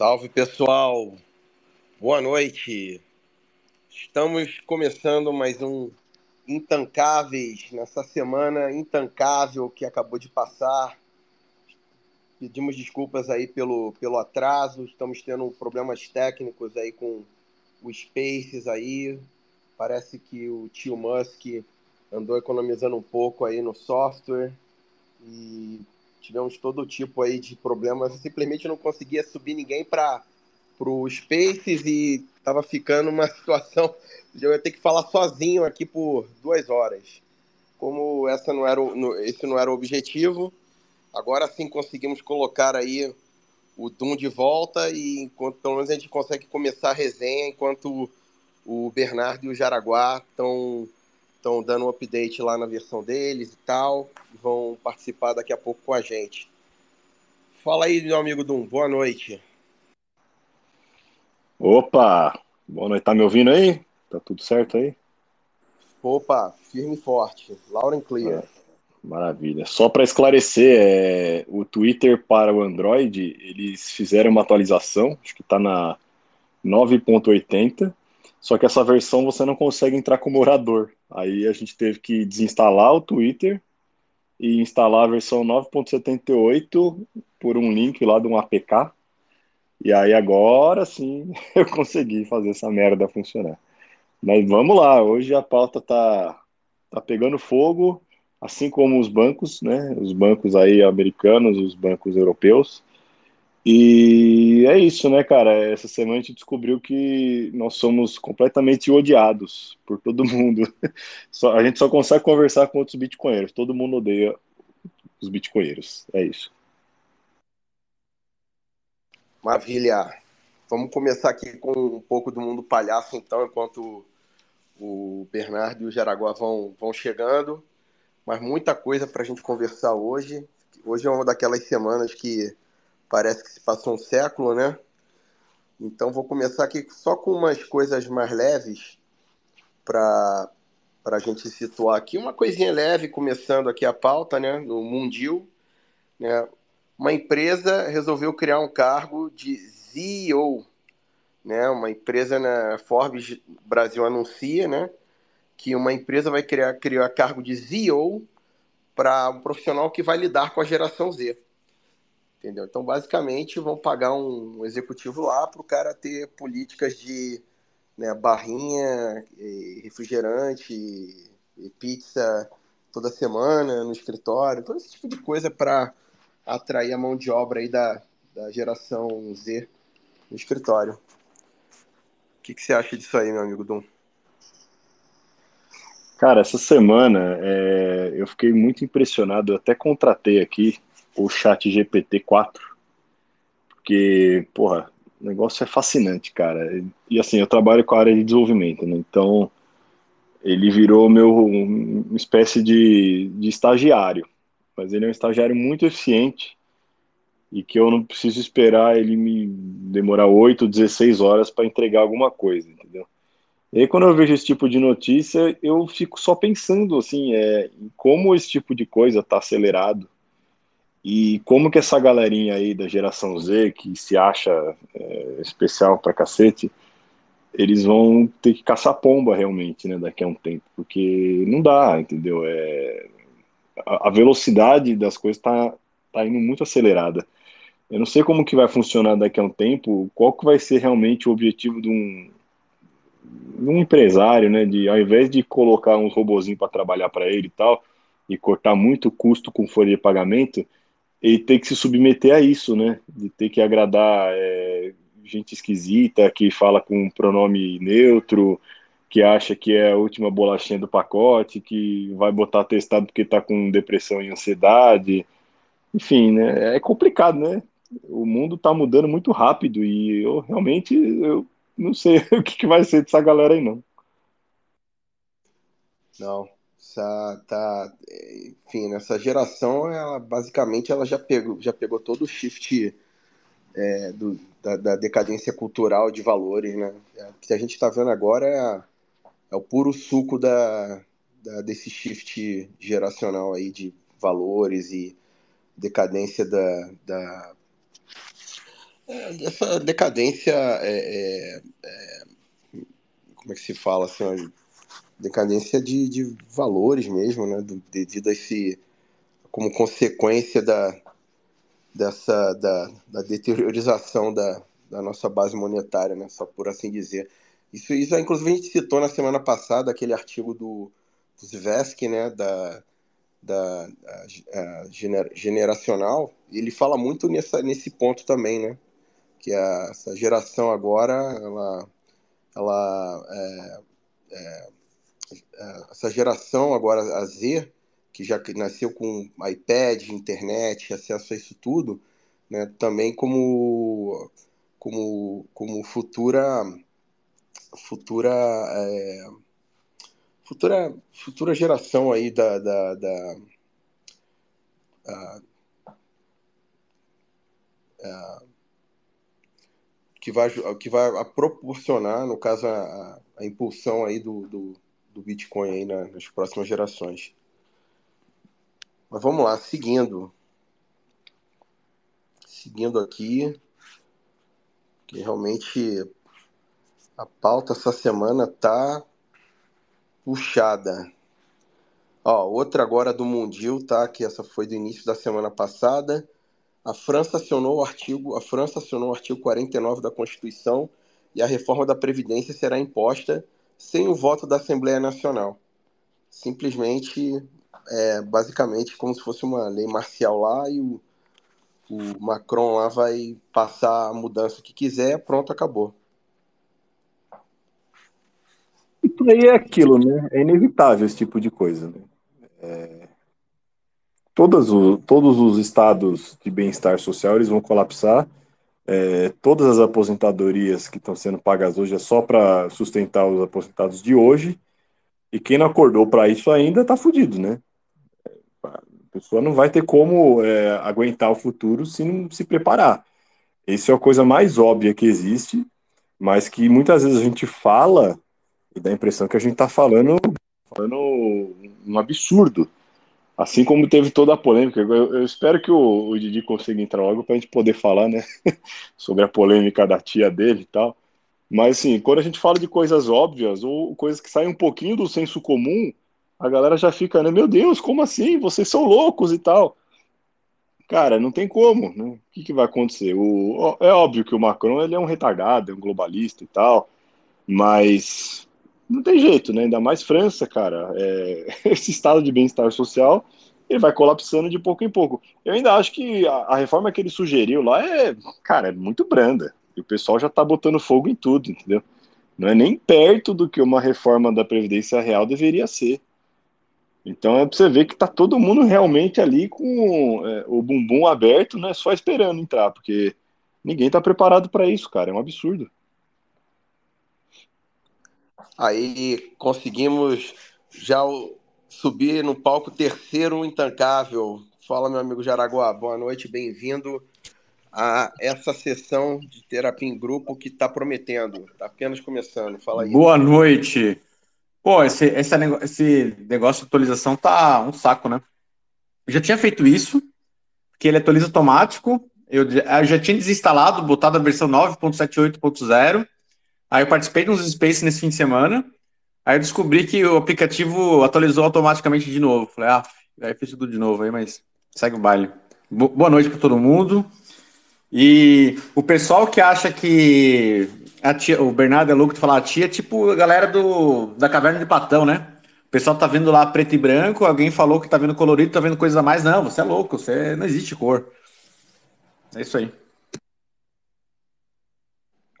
Salve pessoal, boa noite. Estamos começando mais um Intancáveis nessa semana intancável que acabou de passar. Pedimos desculpas aí pelo, pelo atraso, estamos tendo problemas técnicos aí com o Spaces aí. Parece que o tio Musk andou economizando um pouco aí no software e tivemos todo tipo aí de problemas. Simplesmente não conseguia subir ninguém para o Spaces e estava ficando uma situação de eu ia ter que falar sozinho aqui por duas horas. Como essa não era o, esse não era o objetivo, agora sim conseguimos colocar aí o Doom de volta e enquanto pelo menos a gente consegue começar a resenha enquanto o Bernardo e o Jaraguá estão estão dando um update lá na versão deles e tal, vão participar daqui a pouco com a gente. Fala aí, meu amigo Dum, boa noite. Opa, boa noite, tá me ouvindo aí? Tá tudo certo aí? Opa, firme e forte, Lauren Clear. É, maravilha. Só para esclarecer, é, o Twitter para o Android, eles fizeram uma atualização, acho que está na 9.80, só que essa versão você não consegue entrar como morador. Aí a gente teve que desinstalar o Twitter e instalar a versão 9.78 por um link lá de um APK. E aí agora sim eu consegui fazer essa merda funcionar. Mas vamos lá, hoje a pauta tá, tá pegando fogo, assim como os bancos, né? Os bancos aí americanos, os bancos europeus. E é isso, né, cara? Essa semana a gente descobriu que nós somos completamente odiados por todo mundo. Só, a gente só consegue conversar com outros bitcoinheiros. Todo mundo odeia os bitcoinheiros. É isso. Maravilha. Vamos começar aqui com um pouco do mundo palhaço, então, enquanto o Bernardo e o Jaraguá vão, vão chegando. Mas muita coisa para a gente conversar hoje. Hoje é uma daquelas semanas que parece que se passou um século, né? Então vou começar aqui só com umas coisas mais leves para a gente situar aqui. Uma coisinha leve, começando aqui a pauta, né? No Mundil, né? Uma empresa resolveu criar um cargo de CEO, né? Uma empresa na Forbes Brasil anuncia, né? Que uma empresa vai criar, criar cargo de CEO para um profissional que vai lidar com a geração Z. Entendeu? Então, basicamente, vão pagar um executivo lá para o cara ter políticas de né, barrinha, refrigerante, e pizza toda semana no escritório, todo esse tipo de coisa para atrair a mão de obra aí da, da geração Z no escritório. O que, que você acha disso aí, meu amigo Dum? Cara, essa semana é, eu fiquei muito impressionado. Eu até contratei aqui o chat GPT-4, porque, porra, o negócio é fascinante, cara. E assim, eu trabalho com a área de desenvolvimento, né? Então, ele virou meu uma espécie de, de estagiário, mas ele é um estagiário muito eficiente e que eu não preciso esperar ele me demorar 8, 16 horas para entregar alguma coisa, entendeu? E aí, quando eu vejo esse tipo de notícia, eu fico só pensando, assim, é, como esse tipo de coisa está acelerado, e como que essa galerinha aí da geração Z, que se acha é, especial pra cacete, eles vão ter que caçar pomba realmente, né, daqui a um tempo, porque não dá, entendeu? É, a, a velocidade das coisas tá, tá indo muito acelerada. Eu não sei como que vai funcionar daqui a um tempo, qual que vai ser realmente o objetivo de um, de um empresário, né, de ao invés de colocar uns robozinhos para trabalhar para ele e tal, e cortar muito custo com folha de pagamento, ele tem que se submeter a isso, né? De ter que agradar é, gente esquisita, que fala com um pronome neutro, que acha que é a última bolachinha do pacote, que vai botar testado porque está com depressão e ansiedade. Enfim, né? É complicado, né? O mundo está mudando muito rápido e eu realmente eu não sei o que, que vai ser dessa galera aí, não. Não, essa, tá, enfim, nessa geração, ela basicamente ela já pegou, já pegou todo o shift é, do, da, da, decadência cultural de valores, né? É, o que a gente está vendo agora é, é, o puro suco da, da, desse shift geracional aí de valores e decadência da, da É, essa decadência é, é, como é que se fala assim, decadência de, de valores mesmo, né? devido a esse como consequência da dessa da, da deteriorização da, da nossa base monetária, né? Só por assim dizer. Isso, isso inclusive a gente citou na semana passada aquele artigo do, do né? Da, da a, a gener, generacional. Ele fala muito nessa, nesse ponto também, né? Que a, essa geração agora, ela, ela é, é, essa geração agora a Z, que já nasceu com iPad, internet, acesso a isso tudo, né? Também como como, como futura futura é, futura futura geração aí da, da, da a, a, que vai que vai proporcionar no caso a, a impulsão aí do, do, do Bitcoin aí na, nas próximas gerações mas vamos lá seguindo seguindo aqui que realmente a pauta essa semana tá puxada. Ó, outra agora do Mundil, tá? Que essa foi do início da semana passada. A França acionou o artigo, a França acionou o artigo 49 da Constituição e a reforma da previdência será imposta sem o voto da Assembleia Nacional. Simplesmente, é, basicamente, como se fosse uma lei marcial lá e o o Macron lá vai passar a mudança que quiser, pronto, acabou. Isso aí é aquilo, né? É inevitável esse tipo de coisa. Né? É... Todos, o, todos os estados de bem-estar social eles vão colapsar. É, todas as aposentadorias que estão sendo pagas hoje é só para sustentar os aposentados de hoje. E quem não acordou para isso ainda está fudido, né? A pessoa não vai ter como é, aguentar o futuro se não se preparar. Isso é a coisa mais óbvia que existe, mas que muitas vezes a gente fala e dá a impressão que a gente está falando, falando um absurdo. Assim como teve toda a polêmica. Eu, eu espero que o, o Didi consiga entrar logo para a gente poder falar né, sobre a polêmica da tia dele e tal. Mas, assim, quando a gente fala de coisas óbvias ou coisas que saem um pouquinho do senso comum, a galera já fica, né? Meu Deus, como assim? Vocês são loucos e tal. Cara, não tem como, né? O que, que vai acontecer? O, é óbvio que o Macron ele é um retardado, é um globalista e tal, mas não tem jeito, né? Ainda mais França, cara. É, esse estado de bem-estar social ele vai colapsando de pouco em pouco. Eu ainda acho que a, a, reforma que ele sugeriu lá é, cara, é muito branda. E o pessoal já tá botando fogo em tudo, entendeu? Não é nem perto do que uma reforma da Previdência Real deveria ser. Então é para você ver que tá todo mundo realmente ali com é, o bumbum aberto, né? Só esperando entrar, porque ninguém tá preparado para isso, cara. É um absurdo. Aí conseguimos já subir no palco terceiro intancável. Fala, meu amigo Jaraguá. Boa noite, bem-vindo a essa sessão de terapia em grupo que está prometendo. Está apenas começando. Fala aí. Boa noite. Pô, esse, esse, esse negócio de atualização tá um saco, né? Eu já tinha feito isso, que ele atualiza automático. Eu, eu já tinha desinstalado, botado a versão 9.78.0. Aí eu participei de uns spaces nesse fim de semana. Aí eu descobri que o aplicativo atualizou automaticamente de novo. Falei, ah, aí fiz tudo de novo aí, mas segue o baile. Boa noite para todo mundo. E o pessoal que acha que tia, o Bernardo é louco de falar a tia, é tipo a galera do, da Caverna de Platão, né? O pessoal tá vendo lá preto e branco, alguém falou que tá vendo colorido, tá vendo coisa a mais. Não, você é louco, você não existe cor. É isso aí.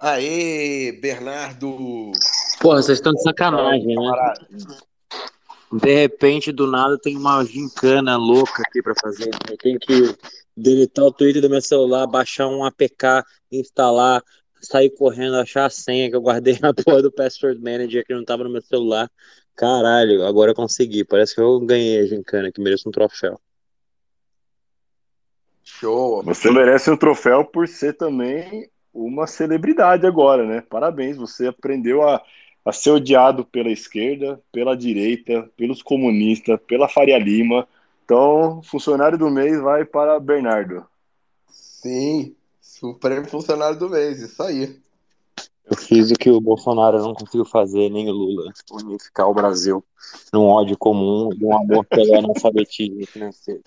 Aê, Bernardo! Porra, vocês estão de sacanagem, né? De repente, do nada, tem uma gincana louca aqui para fazer. Eu tenho que deletar o Twitter do meu celular, baixar um APK, instalar, sair correndo, achar a senha que eu guardei na porra do Password Manager que não tava no meu celular. Caralho, agora eu consegui. Parece que eu ganhei a gincana, que mereço um troféu. Show! Você merece um troféu por ser também uma celebridade agora, né? Parabéns, você aprendeu a, a ser odiado pela esquerda, pela direita, pelos comunistas, pela Faria Lima. Então, funcionário do mês vai para Bernardo. Sim, O prêmio funcionário do mês, isso aí. Eu fiz o que o Bolsonaro não conseguiu fazer, nem o Lula, unificar o Brasil num ódio comum e um amor pelo analfabetismo financeiro.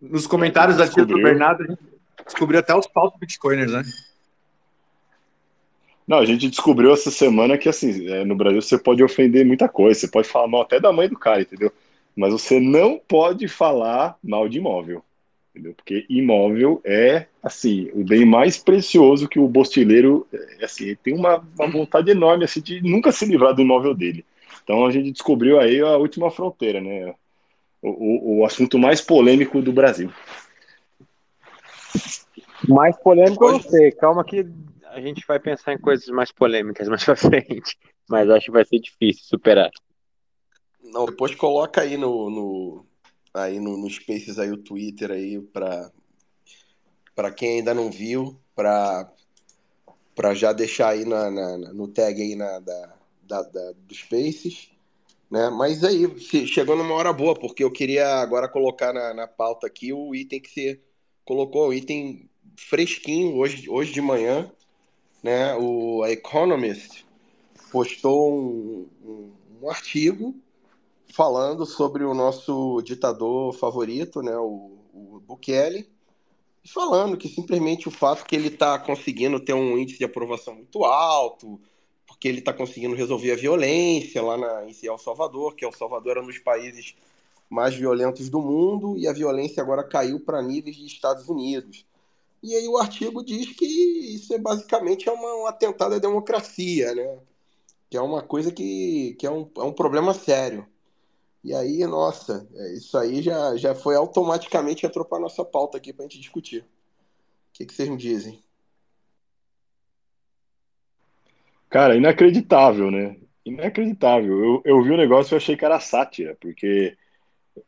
Nos comentários da tia do Bernardo, a gente descobriu até os falsos bitcoiners, né? Não, a gente descobriu essa semana que, assim, é, no Brasil você pode ofender muita coisa, você pode falar mal até da mãe do cara, entendeu? Mas você não pode falar mal de imóvel, entendeu? Porque imóvel é, assim, o bem mais precioso que o bostileiro, é, assim, tem uma, uma vontade enorme, assim, de nunca se livrar do imóvel dele. Então a gente descobriu aí a última fronteira, né? O, o, o assunto mais polêmico do Brasil. Mais polêmico eu não sei, calma que a gente vai pensar em coisas mais polêmicas mais pra frente, mas acho que vai ser difícil superar. Não, depois coloca aí no, no aí no, no Spaces aí o Twitter aí para para quem ainda não viu, para para já deixar aí na, na, no tag aí na, da, da, da, do Spaces, né? Mas aí chegou numa hora boa, porque eu queria agora colocar na, na pauta aqui o item que você colocou, o item fresquinho hoje, hoje de manhã, né, o a Economist postou um, um, um, artigo falando sobre o nosso ditador favorito, né, o, o Bukele, falando que simplesmente o fato que ele está conseguindo ter um índice de aprovação muito alto, porque ele está conseguindo resolver a violência lá na, em El Salvador, que El Salvador era um dos países mais violentos do mundo, e a violência agora caiu para níveis de Estados Unidos. E aí o artigo diz que isso é basicamente é uma, um atentado à democracia, né? Que é uma coisa que, que é, um, é um problema sério. E aí, nossa, é, isso aí já, já foi automaticamente entrou para nossa pauta aqui para a gente discutir. O que, que vocês me dizem? Cara, inacreditável, né? Inacreditável. Eu, eu vi o negócio e achei que era sátira, porque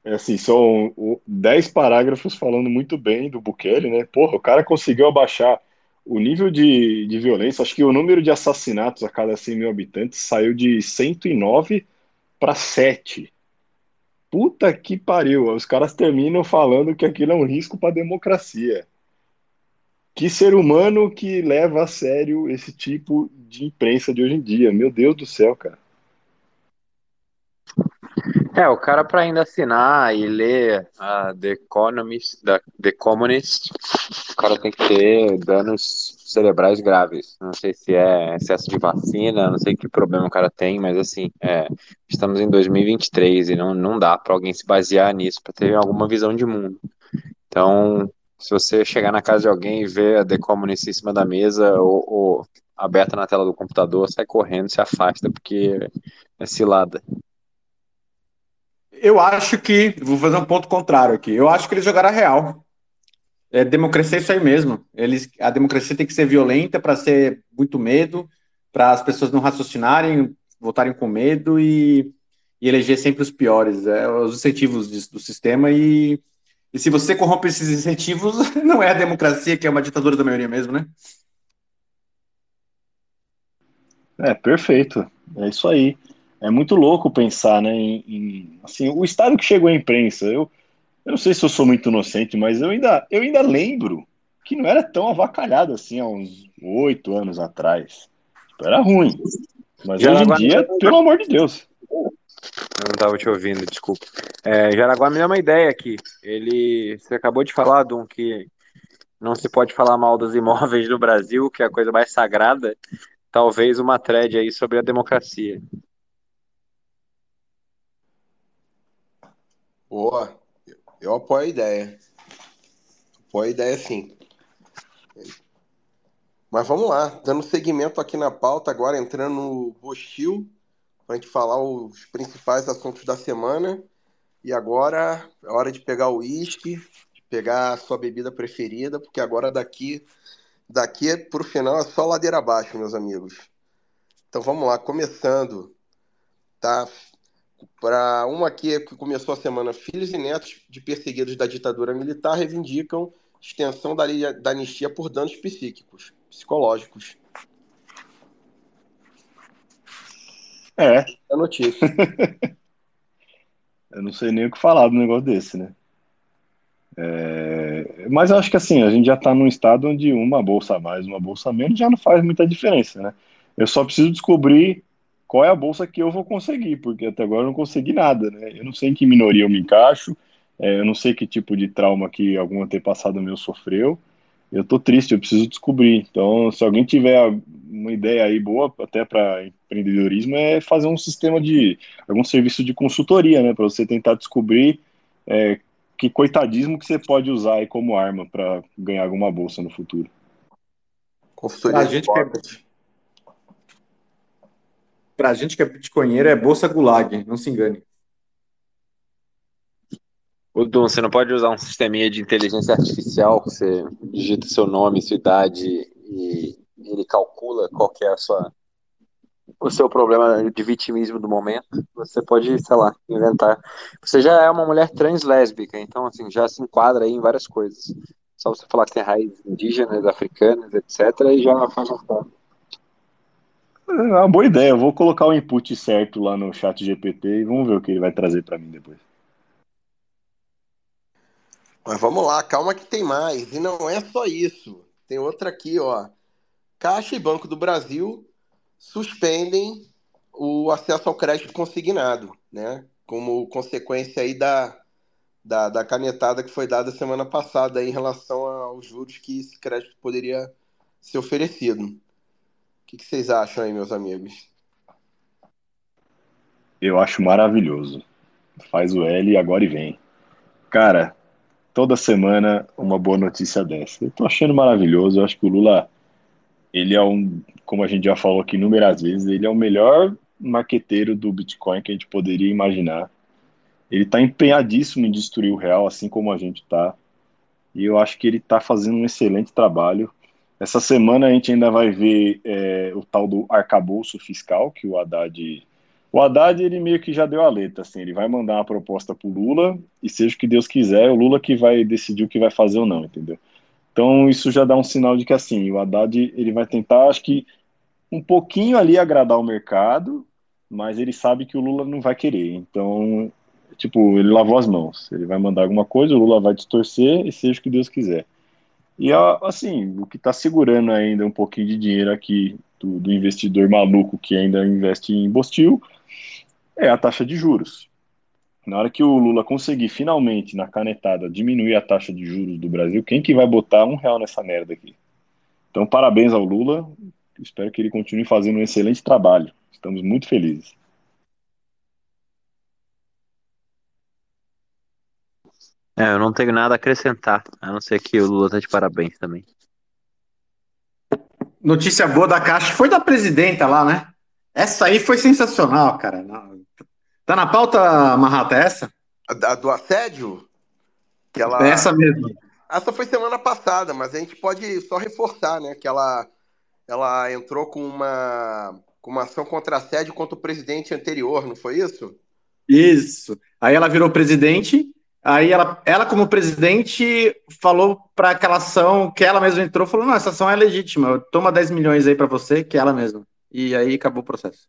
assim, são 10 parágrafos falando muito bem do Bukele, né? Porra, o cara conseguiu abaixar o nível de, de violência. Acho que o número de assassinatos a cada 100 mil habitantes saiu de 109 para 7. Puta que pariu. Os caras terminam falando que aquilo é um risco para a democracia. Que ser humano que leva a sério esse tipo de imprensa de hoje em dia. Meu Deus do céu, cara. É, o cara para ainda assinar e ler a The Economist, da The Communist, o cara tem que ter danos cerebrais graves. Não sei se é excesso de vacina, não sei que problema o cara tem, mas assim, é, estamos em 2023 e não, não dá para alguém se basear nisso para ter alguma visão de mundo. Então, se você chegar na casa de alguém e ver a The Communist em cima da mesa ou, ou aberta na tela do computador, sai correndo, se afasta, porque é cilada. Eu acho que. Vou fazer um ponto contrário aqui. Eu acho que eles jogaram a real. É, democracia é isso aí mesmo. Eles, a democracia tem que ser violenta para ser muito medo, para as pessoas não raciocinarem, votarem com medo e, e eleger sempre os piores. É, os incentivos de, do sistema. E, e se você corrompe esses incentivos, não é a democracia, que é uma ditadura da maioria mesmo, né? É, perfeito. É isso aí é muito louco pensar, né, em, em, assim, o estado que chegou à imprensa. Eu, eu não sei se eu sou muito inocente, mas eu ainda, eu ainda lembro que não era tão avacalhado assim há uns oito anos atrás. Tipo, era ruim. Mas Jaraguá hoje em dia, pelo amor de Deus. Eu não estava te ouvindo, desculpa. É, Jaraguá me deu uma ideia aqui. Ele, você acabou de falar, Dum, que não se pode falar mal dos imóveis no Brasil, que é a coisa mais sagrada. Talvez uma thread aí sobre a democracia. Boa, eu apoio a ideia. Apoio a ideia sim. Mas vamos lá, dando seguimento aqui na pauta, agora entrando no Bostil, para a gente falar os principais assuntos da semana. E agora é hora de pegar o uísque, pegar a sua bebida preferida, porque agora daqui daqui para o final é só ladeira abaixo, meus amigos. Então vamos lá, começando, tá? Para uma aqui que começou a semana, filhos e netos de perseguidos da ditadura militar reivindicam extensão da, da anistia por danos psíquicos, psicológicos. É. É a notícia. Eu não sei nem o que falar do negócio desse, né? É, É, mas eu acho que assim, a gente já está num estado onde uma bolsa a mais, uma bolsa a menos já não faz muita diferença, né? Eu só preciso descobrir qual é a bolsa que eu vou conseguir, porque até agora eu não consegui nada, né? Eu não sei em que minoria eu me encaixo, é, eu não sei que tipo de trauma que algum antepassado meu sofreu. Eu tô triste, eu preciso descobrir. Então, se alguém tiver uma ideia aí boa, até para empreendedorismo, é fazer um sistema de algum serviço de consultoria, né, para você tentar descobrir é, que coitadismo que você pode usar aí como arma para ganhar alguma bolsa no futuro. Consultoria pra gente é... Pra gente que é bitcoinheiro é bolsa gulag, não se engane. O Dum, você não pode usar um sisteminha de inteligência artificial que você digita seu nome, sua idade e ele calcula qual que é a sua, o seu problema de vitimismo do momento. Você pode, sei lá, inventar. Você já é uma mulher translésbica, então assim, já se enquadra aí em várias coisas. Só você falar que tem raízes indígenas, africanas, etc, e já faz forma. É uma boa ideia. Eu vou colocar o input certo lá no chat GPT e vamos ver o que ele vai trazer para mim depois. Mas vamos lá, calma que tem mais. E não é só isso. Tem outra aqui, ó. Caixa e Banco do Brasil suspendem o acesso ao crédito consignado, né? Como consequência aí da, da, da canetada que foi dada semana passada em relação aos juros que esse crédito poderia ser oferecido. Que, que vocês acham aí, meus amigos? Eu acho maravilhoso. Faz o L e agora e vem. Cara, toda semana uma boa notícia dessa. Eu tô achando maravilhoso. Eu acho que o Lula, ele é um, como a gente já falou aqui inúmeras vezes, ele é o melhor marqueteiro do Bitcoin que a gente poderia imaginar. Ele está empenhadíssimo em destruir o real, assim como a gente está. E eu acho que ele está fazendo um excelente trabalho. Essa semana a gente ainda vai ver é, o tal do arcabouço fiscal que o Haddad o Haddad, ele meio que já deu a letra, assim, ele vai mandar uma proposta pro Lula, e seja o que Deus quiser, o Lula que vai decidir o que vai fazer ou não, entendeu? Então, isso já dá um sinal de que, assim, o Haddad, ele vai tentar, acho que, um pouquinho ali agradar o mercado, mas ele sabe que o Lula não vai querer, então, tipo, ele lavou as mãos, ele vai mandar alguma coisa, o Lula vai distorcer, e seja o que Deus quiser. E, assim, o que está segurando ainda um pouquinho de dinheiro aqui do, do investidor maluco que ainda investe em Bostil é a taxa de juros. Na hora que o Lula conseguir finalmente, na canetada, diminuir a taxa de juros do Brasil, quem que vai botar um real nessa merda aqui? Então, parabéns ao Lula. Espero que ele continue fazendo um excelente trabalho. Estamos muito felizes. É, eu não tenho nada a acrescentar, a não ser que o Lula tá de parabéns também. Notícia boa da Caixa foi da presidenta lá, né? Essa aí foi sensacional, cara. Tá na pauta, Marrata, essa? A, do assédio? Que ela... Essa mesmo. Essa foi semana passada, mas a gente pode só reforçar, né? Que ela, ela entrou com uma, com uma ação contra assédio contra o presidente anterior, não foi isso? Isso. Aí ela virou presidente, aí ela, ela como presidente, falou para aquela ação que ela mesma entrou, falou, não, essa ação é legítima, toma 10 milhões aí para você, que é ela mesma. E aí acabou o processo.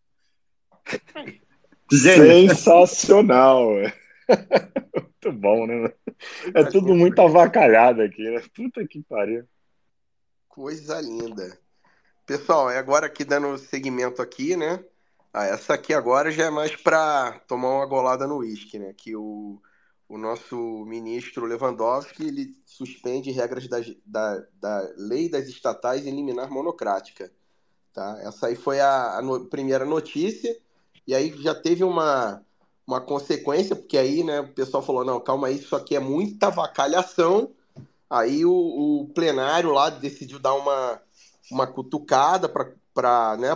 Sensacional! muito bom, né? É tudo muito avacalhado aqui, né? Puta que pariu. Coisa linda. Pessoal, é agora aqui dando segmento aqui, né? Ah, essa aqui agora já é mais para tomar uma golada no uísque, né? Que o, o nosso ministro Lewandowski ele suspende regras da, da, da lei das estatais em liminar monocrática. Tá? Essa aí foi a, a no, primeira notícia. E aí já teve uma, uma consequência, porque aí né, o pessoal falou, não, calma aí, isso aqui é muita vacalhação. Aí o, o plenário lá decidiu dar uma, uma cutucada para né,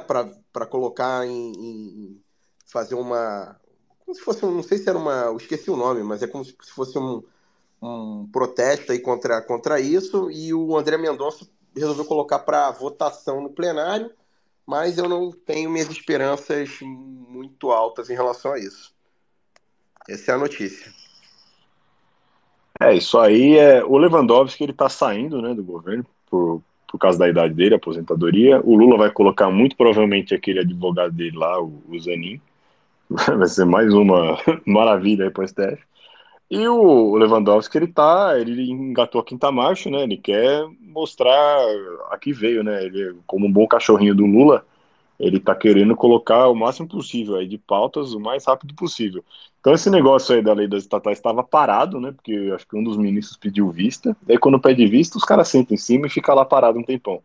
colocar em, em, fazer uma. Como se fosse, não sei se era uma. Eu esqueci o nome, mas é como se fosse um, um protesto aí contra, contra isso. E o André Mendonça resolveu colocar para votação no plenário mas eu não tenho minhas esperanças muito altas em relação a isso. Essa é a notícia. É, isso aí é. O Lewandowski ele tá saindo né, do governo por, por causa da idade dele, aposentadoria. O Lula vai colocar muito provavelmente aquele advogado dele lá, o, o Zanin. Vai ser mais uma maravilha aí pro STF. E o Lewandowski, ele tá, ele engatou a quinta marcha, né? Ele quer mostrar a que veio, né? Ele, como um bom cachorrinho do Lula, ele tá querendo colocar o máximo possível aí de pautas o mais rápido possível. Então esse negócio aí da lei das estatais estava parado, né? Porque acho que um dos ministros pediu vista. Daí quando pede vista, os caras sentam em cima e fica lá parado um tempão.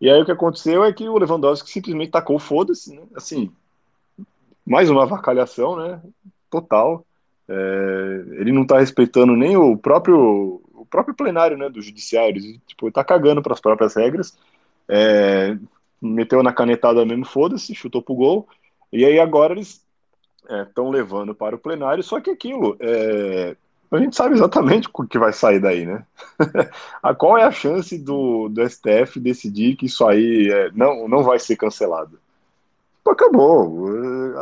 E aí o que aconteceu é que o Lewandowski simplesmente tacou foda-se, né? Assim, mais uma avacalhação, né? Total. É, ele não está respeitando nem o próprio o próprio plenário né, do judiciário, ele, tipo, tá cagando para as próprias regras, é, meteu na canetada mesmo, foda-se, chutou pro gol, e aí agora eles estão é, levando para o plenário, só que aquilo, é, a gente sabe exatamente o que vai sair daí, né? a qual é a chance do, do STF decidir que isso aí é, não, não vai ser cancelado? Acabou.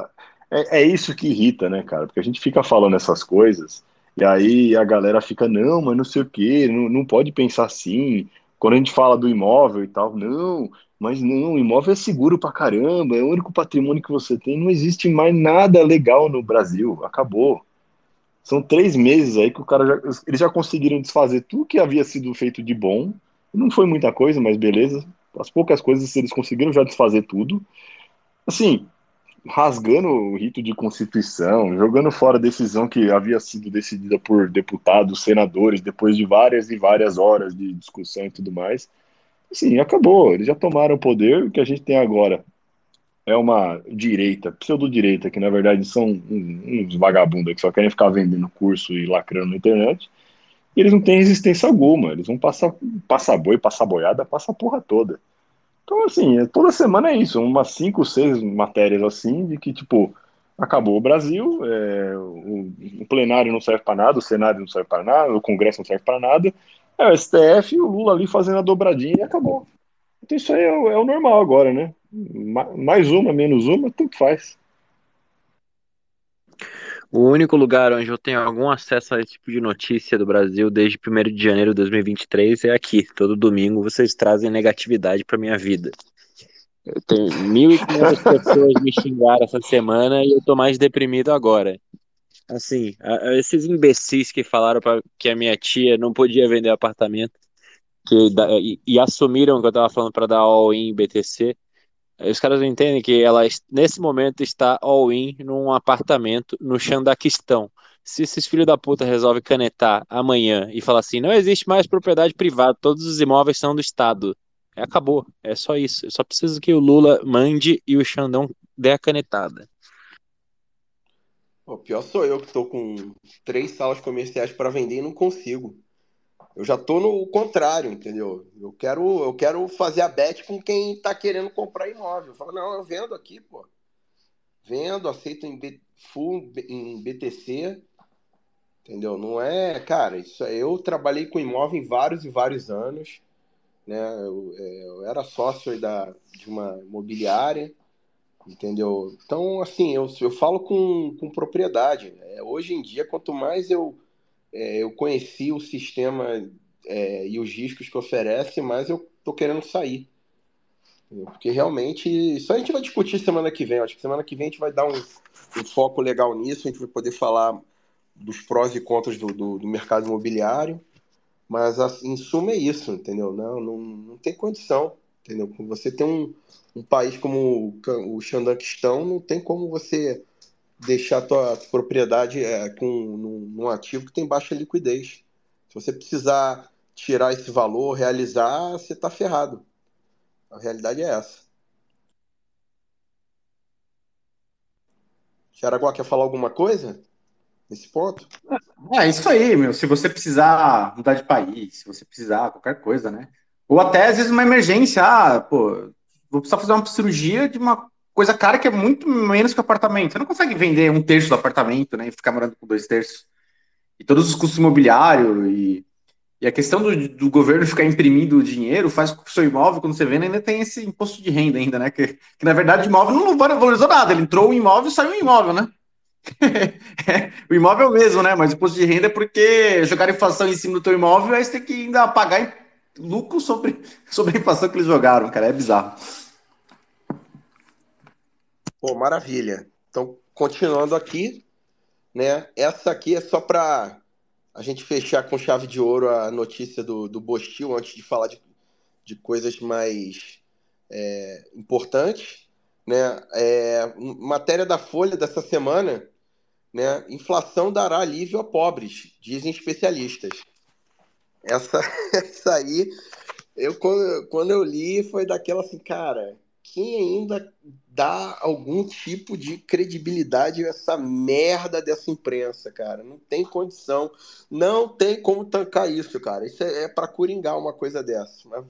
É, é isso que irrita, né, cara? Porque a gente fica falando essas coisas e aí a galera fica, não, mas não sei o quê, não, não pode pensar assim. Quando a gente fala do imóvel e tal, não, mas não, imóvel é seguro pra caramba, é o único patrimônio que você tem. Não existe mais nada legal no Brasil, acabou. São três meses aí que o cara já, eles já conseguiram desfazer tudo que havia sido feito de bom. Não foi muita coisa, mas beleza. As poucas coisas eles conseguiram já desfazer tudo. Assim, rasgando o rito de constituição, jogando fora a decisão que havia sido decidida por deputados, senadores, depois de várias e várias horas de discussão e tudo mais. Sim, acabou. Eles já tomaram o poder. O que a gente tem agora é uma direita, pseudo-direita, que na verdade são uns vagabundos que só querem ficar vendendo curso e lacrando na internet. E eles não têm resistência alguma. Eles vão passar, passar boi, passar boiada, passar a porra toda. Então, assim, é, toda semana é isso, umas cinco, seis matérias assim, de que, tipo, acabou o Brasil, é, o, o, plenário não serve para nada, o Senado não serve para nada, o Congresso não serve para nada, é o STF o Lula ali fazendo a dobradinha e acabou. Então isso aí é, é o normal agora, né? Mais uma, menos uma, tudo faz. O único lugar onde eu tenho algum acesso a esse tipo de notícia do Brasil desde 1 de janeiro de 2023 é aqui. Todo domingo vocês trazem negatividade para minha vida. Eu tenho 1.500 pessoas me xingaram essa semana e eu tô mais deprimido agora. Assim, esses imbecis que falaram pra, que a minha tia não podia vender apartamento que, e, e assumiram que eu tava falando para dar all-in BTC. Os caras não entendem que ela, nesse momento, está all-in num apartamento no Xandaquistão. Se esses filhos da puta resolvem canetar amanhã e falar assim, não existe mais propriedade privada, todos os imóveis são do Estado. É, acabou, é só isso. Eu só preciso que o Lula mande e o Xandão dê a canetada. O pior sou eu que estou com três salas comerciais para vender e não consigo. Eu já tô no contrário, entendeu? Eu quero, eu quero fazer a bet com quem tá querendo comprar imóvel. Eu falo, não, eu vendo aqui, pô. Vendo, aceito em B, full em BTC, entendeu? Não é, cara, isso eu trabalhei com imóvel em vários e vários anos, né? Eu, é, eu era sócio da, de uma imobiliária, entendeu? Então, assim, eu, eu falo com, com propriedade. É, hoje em dia, quanto mais eu é, eu conheci o sistema é, e os riscos que oferece, mas eu tô querendo sair. Porque realmente, isso a gente vai discutir semana que vem. Acho que semana que vem a gente vai dar um, um foco legal nisso, a gente vai poder falar dos prós e contras do, do, do mercado imobiliário. Mas, assim, em suma, é isso, entendeu? Não, não, não tem condição, entendeu? Você tem um, um país como o Xandaquistão, não tem como você deixar a tua propriedade é, com num, num, ativo que tem baixa liquidez. Se você precisar tirar esse valor, realizar, você está ferrado. A realidade é essa. Xaraguá, quer falar alguma coisa nesse ponto? É isso aí, meu. Se você precisar mudar de país, se você precisar qualquer coisa, né? Ou até às vezes uma emergência, ah, pô, vou precisar fazer uma cirurgia de uma coisa cara que é muito menos que o apartamento. Você não consegue vender um terço do apartamento, né? E ficar morando com dois terços. E todos os custos imobiliários e, e a questão do, do, governo ficar imprimindo dinheiro faz com que o seu imóvel, quando você vende, ainda tem esse imposto de renda ainda, né? Que, que na verdade o imóvel não valorizou nada. Ele entrou o imóvel saiu o imóvel, né? é, o imóvel mesmo, né? Mas o imposto de renda é porque jogaram inflação em cima do teu imóvel, aí você tem que ainda pagar lucro sobre, sobre a inflação que eles jogaram, cara. É bizarro. Pô, maravilha. Então, continuando aqui, né? Essa aqui é só para a gente fechar com chave de ouro a notícia do, do Bostil antes de falar de, de coisas mais é, importantes, né? É, matéria da Folha dessa semana, né? Inflação dará alívio a pobres, dizem especialistas. Essa, essa aí, eu quando, quando eu li foi daquela assim, cara, quem ainda dá algum tipo de credibilidade a essa merda dessa imprensa, cara? Não tem condição, não tem como tancar isso, cara. Isso é, é para coringar uma coisa dessa. Mas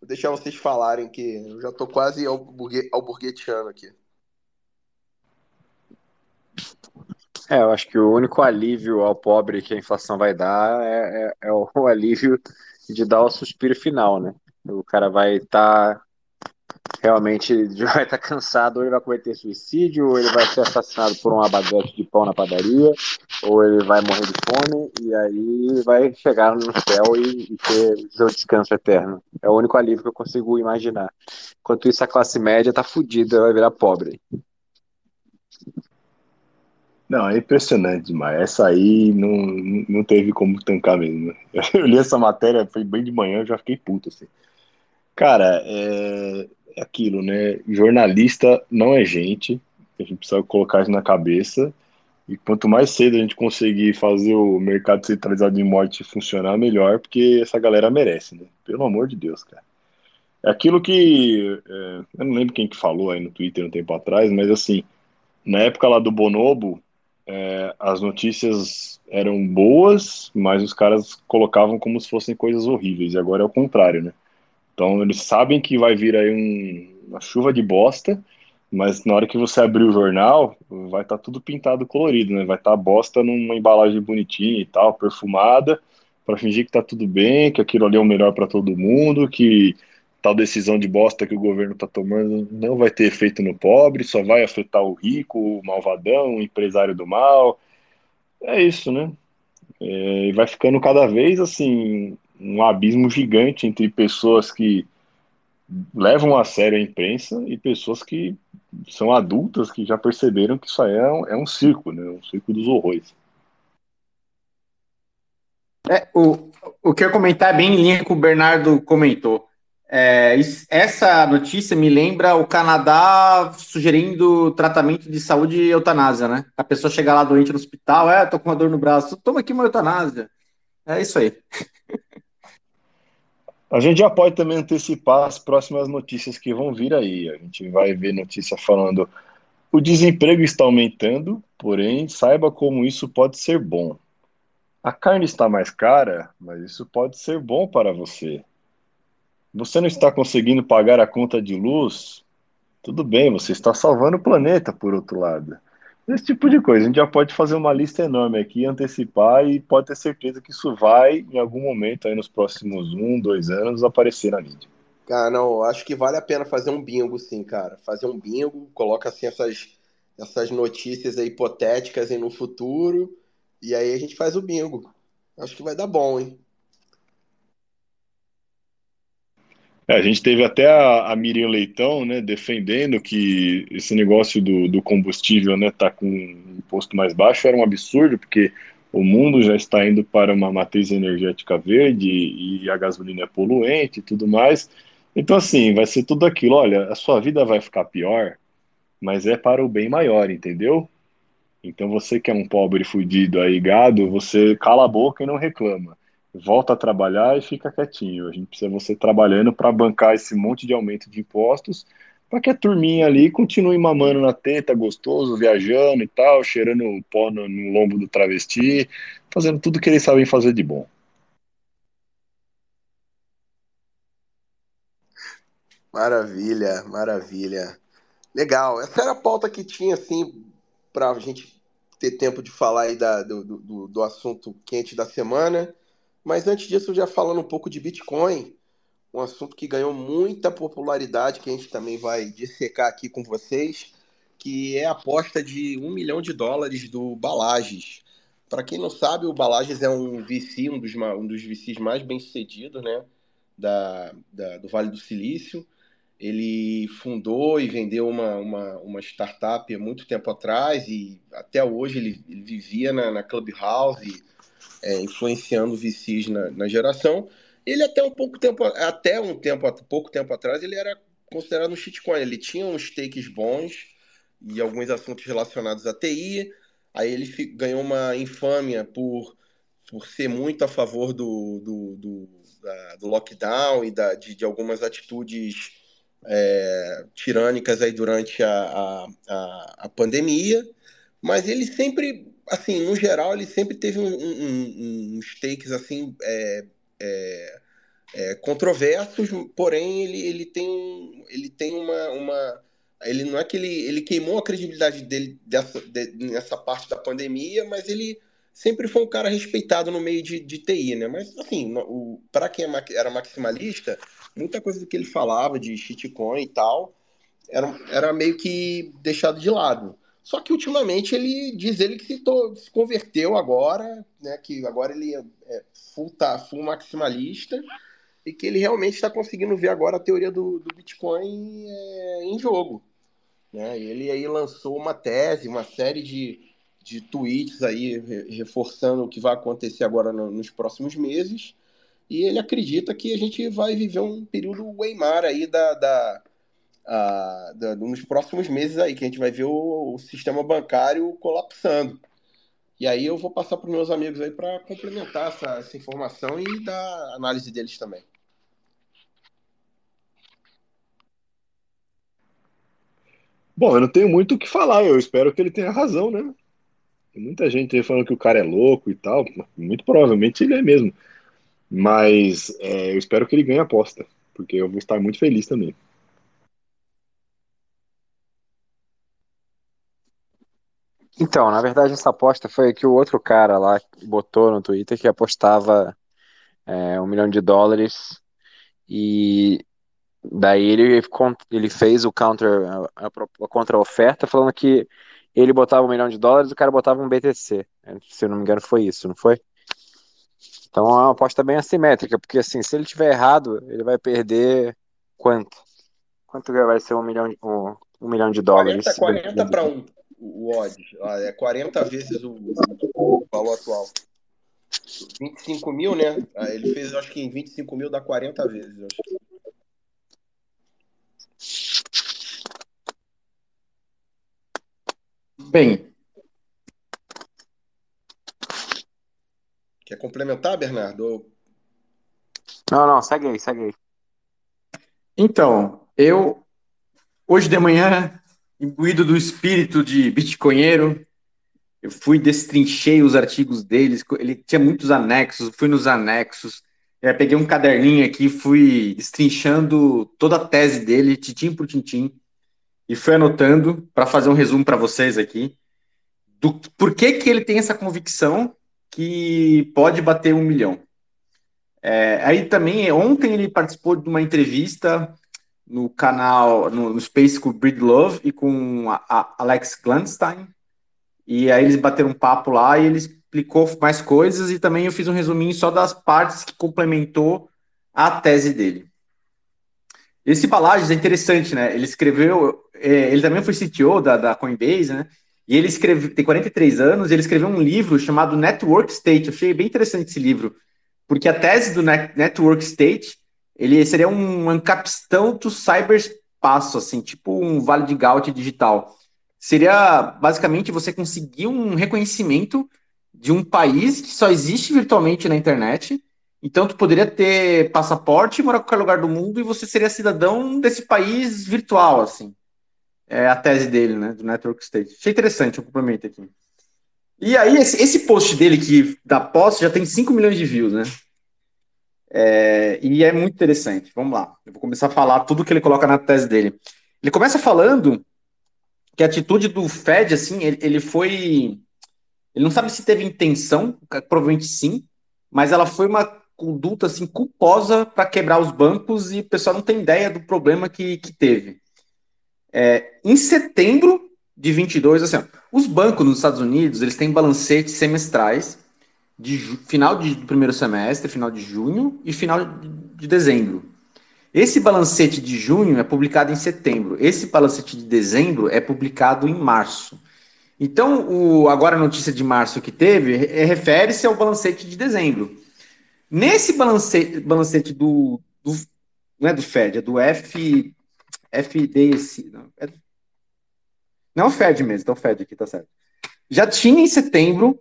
vou deixar vocês falarem que eu já tô quase burguetiano aqui. É, eu acho que o único alívio ao pobre que a inflação vai dar é, é, é o alívio de dar o suspiro final, né? O cara vai estar tá realmente vai estar cansado, ou ele vai cometer suicídio, ou ele vai ser assassinado por um abaguete de pão na padaria, ou ele vai morrer de fome, e aí vai chegar no céu e, e ter seu descanso eterno. É o único alívio que eu consigo imaginar. Enquanto isso, a classe média tá fudida, vai virar pobre. Não, é impressionante demais. Essa aí não, não teve como tancar mesmo. Eu li essa matéria, foi bem de manhã, eu já fiquei puto, assim. Cara, é aquilo, né? Jornalista não é gente, a gente precisa colocar isso na cabeça. E quanto mais cedo a gente conseguir fazer o mercado centralizado de morte funcionar, melhor, porque essa galera merece, né? Pelo amor de Deus, cara. É aquilo que. É, eu não lembro quem que falou aí no Twitter um tempo atrás, mas assim, na época lá do Bonobo, é, as notícias eram boas, mas os caras colocavam como se fossem coisas horríveis, e agora é o contrário, né? Então eles sabem que vai vir aí um, uma chuva de bosta, mas na hora que você abrir o jornal, vai estar tá tudo pintado colorido, né? Vai estar tá bosta numa embalagem bonitinha e tal, perfumada, para fingir que tá tudo bem, que aquilo ali é o melhor para todo mundo, que tal decisão de bosta que o governo está tomando não vai ter efeito no pobre, só vai afetar o rico, o malvadão, o empresário do mal. É isso, né? É, e vai ficando cada vez assim um abismo gigante entre pessoas que levam a sério a imprensa e pessoas que são adultas que já perceberam que isso aí é um, é um circo, né? Um circo dos horrores. É, o, o que eu comentar é bem em linha com o Bernardo comentou. É, essa notícia me lembra o Canadá sugerindo tratamento de saúde e eutanásia, né? A pessoa chega lá doente no hospital, é, tô com uma dor no braço, toma aqui uma eutanásia. É isso aí. A gente já pode também antecipar as próximas notícias que vão vir aí. A gente vai ver notícia falando o desemprego está aumentando, porém, saiba como isso pode ser bom. A carne está mais cara, mas isso pode ser bom para você. Você não está conseguindo pagar a conta de luz? Tudo bem, você está salvando o planeta, por outro lado. Esse tipo de coisa. A gente já pode fazer uma lista enorme aqui, antecipar e pode ter certeza que isso vai, em algum momento, aí nos próximos um, dois anos, aparecer na mídia. Cara, não, acho que vale a pena fazer um bingo, sim, cara. Fazer um bingo, coloca assim essas, essas notícias aí hipotéticas aí no futuro, e aí a gente faz o bingo. Acho que vai dar bom, hein? É, a gente teve até a, a Miriam Leitão, né, defendendo que esse negócio do, do combustível, né, tá com um imposto mais baixo era um absurdo, porque o mundo já está indo para uma matriz energética verde e a gasolina é poluente e tudo mais. Então, assim, vai ser tudo aquilo. Olha, a sua vida vai ficar pior, mas é para o bem maior, entendeu? Então, você que é um pobre fudido aí, gado, você cala a boca e não reclama volta a trabalhar e fica quietinho. A gente precisa você trabalhando para bancar esse monte de aumento de impostos, para que a turminha ali continue mamando na teta, gostoso, viajando e tal, cheirando pó no, no lombo do travesti, fazendo tudo que eles sabem fazer de bom. Maravilha, maravilha. Legal. Essa era a pauta que tinha, assim, para a gente ter tempo de falar aí da, do, do, do assunto quente da semana. Mas antes disso, já falando um pouco de Bitcoin, um assunto que ganhou muita popularidade, que a gente também vai dissecar aqui com vocês, que é a aposta de um milhão de dólares do Balages. Para quem não sabe, o Balages é um VC, um dos, um dos VCs mais bem-sucedidos né, da, da, do Vale do Silício. ele fundou e vendeu uma, uma, uma startup há muito tempo atrás e até hoje ele, ele vivia na, na Clubhouse, é, influenciando VCs na, na geração. Ele até um pouco tempo, até um tempo, pouco tempo atrás, ele era considerado um shitcoin. Ele tinha uns takes bons e alguns assuntos relacionados à TI. Aí ele ganhou uma infâmia por, por ser muito a favor do, do, do, da, do lockdown e da, de, de algumas atitudes é, tirânicas aí durante a, a, a, pandemia, mas ele sempre, assim, no geral, ele sempre teve um, um, uns takes assim é, é, é, controversos, porém ele, ele tem, ele tem uma, uma ele não é que ele, ele queimou a credibilidade dele dessa, de, nessa parte da pandemia, mas ele sempre foi um cara respeitado no meio de, de TI, né? Mas assim, para quem é era maximalista, muita coisa que ele falava de shitcoin e tal era, era meio que deixado de lado. Só que ultimamente ele diz ele que se, to, se converteu agora, né? Que agora ele é, é full, tá, full maximalista e que ele realmente está conseguindo ver agora a teoria do, do Bitcoin é, em jogo. Né? Ele aí lançou uma tese, uma série de, de tweets aí reforçando o que vai acontecer agora no, nos próximos meses e ele acredita que a gente vai viver um período Weimar aí da, da, a, da, nos próximos meses aí, que a gente vai ver o, o sistema bancário colapsando. E aí eu vou passar para os meus amigos aí para complementar essa, essa informação e dar análise deles também. Bom, eu não tenho muito o que falar, eu espero que ele tenha razão, né? Tem muita gente falando que o cara é louco e tal, muito provavelmente ele é mesmo. Mas é, eu espero que ele ganhe a aposta, porque eu vou estar muito feliz também. Então, na verdade, essa aposta foi que o outro cara lá botou no Twitter que apostava é, um milhão de dólares e daí ele, ele fez o counter, a, a contra-oferta falando que ele botava um milhão de dólares e o cara botava um BTC. Se eu não me engano, foi isso, não foi? Então é uma aposta bem assimétrica, porque assim, se ele tiver errado, ele vai perder quanto? Quanto vai ser um milhão, um, um milhão de dólares? 40, 40 para um o odd. Ah, é 40 vezes o, o, valor atual. 25 mil, né? Ah, ele fez, acho que em 25 mil dá 40 vezes. Acho. Bem, Quer complementar, Bernardo? Não, não, segue aí, segue aí. Então, eu, hoje de manhã, imbuído do espírito de bitcoinheiro, eu fui destrinchei os artigos deles, ele tinha muitos anexos, fui nos anexos, eu peguei um caderninho aqui, fui destrinchando toda a tese dele, tintim por tintim, e fui anotando para fazer um resumo para vocês aqui do por que, que ele tem essa convicção que pode bater um milhão. É, aí também, ontem ele participou de uma entrevista no canal, no, no Space com o Breed Love e com a, a Alex Glanstein, e aí eles bateram um papo lá e ele explicou mais coisas e também eu fiz um resuminho só das partes que complementou a tese dele. Esse Balages é interessante, né? Ele escreveu, é, ele também foi CTO da, da Coinbase, né? E ele escreve, tem 43 anos, ele escreveu um livro chamado Network State. Eu achei bem interessante esse livro, porque a tese do Network State, ele seria um encapistão do cyberspaço, assim, tipo um vale de Gaut digital. Seria basicamente você conseguir um reconhecimento de um país que só existe virtualmente na internet. Então, tu poderia ter passaporte, morar em qualquer lugar do mundo e você seria cidadão desse país virtual, assim é a tese dele, né, do Network State. Achei interessante o complemento aqui. E aí, esse, esse, post dele que da posse já tem 5 milhões de views, né? É, e é muito interessante. Vamos lá. Eu vou começar a falar tudo que ele coloca na tese dele. Ele começa falando que a atitude do Fed, assim, ele, ele foi. Ele não sabe se teve intenção, provavelmente sim, mas ela foi uma conduta assim culposa para quebrar os bancos e o pessoal não tem ideia do problema que, que teve. É, em setembro de 22, assim, ó, os bancos nos Estados Unidos, eles têm balancetes semestrais de final de, primeiro semestre, final de junho e final de, de dezembro. Esse balancete de junho é publicado em setembro. Esse balancete de dezembro é publicado em março. Então, o, agora a notícia de março que teve é, refere-se ao balancete de dezembro. Nesse balancete, balancete do, do, Não é do Fed, é do F, FDC. Não, é, não é o Fed mesmo, então o Fed aqui, tá certo. Já tinha em setembro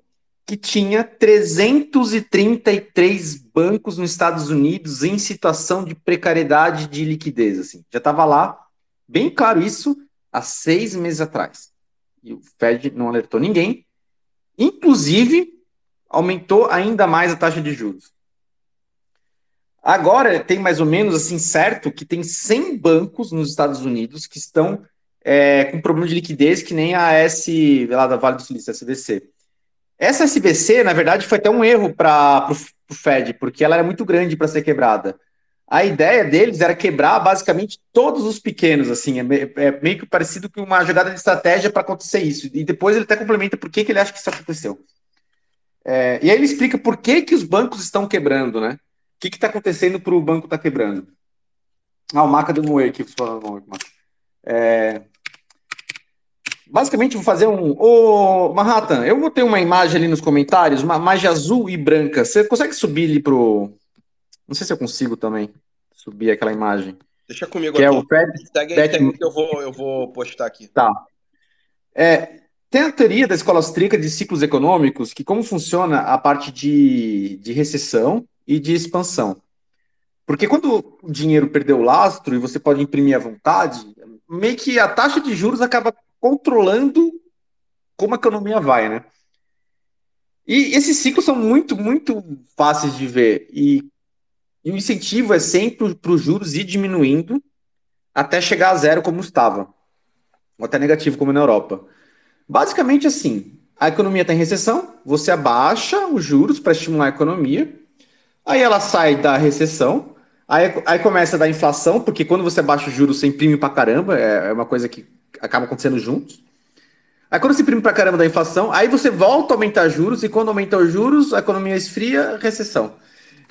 que tinha 333 bancos nos Estados Unidos em situação de precariedade de liquidez. Assim. Já estava lá, bem claro isso, há seis meses atrás. E o Fed não alertou ninguém. Inclusive, aumentou ainda mais a taxa de juros. Agora tem mais ou menos assim certo que tem 100 bancos nos Estados Unidos que estão é, com problema de liquidez, que nem a S lá da Vale do Silício, a. Essa SBC, na verdade, foi até um erro para o Fed, porque ela era muito grande para ser quebrada. A ideia deles era quebrar basicamente todos os pequenos, assim, é, é meio que parecido com uma jogada de estratégia para acontecer isso. E depois ele até complementa por que, que ele acha que isso aconteceu. É, e aí ele explica por que, que os bancos estão quebrando, né? O que está acontecendo para o banco estar tá quebrando? Ah, o Maca um oi aqui. É, Basicamente, vou fazer um. Ô, Manhattan, eu botei uma imagem ali nos comentários, uma imagem azul e branca. Você consegue subir ali pro. Não sei se eu consigo também subir aquela imagem. Deixa comigo que aqui. é o Fred, segue aí, segue que eu vou, eu vou postar aqui. Tá. É, tem a teoria da escola austríaca de ciclos econômicos, que como funciona a parte de, de recessão e de expansão. Porque quando o dinheiro perdeu o lastro e você pode imprimir à vontade, meio que a taxa de juros acaba controlando como a economia vai, né? E esses ciclos são muito, muito fáceis de ver. E, e o incentivo é sempre para os juros ir diminuindo até chegar a zero como estava. Ou até negativo, como na Europa. Basicamente assim, a economia está em recessão, você abaixa os juros para estimular a economia, aí ela sai da recessão, aí, aí começa a dar inflação, porque quando você abaixa os juros, você imprime para caramba, é, é uma coisa que acaba acontecendo juntos. Aí quando se imprime pra caramba da inflação, aí você volta a aumentar juros, e quando aumenta os juros, a economia esfria, recessão.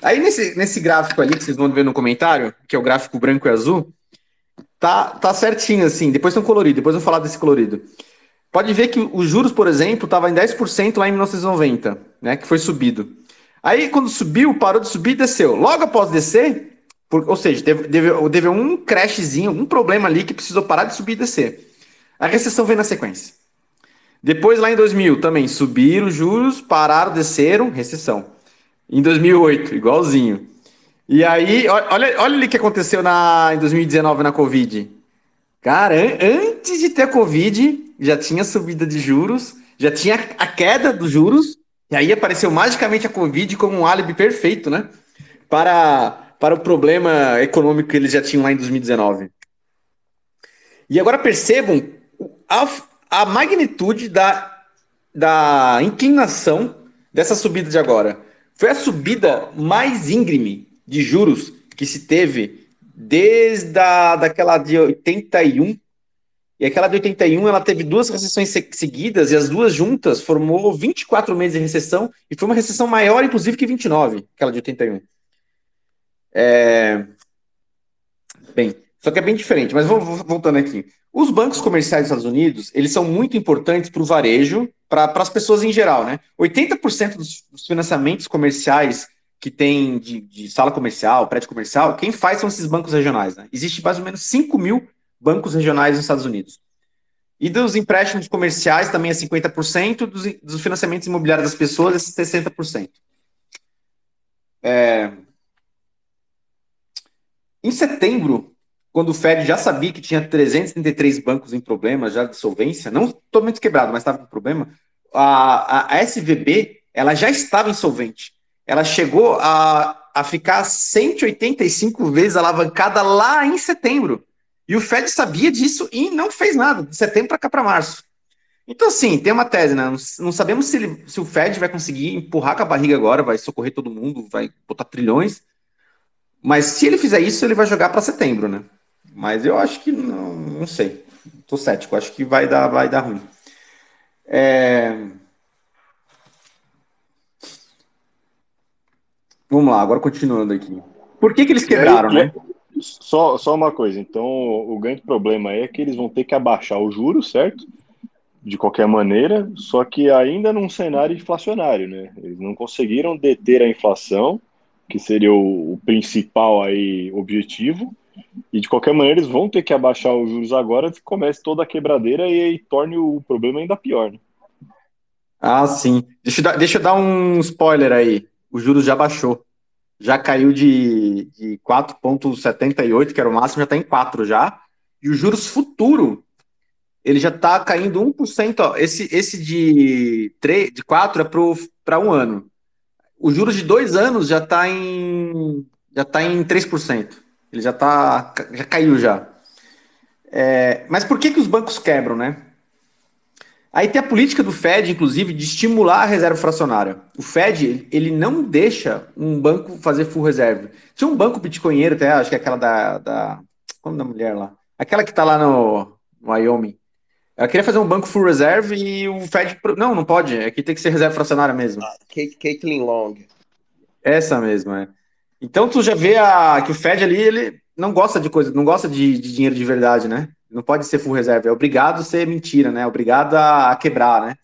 Aí nesse, nesse gráfico ali, que vocês vão ver no comentário, que é o gráfico branco e azul, tá, tá certinho assim, depois tem um colorido, depois eu vou falar desse colorido. Pode ver que os juros, por exemplo, estava em 10% lá em 1990, né, que foi subido. Aí quando subiu, parou de subir e desceu. Logo após descer, por, ou seja, teve, teve, teve um crashzinho, um problema ali que precisou parar de subir e descer. A recessão vem na sequência. Depois, lá em 2000, também subiram os juros, pararam, desceram, recessão. Em 2008, igualzinho. E aí, olha, olha o que aconteceu na, em 2019 na Covid. Cara, antes de ter a Covid, já tinha subida de juros, já tinha a queda dos juros, e aí apareceu magicamente a Covid como um álibi perfeito, né? Para, para o problema econômico que eles já tinham lá em 2019. E agora percebam a, a magnitude da, da inclinação dessa subida de agora. Foi a subida mais íngreme de juros que se teve desde a, daquela de 81. E aquela de 81, ela teve duas recessões seguidas, e as duas juntas formou 24 meses de recessão, e foi uma recessão maior, inclusive, que 29, aquela de 81. É... Bem, só que é bem diferente, mas voltando aqui. Os bancos comerciais dos Estados Unidos, eles são muito importantes para o varejo, para as pessoas em geral, né? 80% dos, dos, financiamentos comerciais que tem de, de, sala comercial, prédio comercial, quem faz são esses bancos regionais, né? Existe mais ou menos 5 mil bancos regionais nos Estados Unidos. E dos empréstimos comerciais também é 50%, dos, dos financiamentos imobiliários das pessoas é 60%. É... Em setembro, quando o Fed já sabia que tinha 333 bancos em problema, já de solvência, não totalmente quebrado, mas estava com problema, a, a, a, SVB ela já estava insolvente. Ela chegou a, a ficar 185 vezes alavancada lá em setembro. E o Fed sabia disso e não fez nada, de setembro para cá para março. Então, assim, tem uma tese, né? Não, sabemos se, ele, se o Fed vai conseguir empurrar com a barriga agora, vai socorrer todo mundo, vai botar trilhões. Mas se ele fizer isso, ele vai jogar para setembro, né? Mas eu acho que não, não sei. Tô cético, acho que vai dar, vai dar ruim. É... Vamos lá, agora continuando aqui. Por que, que eles quebraram, aí, né? Só, só uma coisa, então o grande problema é que eles vão ter que abaixar o juro, certo? De qualquer maneira, só que ainda num cenário inflacionário, né? Eles não conseguiram deter a inflação, que seria o, o principal aí objetivo, e de qualquer maneira eles vão ter que abaixar os juros agora que comece toda a quebradeira e, e torne o problema ainda pior, né? Ah, sim. Deixa eu, dar, deixa eu dar um spoiler aí. O juros já baixou. Já caiu de, de 4,78, que era o máximo, já está em 4 já. E o juros futuro, ele já está caindo 1%. Ó. Esse, esse de, 3, de 4 é para um ano. O juros de dois anos já está em, já tá em 3%. Ele já tá. já caiu já. É, mas por que, que os bancos quebram, né? Aí tem a política do Fed, inclusive, de estimular a reserva fracionária. O Fed, ele não deixa um banco fazer full reserve. Tinha um banco bitcoinheiro, até acho que é aquela da. da como é da mulher lá? Aquela que tá lá no, no Wyoming. Ela queria fazer um banco full reserve e o Fed. Não, não pode. É que tem que ser reserva fracionária mesmo. Ah, Caitlin Long. Essa mesmo, é. Então tu já vê a, que o Fed ali, ele não gosta de coisa, não gosta de, de dinheiro de verdade, né? Não pode ser full reserva, é obrigado a ser mentira, né? É obrigado a, a quebrar, né?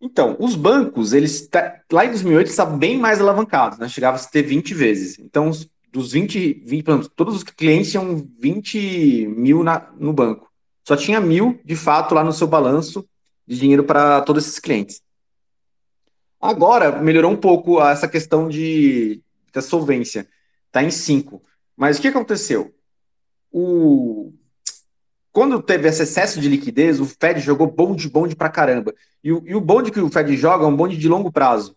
Então, os bancos, eles lá em 2008 estavam bem mais alavancados, né? Chegava a ter 20 vezes. Então, dos 20, 20 todos os clientes tinham 20 mil na, no banco. Só tinha mil, de fato, lá no seu balanço de dinheiro para todos esses clientes. Agora, melhorou um pouco essa questão de, da solvência. Está em 5. Mas o que aconteceu? O... Quando teve esse excesso de liquidez, o Fed jogou bonde, bonde pra caramba. E o, e o bonde que o Fed joga é um bonde de longo prazo.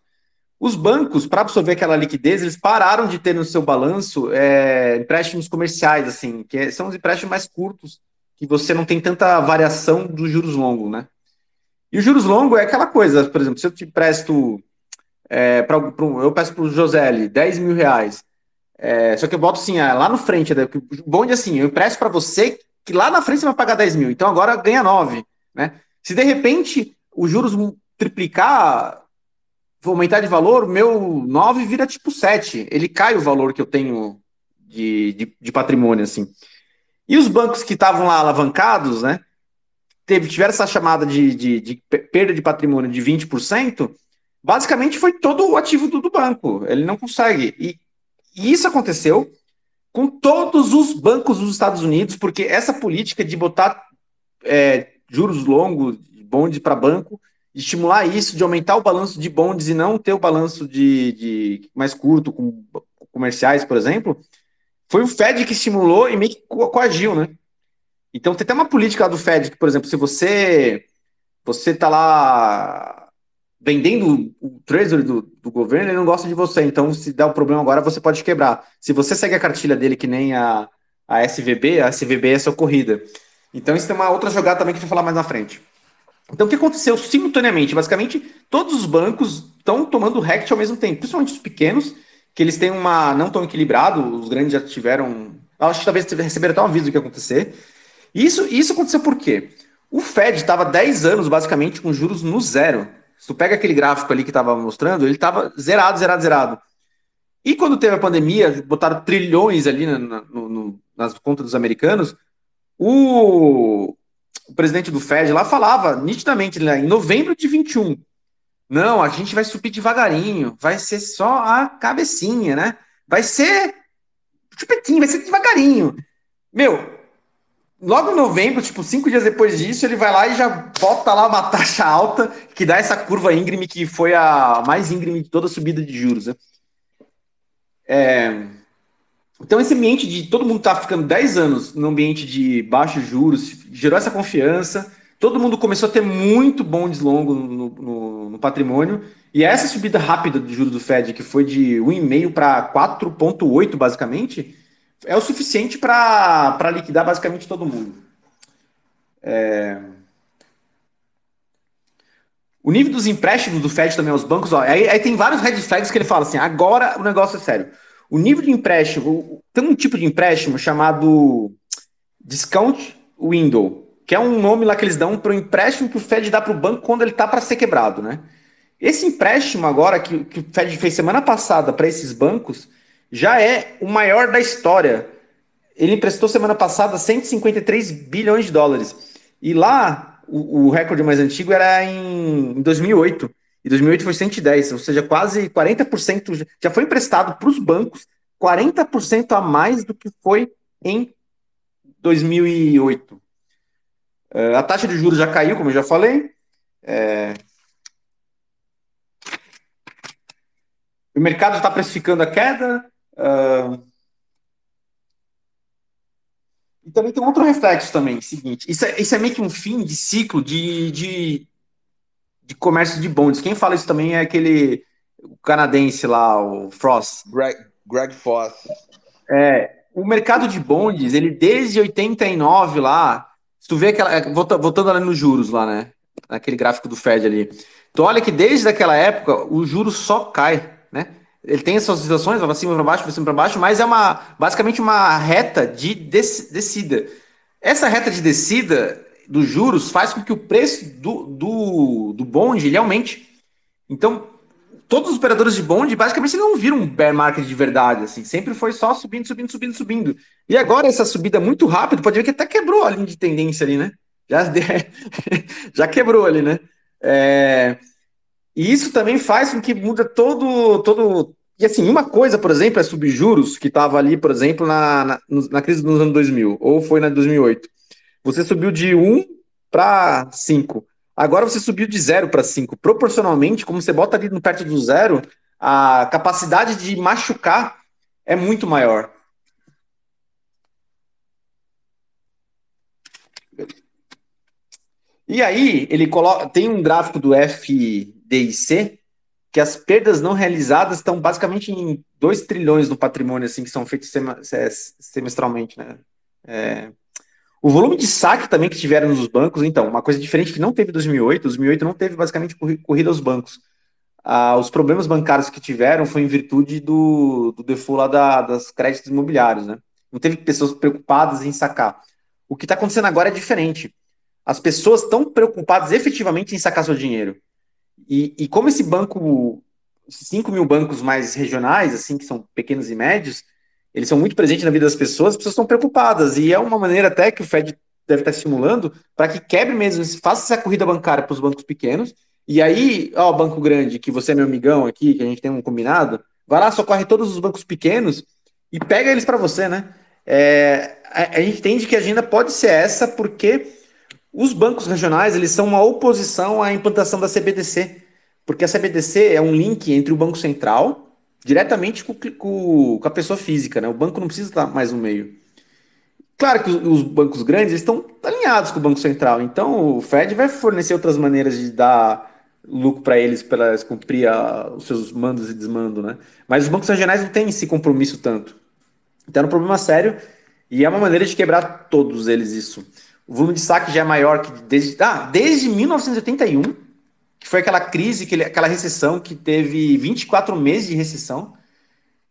Os bancos, para absorver aquela liquidez, eles pararam de ter no seu balanço é, empréstimos comerciais, assim, que são os empréstimos mais curtos, que você não tem tanta variação dos juros longos, né? E o juros longo é aquela coisa, por exemplo, se eu te presto é, pra, pra, eu peço para o José 10 mil reais. É, só que eu boto assim, é, lá no frente, né, o bonde é assim, eu empresto para você que lá na frente você vai pagar 10 mil, então agora ganha 9. Né? Se de repente os juros triplicar, aumentar de valor, meu 9 vira tipo 7. Ele cai o valor que eu tenho de, de, de patrimônio, assim. E os bancos que estavam lá alavancados, né? Teve, tiveram essa chamada de, de, de perda de patrimônio de 20%, basicamente foi todo o ativo do, do banco. Ele não consegue. E, e, isso aconteceu com todos os bancos dos Estados Unidos, porque essa política de botar é, juros longos, bondes para banco, de estimular isso, de aumentar o balanço de bondes e não ter o balanço de, de mais curto, com comerciais, por exemplo, foi o Fed que estimulou e meio que co coagiu, né? Então tem até uma política do Fed que, por exemplo, se você você tá lá vendendo o treasury do, do, governo, ele não gosta de você. Então, se der um problema agora, você pode quebrar. Se você segue a cartilha dele que nem a, a SVB, a SVB é socorrida. Então, isso tem uma outra jogada também que a gente vai falar mais na frente. Então, o que aconteceu simultaneamente? Basicamente, todos os bancos estão tomando RECT ao mesmo tempo, principalmente os pequenos, que eles têm uma. não tão equilibrado, os grandes já tiveram. Acho que talvez receberam até um aviso do que ia acontecer. Isso, isso aconteceu por quê? O Fed estava 10 anos, basicamente, com juros no zero. Se tu pega aquele gráfico ali que estava mostrando, ele estava zerado, zerado, zerado. E quando teve a pandemia, botaram trilhões ali na, no, nas contas dos americanos, o, o, presidente do Fed lá falava nitidamente, né, em novembro de 21, não, a gente vai subir devagarinho, vai ser só a cabecinha, né? Vai ser chupetinho, vai ser devagarinho. Meu, logo em novembro, tipo, cinco dias depois disso, ele vai lá e já bota lá uma taxa alta que dá essa curva íngreme que foi a mais íngreme de toda a subida de juros. Né? É... Então, esse ambiente de todo mundo tá ficando 10 anos no ambiente de baixos juros, gerou essa confiança, todo mundo começou a ter muito bondes longos no, no, no patrimônio, e essa subida rápida de juros do Fed, que foi de 1,5 para 4,8 basicamente, é o suficiente para liquidar basicamente todo mundo. É... O nível dos empréstimos do Fed também aos bancos, ó, aí, aí, tem vários red flags que ele fala assim: agora o negócio é sério. O nível de empréstimo, tem um tipo de empréstimo chamado discount window, que é um nome lá que eles dão para o empréstimo que o Fed dá para o banco quando ele está para ser quebrado, né? Esse empréstimo agora que, que o Fed fez semana passada para esses bancos já é o maior da história. ele emprestou semana passada 153 bilhões de dólares. E lá, o, o recorde mais antigo era em, em 2008. E 2008 foi 110, ou seja, quase 40% já foi emprestado para os bancos, 40% a mais do que foi em 2008. Uh, a taxa de juros já caiu, como eu já falei. É... O mercado está precificando a queda. Uh... E também tem outro reflexo também, seguinte. Isso é, isso é meio que um fim de ciclo de, de, de comércio de bondes. Quem fala isso também é aquele canadense lá, o Frost. Greg, Greg Foss. É, o mercado de bondes, ele desde 89 lá, se tu vê aquela, é, voltando ali nos juros lá, né? Naquele gráfico do Fed ali. Tu olha que desde aquela época o juro só cai? Ele tem essas situações, vai cima para baixo, vai cima para baixo, mas é uma basicamente uma reta de descida. Essa reta de descida dos juros faz com que o preço do, do, do bonde ele aumente. Então, todos os operadores de bonde basicamente não viram um bear market de verdade, assim, sempre foi só subindo, subindo, subindo, subindo. E agora essa subida muito rápida, pode ver que até quebrou a linha de tendência ali, né? Já, já quebrou ali, né? É... E isso também faz com que muda todo, todo. E assim, uma coisa, por exemplo, é subjuros, que estava ali, por exemplo, na, na, na crise dos anos 2000, ou foi na 2008. Você subiu de 1 para 5. Agora você subiu de 0 para 5. Proporcionalmente, como você bota ali perto do zero, a capacidade de machucar é muito maior. E aí, ele coloca, tem um gráfico do FDIC que as perdas não realizadas estão basicamente em 2 trilhões no patrimônio, assim, que são feitos semestralmente, né? É, o volume de saque também que tiveram nos bancos, então, uma coisa diferente que não teve em 2008, 2008 não teve basicamente corrida aos bancos. Ah, os problemas bancários que tiveram foi em virtude do, do default lá da, das créditos imobiliários, né? Não teve pessoas preocupadas em sacar. O que está acontecendo agora é diferente as pessoas estão preocupadas efetivamente em sacar seu dinheiro. E, e como esse banco, 5 mil bancos mais regionais, assim, que são pequenos e médios, eles são muito presentes na vida das pessoas, as pessoas estão preocupadas. E é uma maneira até que o Fed deve estar estimulando para que quebre mesmo, faça essa corrida bancária para os bancos pequenos. E aí, ó, banco grande, que você é meu amigão aqui, que a gente tem um combinado, vai lá, socorre todos os bancos pequenos e pega eles para você, né? É, a, a gente entende que a agenda pode ser essa, porque os bancos regionais, eles são uma oposição à implantação da CBDC, porque a CBDC é um link entre o Banco Central diretamente com, com, com a pessoa física, né? O banco não precisa estar mais no meio. Claro que os, bancos grandes estão alinhados com o Banco Central, então o Fed vai fornecer outras maneiras de dar lucro para eles para cumprir a, os seus mandos e desmando, né? Mas os bancos regionais não têm esse compromisso tanto. Então é um problema sério e é uma maneira de quebrar todos eles isso. O volume de saque já é maior que desde, ah, desde 1981, que foi aquela crise, aquela recessão que teve 24 meses de recessão.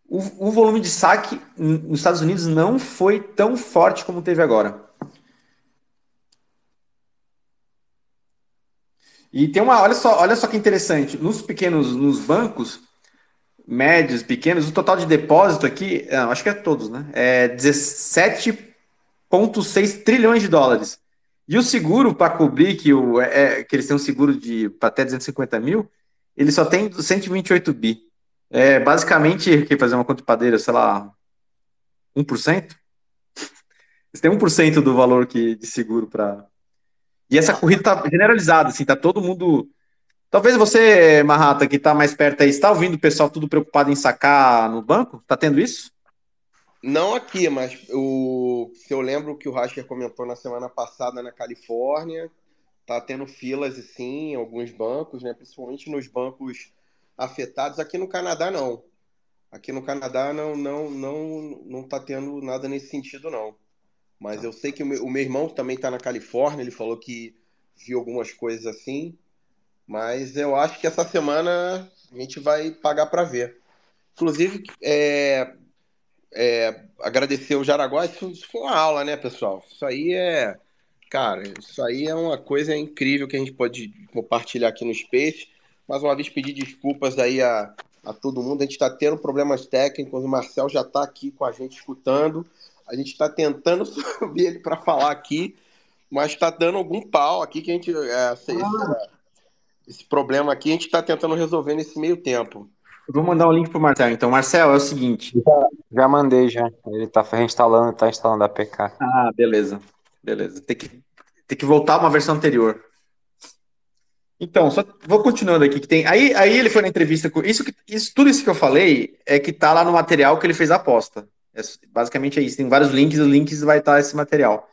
O, o volume de saque nos Estados Unidos não foi tão forte como teve agora. E tem uma, olha só, olha só que interessante, nos pequenos, nos bancos médios, pequenos, o total de depósito aqui, não, acho que é todos, né? É 17 1,6 trilhões de dólares. E o seguro para cobrir, que, o, é, é, que eles têm um seguro de até 250 mil, ele só tem 128 bi. É, basicamente, quer fazer uma conta de padeira, sei lá, 1%? Eles têm 1% do valor que, de seguro para. E essa corrida tá generalizada, assim, tá todo mundo. Talvez você, Marrata, que tá mais perto aí, está ouvindo o pessoal tudo preocupado em sacar no banco? Tá tendo isso? Não aqui, mas o, se eu lembro que o Rasker comentou na semana passada na Califórnia, tá tendo filas assim em alguns bancos, né? Principalmente nos bancos afetados. Aqui no Canadá não. Aqui no Canadá não não não não tá tendo nada nesse sentido não. Mas eu sei que o meu, o meu irmão também tá na Califórnia, ele falou que viu algumas coisas assim. Mas eu acho que essa semana a gente vai pagar para ver. Inclusive, é, é, agradecer o Jaraguá, isso, isso, foi uma aula, né, pessoal? Isso aí é, cara, isso aí é uma coisa incrível que a gente pode compartilhar aqui no Space. Mais uma vez pedir desculpas aí a, a todo mundo, a gente está tendo problemas técnicos, o Marcel já está aqui com a gente escutando. A gente está tentando subir ele para falar aqui, mas está dando algum pau aqui que a gente. É, esse, esse, problema aqui a gente está tentando resolver nesse meio tempo. Vou mandar um link pro Marcel. Então, Marcel, é o seguinte. Já, já mandei, já. Ele está reinstalando, está instalando a APK. Ah, beleza. Beleza. Tem que, tem que voltar uma versão anterior. Então, só vou continuando aqui que tem. Aí, aí ele foi na entrevista com isso, isso, tudo isso que eu falei é que tá lá no material que ele fez a aposta. É, basicamente é isso. Tem vários links, os links vai estar esse material.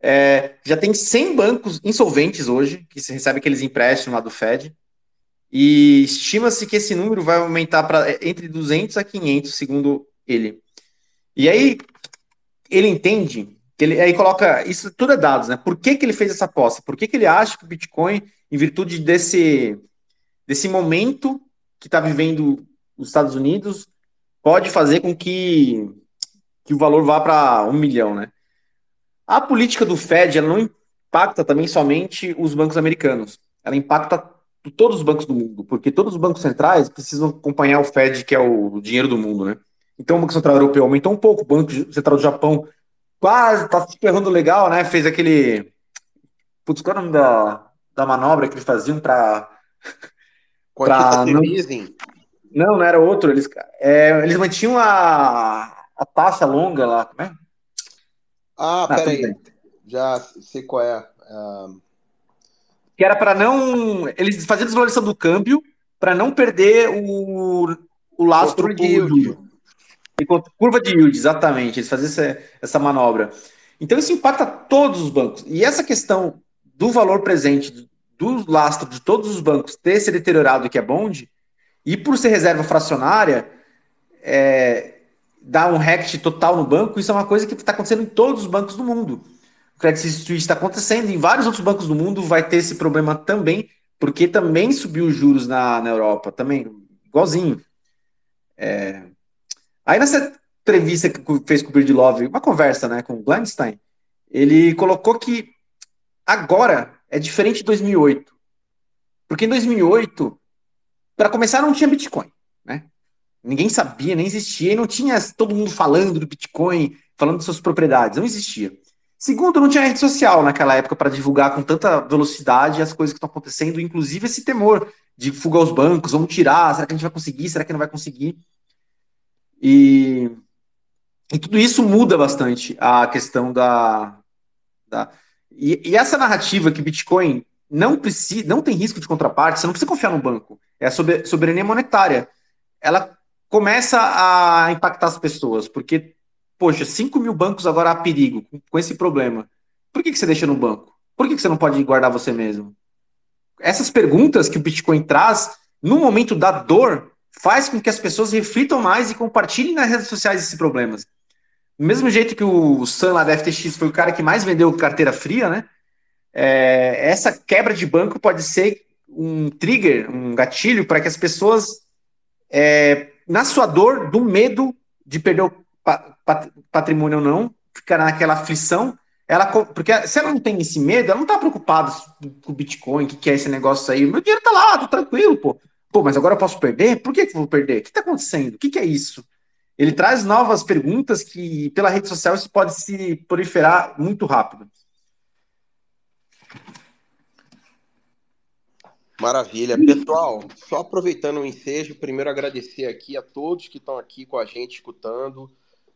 É, já tem 100 bancos insolventes hoje que se recebe aqueles empréstimos lá do Fed. E estima-se que esse número vai aumentar para é, entre 200 a 500, segundo ele. E aí ele entende que ele aí coloca isso tudo é dados, né? Por que, que ele fez essa aposta? Por que, que ele acha que o Bitcoin em virtude desse, desse momento que está vivendo os Estados Unidos, pode fazer com que, que o valor vá para um milhão, né? A política do Fed ela não impacta também somente os bancos americanos, ela impacta todos os bancos do mundo, porque todos os bancos centrais precisam acompanhar o Fed, que é o dinheiro do mundo, né? Então o Banco Central Europeu aumentou um pouco, o Banco Central do Japão quase tá se ferrando legal, né? Fez aquele. Putz, qual é o nome da, da manobra que eles faziam para. pra não... não, não era outro. Eles, é, eles mantinham a, a taxa longa lá. Como é? Ah, ah peraí. Já sei qual é. Uh... Que era para não. Eles faziam desvalorização do câmbio para não perder o, o lastro de yield. Curva de yield, exatamente. Eles faziam essa, essa manobra. Então isso impacta todos os bancos. E essa questão do valor presente do lastro de todos os bancos ter se deteriorado, que é bonde, e por ser reserva fracionária, é, dar um rect total no banco, isso é uma coisa que está acontecendo em todos os bancos do mundo. O Credit Suisse está acontecendo, em vários outros bancos do mundo vai ter esse problema também, porque também subiu os juros na, na Europa, também, igualzinho. É... Aí nessa entrevista que fez com o Bird Love, uma conversa né, com o Glenstein, ele colocou que Agora é diferente de 2008. Porque em 2008, para começar, não tinha Bitcoin. Né? Ninguém sabia, nem existia, e não tinha todo mundo falando do Bitcoin, falando de suas propriedades. Não existia. Segundo, não tinha rede social naquela época para divulgar com tanta velocidade as coisas que estão acontecendo, inclusive esse temor de fuga aos bancos, vamos tirar, será que a gente vai conseguir, será que não vai conseguir? E, e tudo isso muda bastante a questão da, da e, e, essa narrativa que Bitcoin não precisa, não tem risco de contraparte, você não precisa confiar no banco. É a soberania monetária. Ela começa a impactar as pessoas, porque, poxa, 5 mil bancos agora há perigo com, esse problema. Por que, que você deixa no banco? Por que, que você não pode guardar você mesmo? Essas perguntas que o Bitcoin traz, no momento da dor, faz com que as pessoas reflitam mais e compartilhem nas redes sociais esses problemas. Do mesmo jeito que o Sam lá da FTX foi o cara que mais vendeu carteira fria, né? É, essa quebra de banco pode ser um trigger, um gatilho para que as pessoas, é, na sua dor, do medo de perder o patrimônio ou não, ficar naquela aflição, ela, porque se ela não tem esse medo, ela não está preocupada com o Bitcoin, o que, que é esse negócio aí. Meu dinheiro está lá, tô tranquilo, pô. Pô, mas agora eu posso perder? Por que, que eu vou perder? O que está acontecendo? O que, que é isso? Ele traz novas perguntas que, pela rede social, isso pode se proliferar muito rápido. Maravilha. Pessoal, só aproveitando o ensejo, primeiro agradecer aqui a todos que estão aqui com a gente, escutando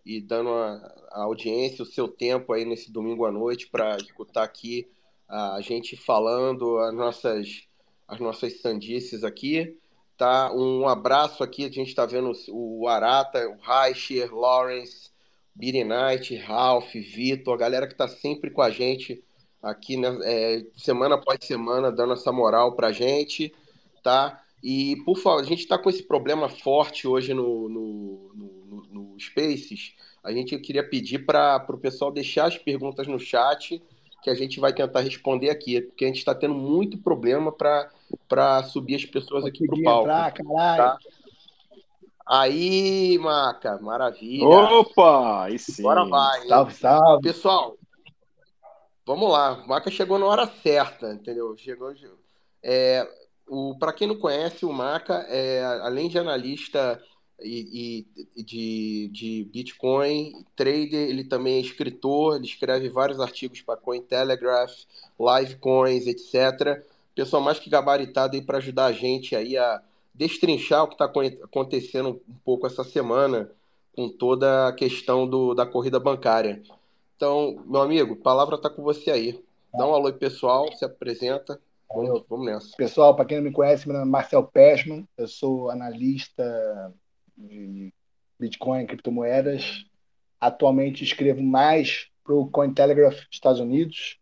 e dando a, a audiência, o seu tempo aí nesse domingo à noite para escutar aqui a gente falando as nossas, as nossas sandices aqui. Tá? Um abraço aqui, a gente está vendo o Arata, o Reicher, Lawrence, Beating Knight, Ralph, Vitor, a galera que está sempre com a gente aqui, né, é, semana após semana, dando essa moral para a gente, tá? E, por favor, a gente está com esse problema forte hoje no, no, no Spaces. A gente queria pedir para o pessoal deixar as perguntas no chat, que a gente vai tentar responder aqui, porque a gente está tendo muito problema para para subir as pessoas aqui para o palco. Entrar, tá? Aí, Maca, maravilha. Opa, aí sim. Agora vai. Salve, salve. Pessoal, vamos lá. O Maca chegou na hora certa, entendeu? Chegou. É, o para quem não conhece, o Maca é além de analista e, de, de Bitcoin, trader, ele também é escritor, ele escreve vários artigos para Cointelegraph, Livecoins, etc. Pessoal mais que gabaritado aí para ajudar a gente aí a destrinchar o que está acontecendo um pouco essa semana com toda a questão do, da corrida bancária. Então, meu amigo, palavra está com você aí. Dá um alô pessoal, se apresenta. Vamos, vamos nessa. Pessoal, para quem não me conhece, meu nome é Marcel Peshman, eu sou analista de Bitcoin, criptomoedas. Atualmente escrevo mais para o Cointelegraph Estados Unidos.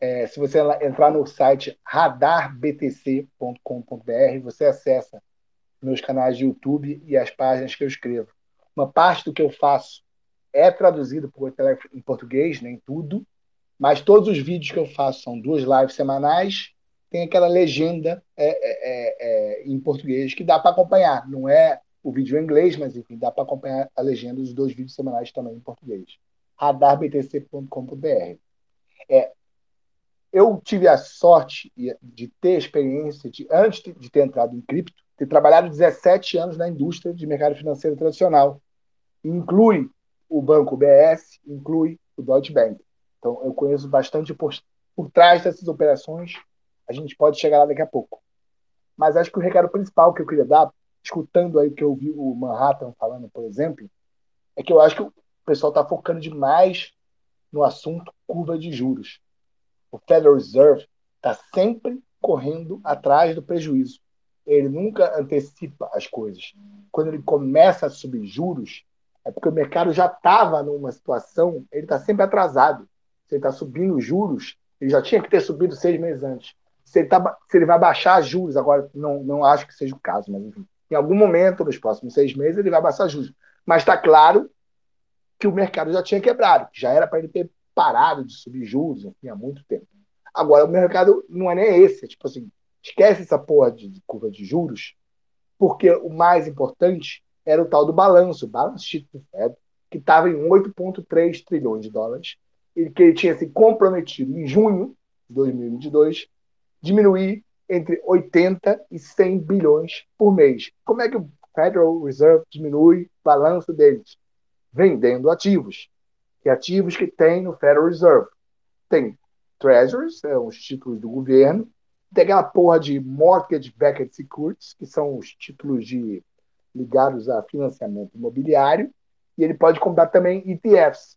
É, se você entrar no site radarbtc.com.br, você acessa meus canais de YouTube e as páginas que eu escrevo. Uma parte do que eu faço é traduzido por em português, nem tudo, mas todos os vídeos que eu faço são duas lives semanais, tem aquela legenda é, é, é, é em português que dá para acompanhar. Não é o vídeo em inglês, mas enfim, dá para acompanhar a legenda dos dois vídeos semanais também em português. radarbtc.com.br. É, eu tive a sorte de ter experiência de, antes de ter entrado em cripto, ter trabalhado 17 anos na indústria de mercado financeiro tradicional. Inclui o banco BS, inclui o Deutsche Bank. Então, eu conheço bastante por, por trás dessas operações. A gente pode chegar lá daqui a pouco. Mas acho que o recado principal que eu queria dar escutando aí o que eu vi o Manhattan falando, por exemplo, é que eu acho que o pessoal está focando demais no assunto curva de juros. O Federal Reserve está sempre correndo atrás do prejuízo. Ele nunca antecipa as coisas. Quando ele começa a subir juros, é porque o mercado já estava numa situação, ele está sempre atrasado. Se ele está subindo juros, ele já tinha que ter subido seis meses antes. Se ele, tá, se ele vai baixar juros, agora não, não acho que seja o caso, mas enfim. Em algum momento, nos próximos seis meses, ele vai baixar juros. Mas está claro que o mercado já tinha quebrado, já era para ele ter parado de subir juros enfim, há muito tempo. Agora, o mercado não é nem esse. É tipo assim, esquece essa porra de curva de juros, porque o mais importante era o tal do balanço, o balance sheet do Fed, que estava em 8,3 trilhões de dólares, e que ele tinha se comprometido em junho de 2022 diminuir entre 80 e 100 bilhões por mês. Como é que o Federal Reserve diminui o balanço deles? Vendendo ativos. Que ativos que tem no Federal Reserve? Tem Treasuries, é, os títulos do governo, tem aquela porra de Mortgage-Backed Securities, que são os títulos de, ligados a financiamento imobiliário, e ele pode comprar também ETFs,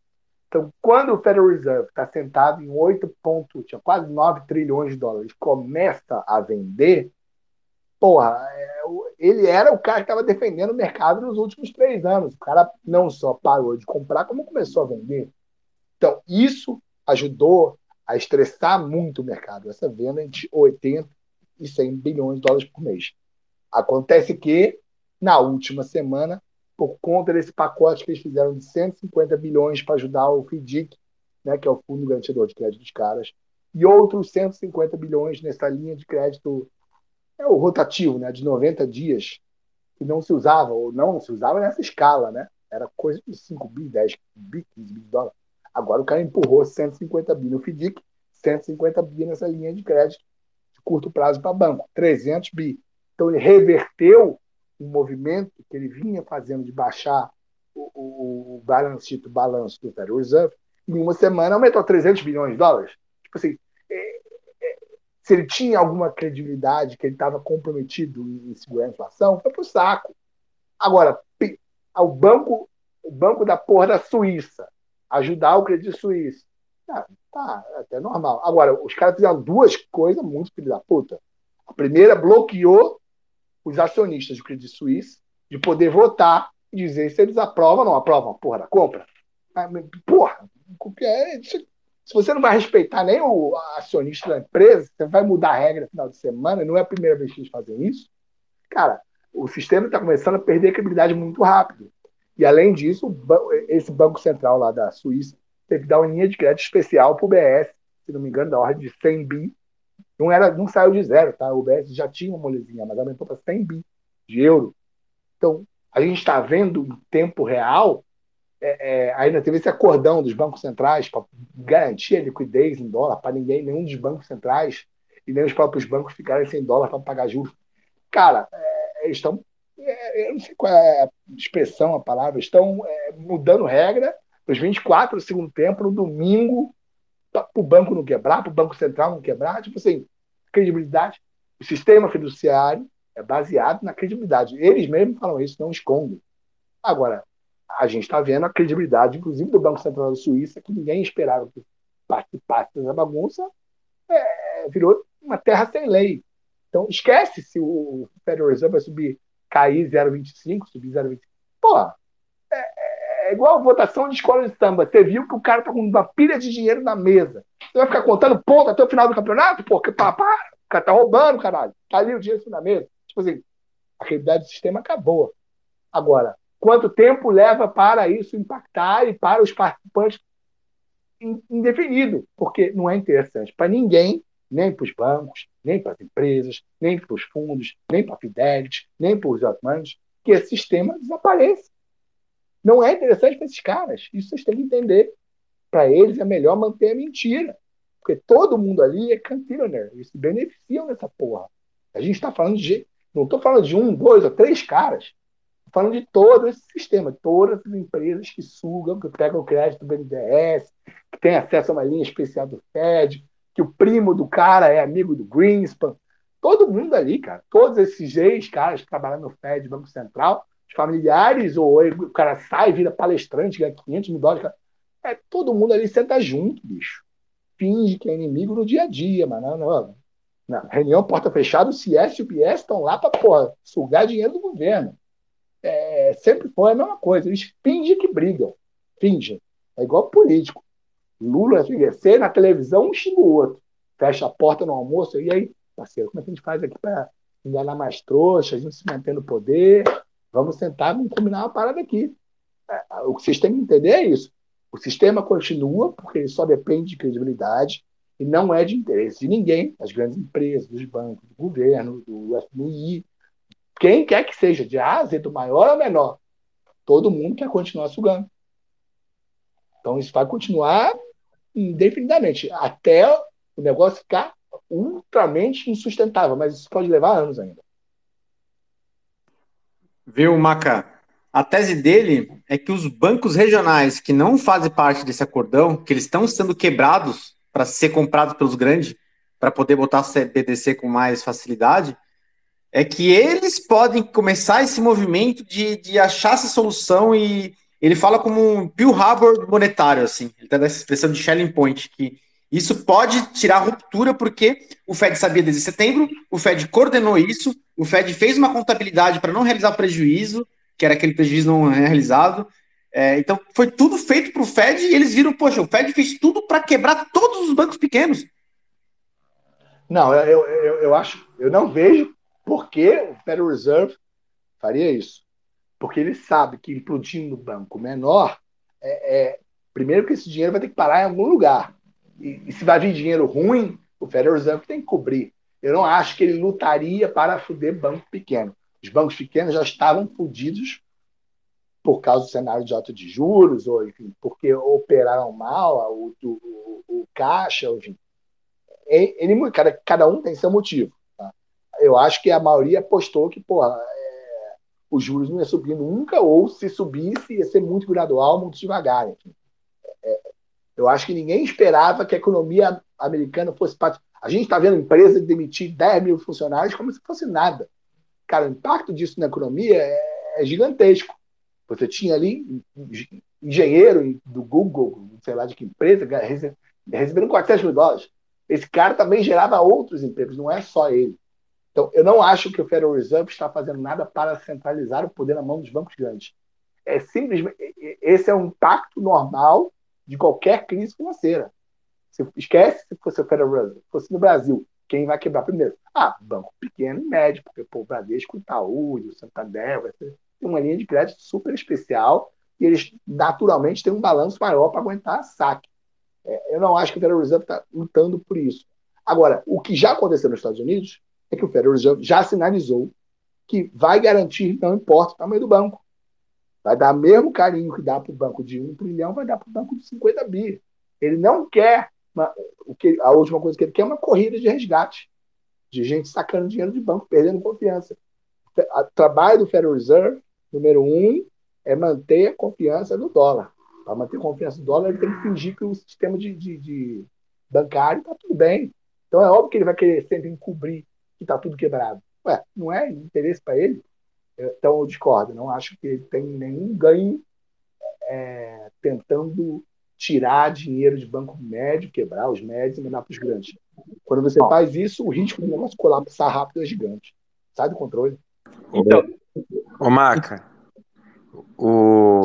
então, quando o Federal Reserve está sentado em 8 pontos, tinha quase 9 trilhões de dólares, começa a vender, porra, é, ele era o cara que estava defendendo o mercado nos últimos três anos. O cara não só parou de comprar, como começou a vender. Então, isso ajudou a estressar muito o mercado, essa venda entre 80 e 100 bilhões de dólares por mês. Acontece que, na última semana, por conta desse pacote que eles fizeram de 150 bilhões para ajudar o FDIC, né, que é o Fundo Garantidor de Crédito dos caras, e outros 150 bilhões nessa linha de crédito, é o rotativo, né, de 90 dias, que não se usava, ou não se usava nessa escala, né? Era coisa de 5 bi, 10 bi, 15 bi de dólar. Agora o cara empurrou 150 bi no FDIC, 150 bi nessa linha de crédito de curto prazo para banco, 300 bi. Então ele reverteu um movimento que ele vinha fazendo de baixar o, o, o balance balanço do Federal Reserve, em uma semana aumentou a 300 bilhões de dólares. Tipo assim, é, é, se ele tinha alguma credibilidade, que ele estava comprometido em segurar a inflação, foi pro saco. Agora, o banco, o banco da porra da Suíça, ajudar o Credit Suíça, ah, tá, é até normal. Agora, os caras fizeram duas coisas muito filho da puta. A primeira bloqueou os acionistas do Credit Suisse de poder votar e dizer se eles aprovam ou não aprovam a porra da compra. Ah, porra, é, se você não vai respeitar nem o acionista da empresa, você vai mudar a regra no final de semana, não é a primeira vez que eles fazem isso. Cara, o sistema está começando a perder a credibilidade muito rápido. E, além disso, esse Banco Central lá da Suíça teve que dar uma linha de crédito especial para o BS, se não me engano, da ordem de 100 bi, não, era, não saiu de zero, tá? O UBS já tinha uma molezinha, mas aumentou para 100 bi de euro. Então, a gente está vendo em tempo real, é, é, ainda teve esse acordão dos bancos centrais para garantir a liquidez em dólar para ninguém, nenhum dos bancos centrais e nem os próprios bancos ficarem sem dólar para pagar juros. Cara, é, eles estão é, eu não sei qual é a expressão, a palavra, estão é, mudando regra os 24 do segundo tempo, no domingo, para o banco não quebrar, para o Banco Central não quebrar. Tipo assim, credibilidade. O sistema fiduciário é baseado na credibilidade. Eles mesmos falam isso, não escondem. Agora, a gente está vendo a credibilidade, inclusive do Banco Central da Suíça, que ninguém esperava que participasse dessa bagunça, é, virou uma terra sem lei. Então, esquece se o Federal Reserve vai subir, cair 0,25, subir 0,25. Pô, é, igual a votação de escola de samba. Você viu que o cara tá com uma pilha de dinheiro na mesa. Você vai ficar contando ponto até o final do campeonato? Pô, que papá, o cara tá roubando, caralho. Tá ali o dinheiro na mesa. Tipo assim, a realidade do sistema acabou. Agora, quanto tempo leva para isso impactar e para os participantes indefinido, porque não é interessante para ninguém, nem para os bancos, nem para as empresas, nem para os fundos, nem para a Fidelity, nem para os Altmans, que esse sistema desapareça. Não é interessante para esses caras. Isso vocês têm que entender. Para eles é melhor manter a mentira. Porque todo mundo ali é cantiloner. Eles se beneficiam dessa porra. A gente está falando de. Não estou falando de um, dois ou três caras falando de todo esse sistema, todas as empresas que sugam, que pegam crédito do BNDES, que tem acesso a uma linha especial do Fed, que o primo do cara é amigo do Greenspan. Todo mundo ali, cara. Todos esses ex-caras que trabalham no Fed, Banco Central, familiares, ou o cara sai, vira palestrante, ganha 500 mil dólares. Cara. É, todo mundo ali senta junto, bicho. Finge que é inimigo no dia a dia, mano. Não, não. reunião porta fechada, o CS e o PS estão lá para sugar dinheiro do governo é, sempre foi a mesma coisa. Eles fingem que brigam. Fingem. É igual político. Lula, você na televisão, um xinga o outro. Fecha a porta no almoço. E aí, parceiro, como é que a gente faz aqui para enganar mais trouxa, a gente se manter no poder? Vamos vamos combinar uma parada aqui. É, o que vocês têm que entender é isso. O sistema continua porque ele só depende de credibilidade e não é de interesse de ninguém, das grandes empresas, dos bancos, do governo, do FMI, quem quer que seja, de A Z, do maior ao menor, todo mundo quer continuar sugando. Então isso vai continuar indefinidamente, até o negócio ficar ultramente insustentável, mas isso pode levar anos ainda. Viu, Maca? A tese dele é que os bancos regionais que não fazem parte desse acordão, que eles estão sendo quebrados para ser comprados pelos grandes, para poder botar BDC com mais facilidade, é que eles podem começar esse movimento de, de achar essa solução e ele fala como um Bill Hubbard monetário, assim, ele tá dessa expressão de Shelling Point, que isso pode tirar ruptura porque o Fed sabia desde setembro, o Fed coordenou isso, o Fed fez uma contabilidade para não realizar prejuízo, que era aquele prejuízo não realizado. É, então foi tudo feito para o Fed e eles viram, poxa, o Fed fez tudo para quebrar todos os bancos pequenos. Não, eu, eu, eu acho, eu não vejo por que o Federal Reserve faria isso? Porque ele sabe que implodindo no banco menor, é, é, primeiro que esse dinheiro vai ter que parar em algum lugar. E, e, se vai vir dinheiro ruim, o Federal Reserve tem que cobrir. Eu não acho que ele lutaria para fuder banco pequeno. Os bancos pequenos já estavam fudidos por causa do cenário de alta de juros, ou enfim, porque operaram mal o, o, o, caixa, enfim. Ele, cada, cada um tem seu motivo eu acho que a maioria apostou que, porra, é, os juros não ia subir nunca, ou se subisse, ia ser muito gradual, muito devagar. Enfim. É, eu acho que ninguém esperava que a economia americana fosse parte. A gente está vendo empresa demitir 10 mil funcionários como se fosse nada. Cara, o impacto disso na economia é, é gigantesco. Você tinha ali engenheiro do Google, sei lá de que empresa, recebendo 400 mil dólares. Esse cara também gerava outros empregos, não é só ele. Então, eu não acho que o Federal Reserve está fazendo nada para centralizar o poder na mão dos bancos grandes. É simplesmente esse é um impacto normal de qualquer crise financeira. Você esquece se fosse o Federal Reserve, se fosse no Brasil, quem vai quebrar primeiro? Ah, banco pequeno e médio, porque pô, o Bradesco, o Itaú, o Santander, ter uma linha de crédito super especial e eles naturalmente têm um balanço maior para aguentar saque. É, eu não acho que o Federal Reserve está lutando por isso. Agora, o que já aconteceu nos Estados Unidos é que o Federal Reserve já sinalizou que vai garantir, não importa o tamanho do banco. Vai dar mesmo carinho que dá para o banco de 1 trilhão, vai dar para o banco de 50 bi. Ele não quer, uma, o que, a última coisa que ele quer é uma corrida de resgate, de gente sacando dinheiro de banco, perdendo confiança. O trabalho do Federal Reserve, número um, é manter a confiança no dólar. Para manter a confiança no dólar, ele tem que fingir que o sistema de, de, de bancário está tudo bem. Então é óbvio que ele vai querer sempre encobrir que está tudo quebrado. Ué, não é interesse para ele? Então eu discordo. Não acho que ele tem nenhum ganho é, tentando tirar dinheiro de banco médio, quebrar os médios e mandar para os grandes. Quando você faz isso, o risco do negócio colapsar rápido é gigante. Sai do controle. Então, ô Maca, o...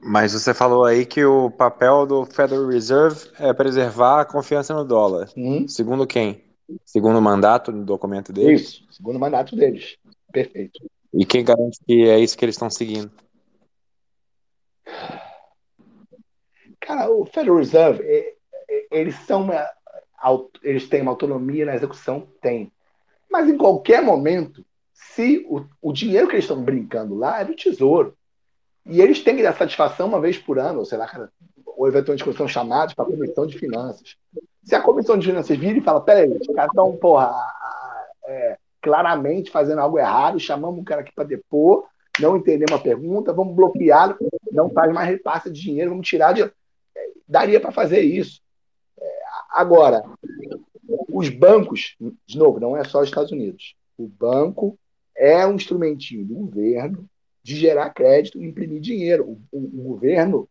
mas você falou aí que o papel do Federal Reserve é preservar a confiança no dólar. Hum? Segundo quem? Segundo o mandato no documento deles? Isso, segundo o mandato deles. Perfeito. E quem garante que é isso que eles estão seguindo? Cara, o Federal Reserve, eles são uma, eles têm uma autonomia na execução? Tem. Mas em qualquer momento, se o, o dinheiro que eles estão brincando lá é do tesouro. E eles têm que dar satisfação uma vez por ano, ou sei lá, cara, ou eventualmente quando são chamados para a comissão de finanças. Se a comissão de finanças vira e fala, peraí, os caras estão, porra, é, claramente fazendo algo errado, chamamos um cara aqui para depor, não entender uma pergunta, vamos bloqueá-lo, não faz mais repasse de dinheiro, vamos tirar de daria para fazer isso. É, agora, os bancos, de novo, não é só os Estados Unidos. O banco é um instrumentinho do governo de gerar crédito e imprimir dinheiro. O, o, o governo,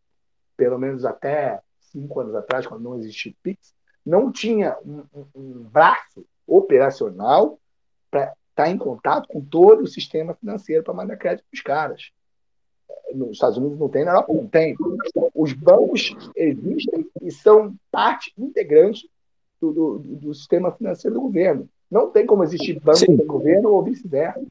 pelo menos até cinco anos atrás, quando não existia o PIX, não tinha um, um, um braço operacional para estar tá em contato com todo o sistema financeiro para mandar crédito para os caras nos Estados Unidos não tem, na Europa não tem. Os bancos existem e são parte integrante do, do, do sistema financeiro do governo. Não tem como existir banco Sim. do governo ou vice-versa.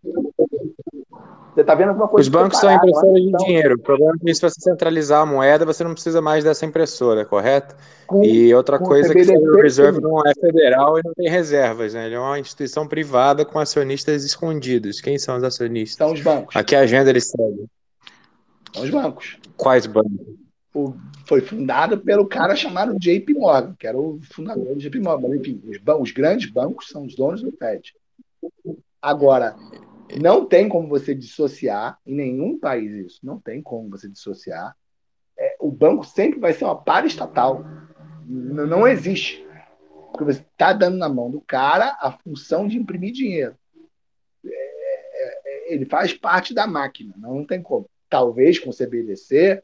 Você está vendo alguma coisa. Os bancos são impressoras de então, dinheiro. O problema é que se você centralizar a moeda, você não precisa mais dessa impressora, correto? Com, e outra coisa é que o Reserve não é federal e não tem reservas, né? Ele é uma instituição privada com acionistas escondidos. Quem são os acionistas? São os bancos. A que agenda eles seguem? São os bancos. Quais bancos? O, foi fundado pelo cara chamado JP Morgan, que era o fundador do JP Morgan. Enfim, os, os grandes bancos são os donos do Fed. Agora, não tem como você dissociar, em nenhum país isso, não tem como você dissociar. É, o banco sempre vai ser uma paraestatal. Não, não existe. Porque você está dando na mão do cara a função de imprimir dinheiro. É, é, é ele faz parte da máquina, não, não tem como talvez com o CBDC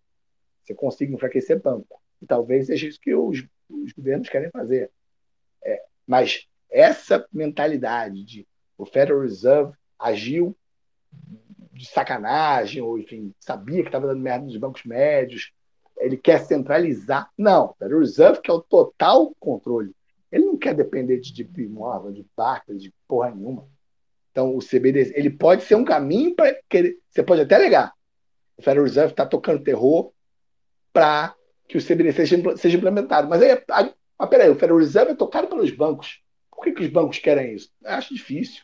você consiga enfraquecer banco. E talvez seja isso que os, os governos querem fazer. É, mas essa mentalidade de o Federal Reserve agiu de sacanagem, ou enfim, sabia que estava dando merda nos bancos médios, ele quer centralizar. Não, o Federal Reserve quer o total controle. Ele não quer depender de JP Morgan, de Barclays, de porra nenhuma. Então, o CBDC, ele pode ser um caminho para. Você pode até alegar o Federal Reserve está tocando terror para que o CBDC seja, seja implementado. Mas aí, aí mas peraí, o Federal Reserve é tocado pelos bancos. Por que, que os bancos querem isso? Eu acho difícil.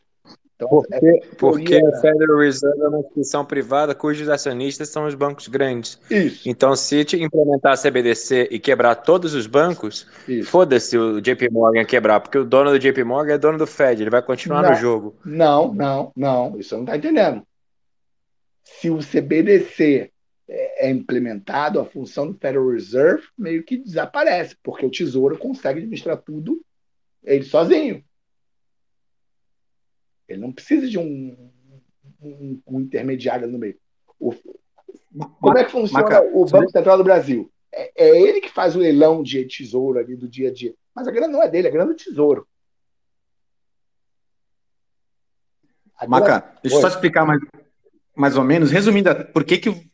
Então, porque, é porque o Federal Reserve é uma instituição privada cujos acionistas são os bancos grandes. Isso. Então, se implementar a CBDC e quebrar todos os bancos, foda-se o JP Morgan quebrar, porque o dono do JP Morgan é dono do Fed, ele vai continuar não, no jogo. Não, não, não. Isso não está entendendo se o CBDC é, é implementado, a função do Federal Reserve meio que desaparece, porque o Tesouro consegue administrar tudo ele sozinho. Ele não precisa de um, um, um intermediário no meio. O, como é que funciona o Banco Central do Brasil? É, é, ele que faz o leilão de tesouro ali do dia a dia. Mas a grana não é dele, a grana é do tesouro. Maca, deixa eu só explicar mais, mais ou menos, resumindo, por que que,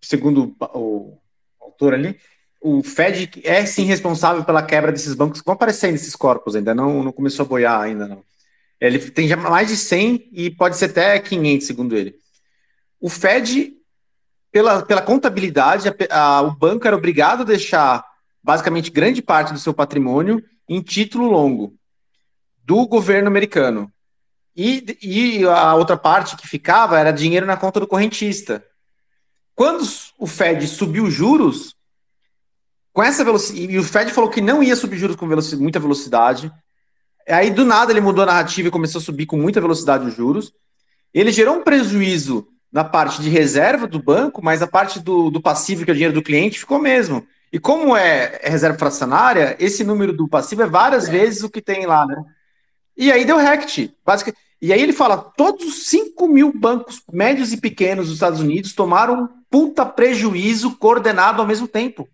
segundo o autor ali, o Fed é sim responsável pela quebra desses bancos que vão aparecer nesses corpos, ainda não, não começou a boiar ainda não. Ele tem já mais de 100 e pode ser até 500, segundo ele. O Fed, pela, pela contabilidade, a, a, o banco era obrigado a deixar basicamente grande parte do seu patrimônio em título longo do governo americano. E, e a outra parte que ficava era dinheiro na conta do correntista. Quando o Fed subiu juros, com essa velocidade, e o Fed falou que não ia subir juros com muita velocidade, aí do nada ele mudou a narrativa e começou a subir com muita velocidade os juros, ele gerou um prejuízo na parte de reserva do banco, mas a parte do, do passivo, que é o dinheiro do cliente, ficou mesmo. E como é, é reserva fracionária, esse número do passivo é várias vezes o que tem lá, né? E aí deu rect. Basicamente. E aí ele fala: todos os 5 mil bancos médios e pequenos dos Estados Unidos tomaram um puta prejuízo coordenado ao mesmo tempo.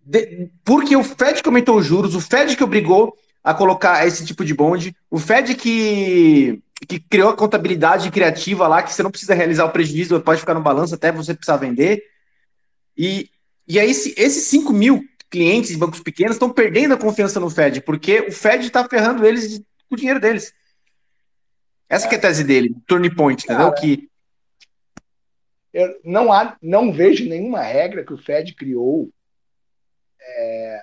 De, porque o Fed que aumentou os juros, o Fed que obrigou a colocar esse tipo de bonde, o Fed que que criou a contabilidade criativa lá, que você não precisa realizar o prejuízo, pode ficar no balanço até você precisar vender. E, e aí, esse, esses 5 mil clientes de bancos pequenos estão perdendo a confiança no Fed, porque o Fed está ferrando eles com o dinheiro deles. Essa é. é a tese dele, turning point, entendeu? Cara, que eu não há, não vejo nenhuma regra que o Fed criou é,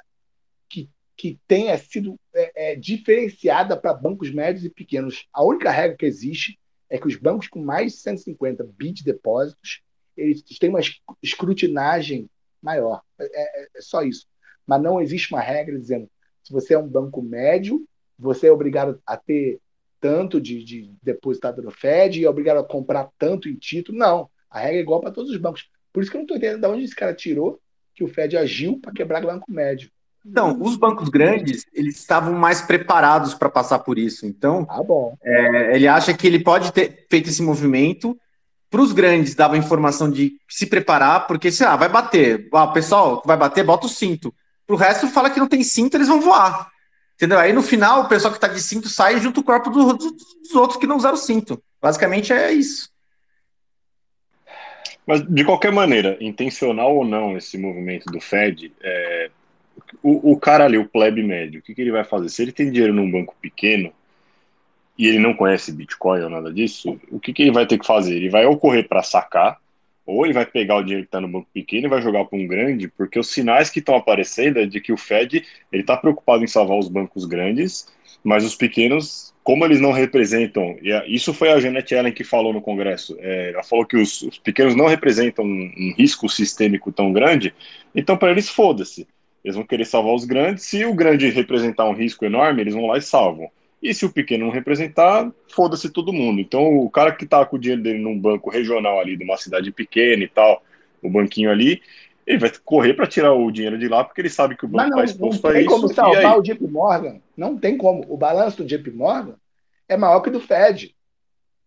que tenha sido é, é, diferenciada para bancos médios e pequenos. A única regra que existe é que os bancos com mais de 150 bi de depósitos eles têm uma escrutinagem maior. É, é, é, só isso. Mas não existe uma regra dizendo se você é um banco médio, você é obrigado a ter tanto de, de depositado no Fed e é obrigado a comprar tanto em título. Não. A regra é igual para todos os bancos. Por isso que eu não estou entendendo de onde esse cara tirou que o Fed agiu para quebrar o banco médio. Então, os bancos grandes, eles estavam mais preparados para passar por isso. Então, ah, bom. É, ele acha que ele pode ter feito esse movimento. Para os grandes, dava informação de se preparar, porque se ah, vai bater, ah, pessoal, vai bater, bota o cinto. O resto, fala que não tem cinto, eles vão voar. Entendeu? Aí no final, o pessoal que está de cinto sai junto o corpo do, do, dos outros que não usaram cinto. Basicamente é isso. Mas, de qualquer maneira, intencional ou não esse movimento do Fed, é, o, o cara ali, o plebe médio, o que, que ele vai fazer? Se ele tem dinheiro num banco pequeno e ele não conhece Bitcoin ou nada disso, o que, que ele vai ter que fazer? Ele vai ou correr para sacar, ou ele vai pegar o dinheiro que está no banco pequeno e vai jogar para um grande, porque os sinais que estão aparecendo é de que o Fed ele está preocupado em salvar os bancos grandes, mas os pequenos, como eles não representam, e isso foi a Janet Yellen que falou no Congresso, é, ela falou que os, os pequenos não representam um, um risco sistêmico tão grande, então para eles foda-se. Eles vão querer salvar os grandes. Se o grande representar um risco enorme, eles vão lá e salvam. E se o pequeno não representar, foda-se todo mundo. Então, o cara que tá com o dinheiro dele num banco regional ali, de uma cidade pequena e tal, o banquinho ali, ele vai correr para tirar o dinheiro de lá, porque ele sabe que o banco está exposto a isso. Não tem como salvar o JP Morgan. Não tem como. O balanço do JP Morgan é maior que o do Fed.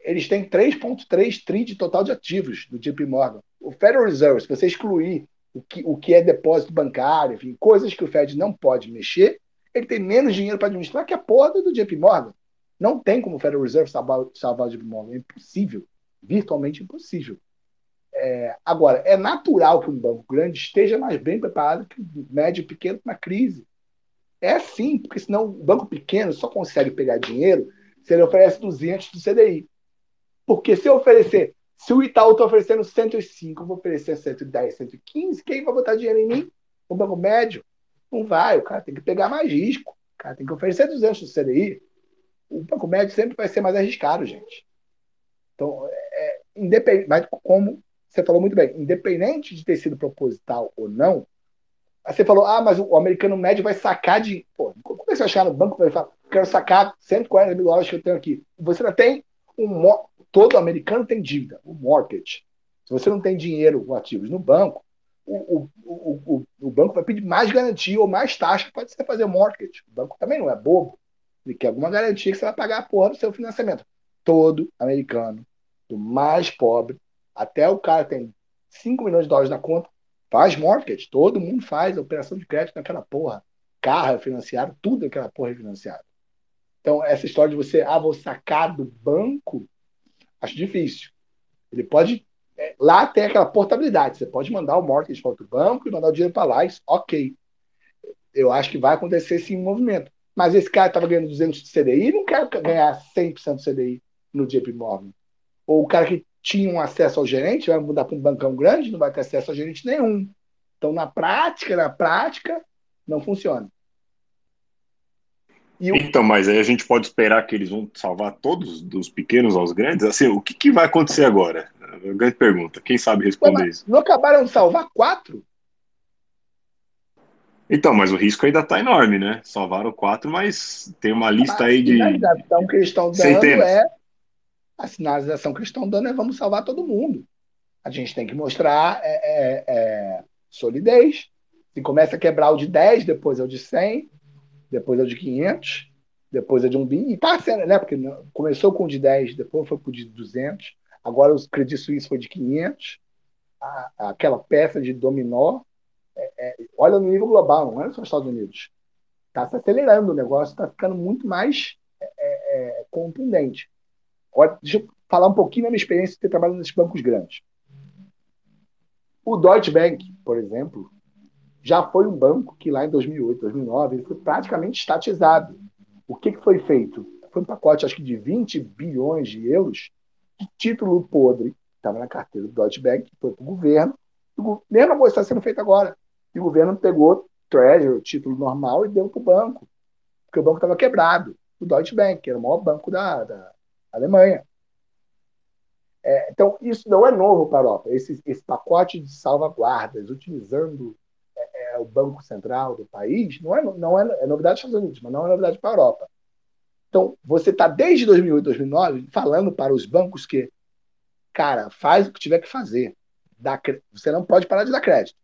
Eles têm 3,3 tri de total de ativos do JP Morgan. O Federal Reserve, se você excluir o que, o que é depósito bancário, enfim, coisas que o Fed não pode mexer, ele tem menos dinheiro para administrar que a porra do JP Morgan. Não tem como o Federal Reserve salvar, salvar o JP Morgan. É impossível. Virtualmente impossível. É, agora, é natural que um banco grande esteja mais bem preparado que o médio e pequeno na crise. É sim, porque senão o banco pequeno só consegue pegar dinheiro se ele oferece 200 do CDI. Porque se eu oferecer se o Itaú está oferecendo 105, eu vou oferecer 110, 115, quem vai botar dinheiro em mim? O banco médio? Não vai, o cara tem que pegar mais risco. O cara tem que oferecer 200 do CDI. O banco médio sempre vai ser mais arriscado, gente. Então, é, independente, mas como você falou muito bem, independente de ter sido proposital ou não, você falou, ah, mas o americano médio vai sacar de. Pô, como é que você achar no banco? Ele fala, quero sacar 140 mil dólares que eu tenho aqui. Você ainda tem um, todo americano tem dívida, o mortgage. Se você não tem dinheiro ou ativos no banco, o, o, o, o, banco vai pedir mais garantia ou mais taxa para você fazer o mortgage. O banco também não é bobo. Ele quer alguma garantia que você vai pagar a porra do seu financiamento. Todo americano, do mais pobre, até o cara tem 5 milhões de dólares na conta, faz mortgage. Todo mundo faz operação de crédito naquela porra. Carro é financiado, tudo aquela porra é financiado. Então, essa história de você, ah, vou sacar do banco, Acho difícil. Ele pode. Lá tem aquela portabilidade. Você pode mandar o mortgage para outro banco e mandar o dinheiro para lá. Isso, ok. Eu acho que vai acontecer sim um movimento. Mas esse cara estava ganhando 200 de CDI não quer ganhar 100% de CDI no JP Morgan. Ou o cara que tinha um acesso ao gerente vai mudar para um bancão grande, não vai ter acesso ao gerente nenhum. Então, na prática, na prática, não funciona. O... Então, mas aí a gente pode esperar que eles vão salvar todos, dos pequenos aos grandes? Assim, o que, que vai acontecer agora? É grande pergunta. Quem sabe responder Pô, isso? Não acabaram de salvar quatro? Então, mas o risco ainda está enorme, né? Salvaram quatro, mas tem uma lista aí de. Então, o que eles estão dando centenas. é. A sinalização que eles estão dando é vamos salvar todo mundo. A gente tem que mostrar é, é, é, solidez. Se começa a quebrar o de 10, depois é o de 100, depois é o de 500, depois é de um bi. E tá sendo, né? Porque começou com o de 10, depois foi para o de 200, agora o Credit Suisse foi de 500. A, aquela peça de dominó, é, é, olha no nível global, não é só os Estados Unidos. Está se acelerando o negócio, está ficando muito mais é, é, é, contundente. Olha, deixa eu falar um pouquinho da minha experiência de ter trabalhado nesses bancos grandes. O Deutsche Bank, por exemplo, já foi um banco que lá em 2008, 2009, ele foi praticamente estatizado. O que, que foi feito? Foi um pacote, acho que de 20 bilhões de euros título podre, estava na carteira do Deutsche Bank, foi para o governo. O mesma coisa está sendo feita agora. E o governo pegou Treasury, título normal, e deu para o banco, porque o banco estava quebrado. O Deutsche Bank, que era o maior banco da, da Alemanha. É, então, isso não é novo para a Europa. Esse, esse pacote de salvaguardas, utilizando é, é, o Banco Central do país, não é, não é, é novidade dos Estados Unidos, mas não é novidade para a Europa. Então, você está desde 2008, 2009 falando para os bancos que, cara, faz o que tiver que fazer. Dá, você não pode parar de dar crédito.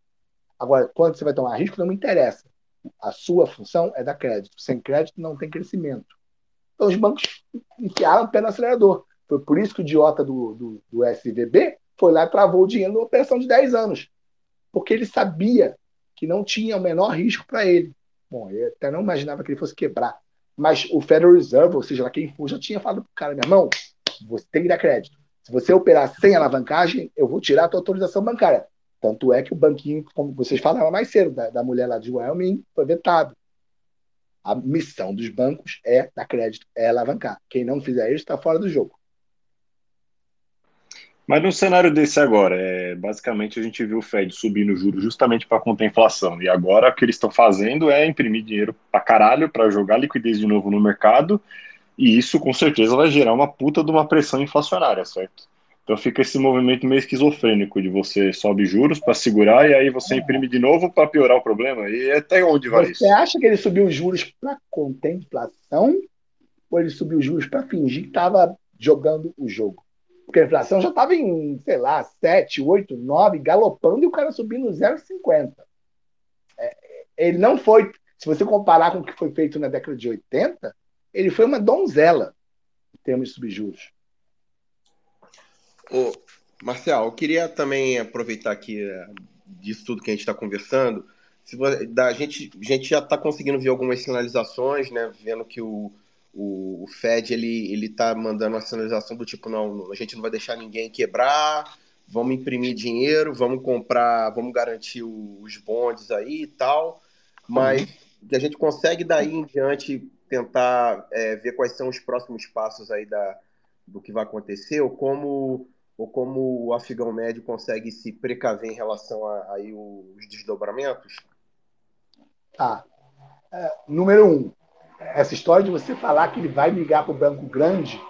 Agora, quando você vai tomar risco, não me interessa. A sua função é dar crédito. Sem crédito, não tem crescimento. Então, os bancos enfiaram o pé no acelerador. Foi por isso que o idiota do, do, do SVB foi lá e travou o dinheiro numa operação de 10 anos. Porque ele sabia que não tinha o menor risco para ele. Bom, eu até não imaginava que ele fosse quebrar. Mas o Federal Reserve, ou seja, lá quem for, já tinha falado para o cara, meu irmão, você tem que dar crédito. Se você operar sem alavancagem, eu vou tirar a tua autorização bancária. Tanto é que o banquinho, como vocês falaram mais cedo, da, da mulher lá de Wyoming, foi vetado. A missão dos bancos é dar crédito, é alavancar. Quem não fizer isso está fora do jogo. Mas num cenário desse agora, é, basicamente a gente viu o Fed subindo o juros justamente para conter a inflação. E agora o que eles estão fazendo é imprimir dinheiro para caralho para jogar liquidez de novo no mercado. E isso com certeza vai gerar uma puta de uma pressão inflacionária, certo? Então fica esse movimento meio esquizofrênico de você sobe juros para segurar e aí você imprime de novo para piorar o problema. E até onde vai você isso? Você acha que ele subiu os juros para inflação? Ou ele subiu os juros para fingir que estava jogando o jogo? Porque a inflação já estava em, sei lá, 7, 8, 9, galopando e o cara subindo 0,50. É, ele não foi, se você comparar com o que foi feito na década de 80, ele foi uma donzela em termos de subjuros. Ô, Marcel, eu queria também aproveitar aqui é, disso tudo que a gente está conversando. Se, da, a, gente, a gente já está conseguindo ver algumas sinalizações, né? Vendo que o, o, o Fed ele ele está mandando uma sinalização do tipo não, a gente não vai deixar ninguém quebrar, vamos imprimir dinheiro, vamos comprar, vamos garantir os bondes aí e tal, mas uhum. a gente consegue daí em diante tentar é, ver quais são os próximos passos aí da, do que vai acontecer ou como ou como o afegão médio consegue se precaver em relação a aí os desdobramentos? Tá. É, número um, essa história de você falar que ele vai migrar para o banco grande,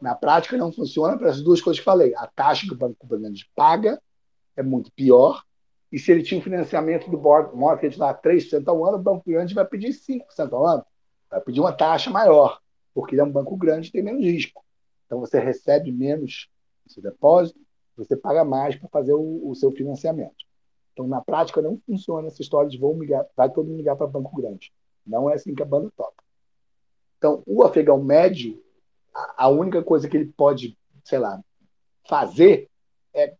na prática não funciona para as duas coisas que falei. A taxa que o banco grande paga é muito pior, e se ele tinha um financiamento do mortgage lá 3% ao ano, o banco grande vai pedir 5% ao ano. Vai pedir uma taxa maior, porque ele é um banco grande e tem menos risco. Então você recebe menos no seu depósito, você paga mais para fazer o, o, seu financiamento. Então, na prática, não funciona essa história de vou migrar, vai todo mundo migrar para banco grande. Não é assim que a banda toca. Então, o afegão médio, a única coisa que ele pode, sei lá, fazer é,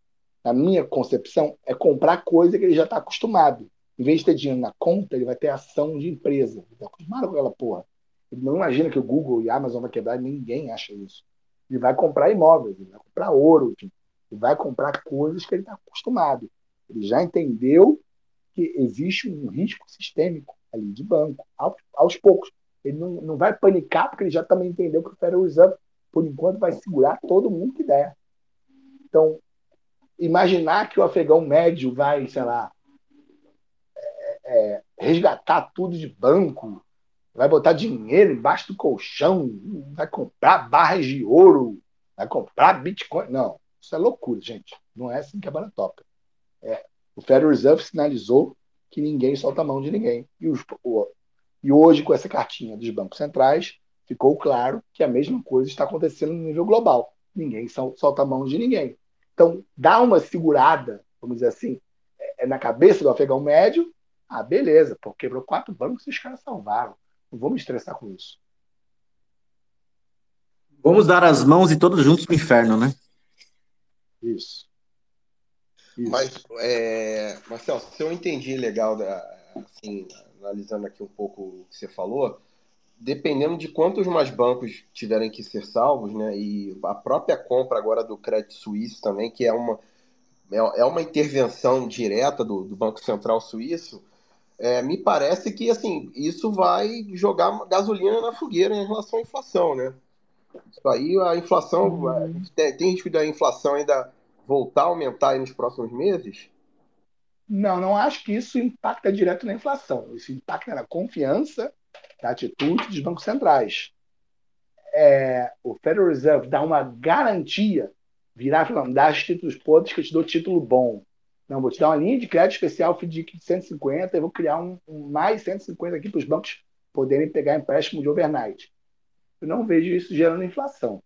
na minha concepção, é comprar coisa que ele já está acostumado. Em vez de ter dinheiro na conta, ele vai ter ação de empresa. Ele está acostumado com aquela porra. Ele não imagina que o Google e a Amazon vai quebrar, ninguém acha isso. Ele vai comprar imóveis, ele vai comprar ouro, enfim. ele vai comprar coisas que ele está acostumado. Ele já entendeu que existe um risco sistêmico ali de banco, aos, aos poucos. Ele não, não vai panicar, porque ele já também entendeu que o Reserve, por enquanto, vai segurar todo mundo que der. Então, imaginar que o afegão médio vai, sei lá, é, é, resgatar tudo de banco, vai botar dinheiro embaixo do colchão, vai comprar barras de ouro, vai comprar Bitcoin. Não, isso é loucura, gente. Não é assim que a banda toca. É, o Federal Reserve sinalizou que ninguém solta a mão de ninguém. E os, o, e hoje, com essa cartinha dos bancos centrais, ficou claro que a mesma coisa está acontecendo no nível global. ninguém solta a mão de ninguém. Então, dá uma segurada, vamos dizer assim, é, é na cabeça do afegão médio, ah, beleza, pô, quebrou quatro bancos e os caras salvaram. Não vamos me estressar com isso. Vamos dar as mãos e todos juntos pro inferno, né? Isso. Isso. Mas, é, Marcelo, se eu entendi legal, assim, analisando aqui um pouco o que você falou, dependendo de quantos mais bancos tiverem que ser salvos, né, e a própria compra agora do Crédito Suíço também, que é uma, é, é uma intervenção direta do, do Banco Central Suíço, é, me parece que assim isso vai jogar gasolina na fogueira em relação à inflação, né? Isso aí, a inflação, uhum. tem, tem risco da inflação ainda voltar a aumentar nos próximos meses? Não, não acho que isso impacta direto na inflação. Isso impacta na confiança da atitude dos bancos centrais. É, o Federal Reserve dá uma garantia, virar falando, dá títulos podres que eu te dou título bom. Não, vou te dar uma linha de crédito especial de 150 e vou criar um, um mais 150 aqui para os bancos poderem pegar empréstimo de overnight. Eu não vejo isso gerando inflação.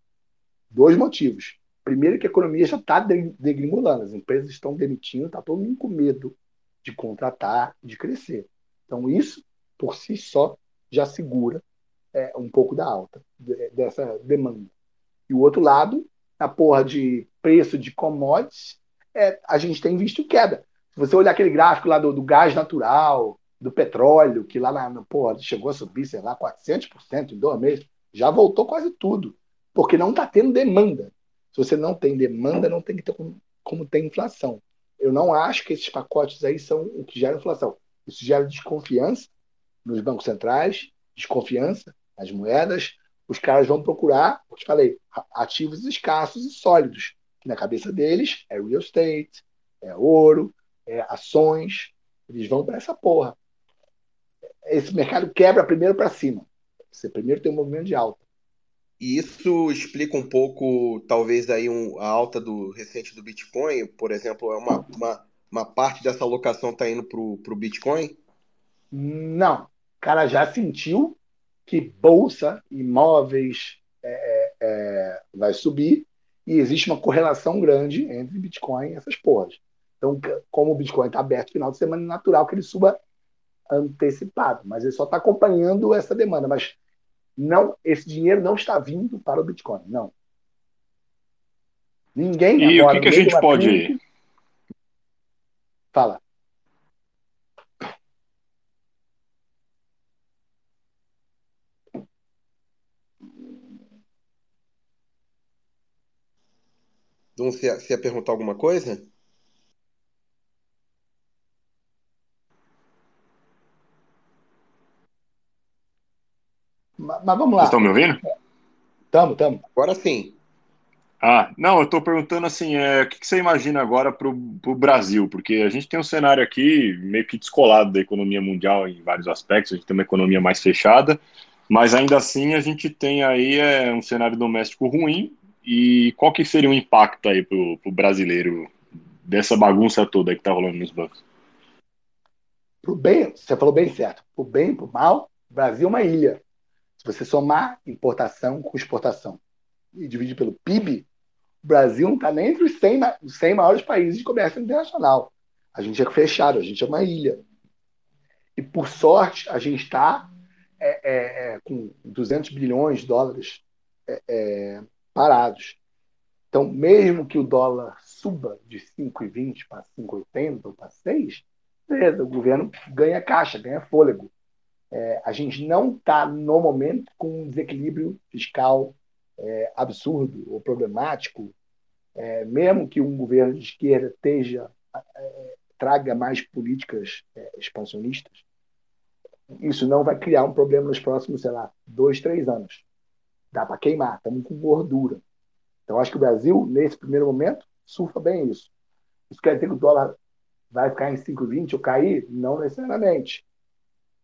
Dois motivos. Primeiro, que a economia já está degringolando, as empresas estão demitindo, está todo mundo com medo de contratar, de crescer. Então, isso, por si só, já segura é, um pouco da alta dessa demanda. E o outro lado, na porra de preço de commodities, é, a gente tem visto queda. Se você olhar aquele gráfico lá do, do gás natural, do petróleo, que lá na, porra, chegou a subir, sei lá, 400% em dois meses, já voltou quase tudo, porque não está tendo demanda. Se você não tem demanda, não tem que ter como, como ter inflação. Eu não acho que esses pacotes aí são o que gera inflação. Isso gera desconfiança nos bancos centrais, desconfiança nas moedas. Os caras vão procurar, como te falei, ativos escassos e sólidos na cabeça deles é real estate, é ouro, é ações. Eles vão para essa porra. Esse mercado quebra primeiro para cima. Você primeiro tem um movimento de alta. E isso explica um pouco, talvez, aí um, a alta do recente do Bitcoin, por exemplo, é uma, uma, uma parte dessa alocação está indo para o Bitcoin? Não. O cara já sentiu que bolsa, imóveis é, é, é vai subir e existe uma correlação grande entre Bitcoin e essas porras. Então, como o Bitcoin está aberto no final de semana, é natural que ele suba antecipado, mas ele só está acompanhando essa demanda. Mas não, esse dinheiro não está vindo para o Bitcoin, não. Ninguém e agora, o que, que a gente pode. Crise... Fala. Dum, você ia, você ia perguntar alguma coisa? Mas, mas vamos lá. Vocês estão me ouvindo? Estamos, estamos. Agora sim. Ah, não, eu estou perguntando assim, é, o que, que você imagina agora para o Brasil? Porque a gente tem um cenário aqui meio que descolado da economia mundial em vários aspectos, a gente tem uma economia mais fechada, mas ainda assim a gente tem aí é, um cenário doméstico ruim e qual que seria o impacto aí para o brasileiro dessa bagunça toda que está rolando nos bancos? Pro bem, você falou bem certo. Pro bem, pro mal, o Brasil é uma ilha. Você somar importação com exportação e dividir pelo PIB, o Brasil não está nem entre os 100, os 100 maiores países de comércio internacional. A gente é fechado, a gente é uma ilha. E, por sorte, a gente está é, é, é, com 200 bilhões de dólares é, é parados. Então, mesmo que o dólar suba de 5,20 para 5,80 ou para 6, beleza, o governo ganha caixa, ganha fôlego. É, a gente não está, no momento, com um desequilíbrio fiscal é, absurdo ou problemático, é, mesmo que um governo de esquerda esteja, é, traga mais políticas é, expansionistas, isso não vai criar um problema nos próximos, sei lá, dois, três anos dá para queimar, estamos com gordura. Então, acho que o Brasil, nesse primeiro momento, surfa bem isso. Isso quer dizer que o dólar vai ficar em 5,20 ou cair? Não necessariamente.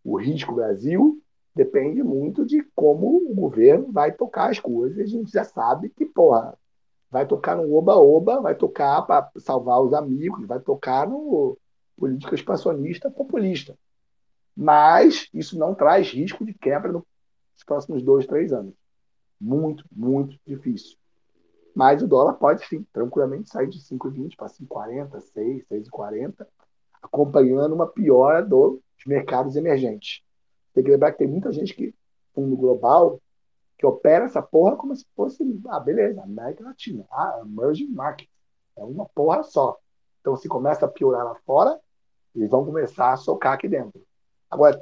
O risco Brasil depende muito de como o governo vai tocar as coisas. A gente já sabe que, porra, vai tocar no oba-oba, vai tocar para salvar os amigos, vai tocar no política expansionista populista. Mas isso não traz risco de quebra nos próximos dois, três anos muito, muito difícil. Mas o dólar pode sim, tranquilamente sair de 5,20 para 5,40, 6, 6,40, acompanhando uma piora dos mercados emergentes. Tem que lembrar que tem muita gente que, fundo global, que opera essa porra como se fosse, ah, beleza, América Latina, ah, emerging market. É uma porra só. Então, se começa a piorar lá fora, eles vão começar a socar aqui dentro. Agora,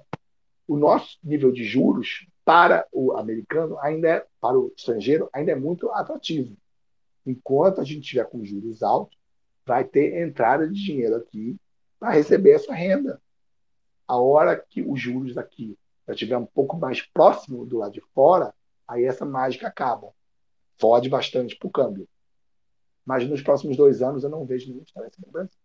o nosso nível de juros para o americano ainda é, para o estrangeiro, ainda é muito atrativo. Enquanto a gente tiver com juros altos, vai ter entrada de dinheiro aqui para receber essa renda. A hora que os juros aqui já estiver um pouco mais próximo do lado de fora, aí essa mágica acaba. Fode bastante para o câmbio. Mas nos próximos dois anos eu não vejo nenhum estabelecimento no Brasil.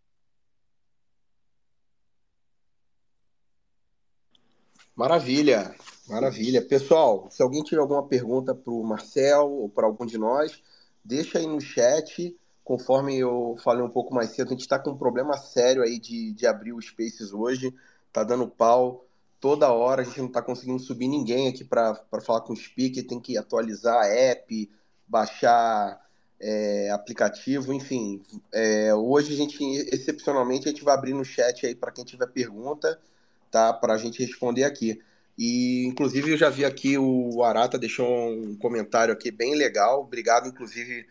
Maravilha, maravilha. Pessoal, se alguém tiver alguma pergunta para o Marcel ou para algum de nós, deixa aí no chat. Conforme eu falei um pouco mais cedo, a gente está com um problema sério aí de, de abrir o Spaces hoje. Tá dando pau toda hora, a gente não está conseguindo subir ninguém aqui para falar com o speaker, tem que atualizar a app, baixar é, aplicativo, enfim. É, hoje a gente, excepcionalmente, a gente vai abrir no chat aí para quem tiver pergunta tá? Para a gente responder aqui. E, inclusive, eu já vi aqui o Arata deixou um comentário aqui bem legal. Obrigado, inclusive,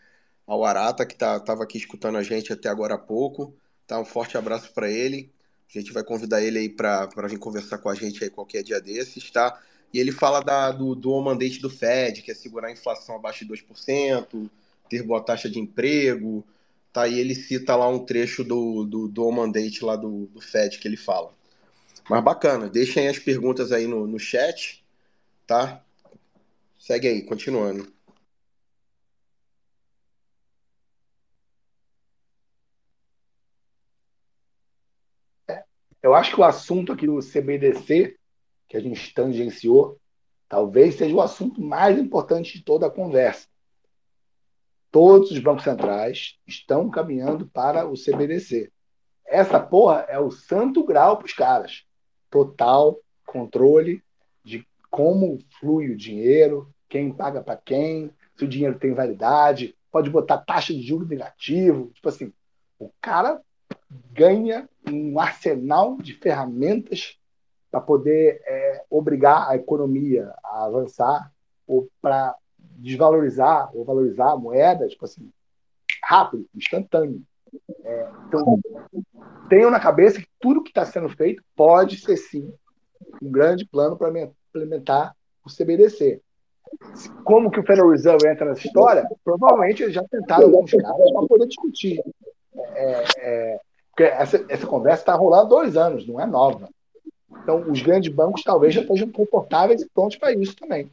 ao Arata, que estava tá, aqui escutando a gente até agora há pouco. Tá? Um forte abraço para ele. A gente vai convidar ele aí para vir conversar com a gente aí qualquer dia desses, tá? E ele fala da, do, do mandate do Fed, que é segurar a inflação abaixo de 2%, ter boa taxa de emprego, tá? E ele cita lá um trecho do, do, do mandate lá do, do Fed que ele fala. Mas bacana, deixem as perguntas aí no, no chat, tá? Segue aí, continuando. Eu acho que o assunto aqui do CBDC, que a gente tangenciou, talvez seja o assunto mais importante de toda a conversa. Todos os bancos centrais estão caminhando para o CBDC. Essa porra é o santo grau para os caras total controle de como flui o dinheiro, quem paga para quem, se o dinheiro tem validade, pode botar taxa de juros negativo. Tipo assim, o cara ganha um arsenal de ferramentas para poder é, obrigar a economia a avançar ou para desvalorizar ou valorizar a moeda, tipo assim, rápido, instantâneo. É, então, tenham na cabeça que tudo que está sendo feito pode ser sim um grande plano para implementar o CBDC. Como que o Federal Reserve entra nessa história? Provavelmente eles já tentaram alguns caras para poder discutir. É, é, porque essa, essa conversa está rolando há dois anos, não é nova. Então, os grandes bancos talvez já estejam confortáveis e prontos para isso também.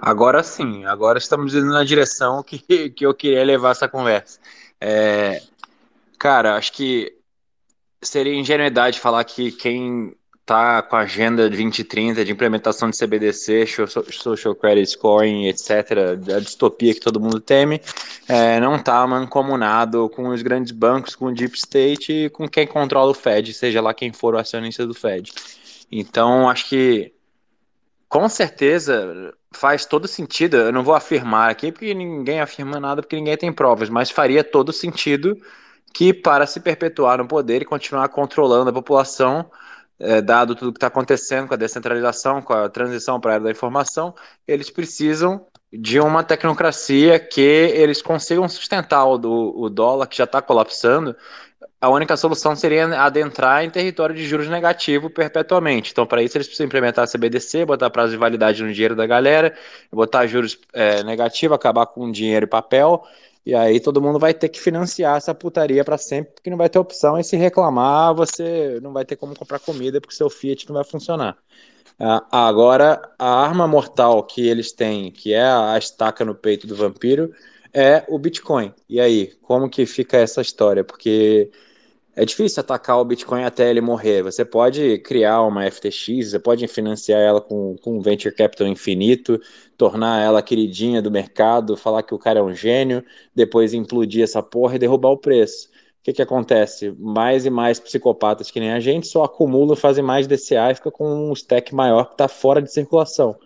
Agora sim, agora estamos indo na direção que, que eu queria levar essa conversa. É, cara, acho que seria ingenuidade falar que quem tá com a agenda de 2030 de implementação de CBDC, Social Credit Scoring, etc., a distopia que todo mundo teme, é, não está mancomunado com os grandes bancos, com o Deep State e com quem controla o Fed, seja lá quem for o acionista do Fed. Então, acho que com certeza faz todo sentido. Eu não vou afirmar aqui porque ninguém afirma nada, porque ninguém tem provas, mas faria todo sentido que, para se perpetuar no poder e continuar controlando a população, é, dado tudo que está acontecendo com a descentralização, com a transição para a era da informação, eles precisam de uma tecnocracia que eles consigam sustentar o, o dólar, que já está colapsando, a única solução seria adentrar em território de juros negativo perpetuamente. Então, para isso, eles precisam implementar a CBDC, botar prazo de validade no dinheiro da galera, botar juros é, negativos, acabar com dinheiro e papel, e aí todo mundo vai ter que financiar essa putaria para sempre, porque não vai ter opção. E se reclamar, você não vai ter como comprar comida, porque seu Fiat não vai funcionar. Ah, agora, a arma mortal que eles têm, que é a estaca no peito do vampiro, é o Bitcoin. E aí, como que fica essa história? Porque é difícil atacar o Bitcoin até ele morrer. Você pode criar uma FTX, você pode financiar ela com, com um venture capital infinito, tornar ela queridinha do mercado, falar que o cara é um gênio, depois implodir essa porra e derrubar o preço. O que, que acontece? Mais e mais psicopatas que nem a gente só acumulam, fazem mais DCA e fica com um stack maior que está fora de circulação.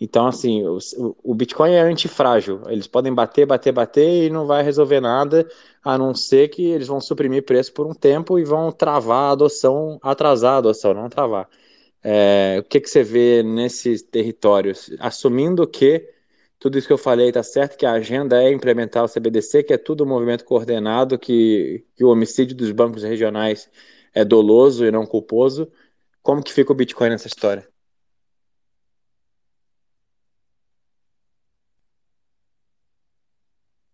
Então, assim, o, o Bitcoin é antifrágil. Eles podem bater, bater, bater e não vai resolver nada, a não ser que eles vão suprimir preço por um tempo e vão travar a adoção, atrasar a adoção, não travar. É, o que, que você vê nesses territórios? Assumindo que tudo isso que eu falei está certo, que a agenda é implementar o CBDC, que é tudo um movimento coordenado, que, que o homicídio dos bancos regionais é doloso e não culposo. Como que fica o Bitcoin nessa história?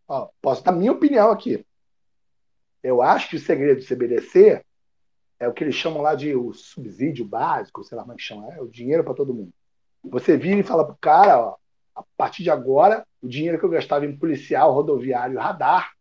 Ó, posso dar minha opinião aqui. Eu acho que o segredo do CBDC é o que eles chamam lá de o subsídio básico, sei lá como é que chama, é o dinheiro para todo mundo. Você vira e fala pro cara, ó, a partir de agora, o dinheiro que eu gastava em policial, rodoviário, radar,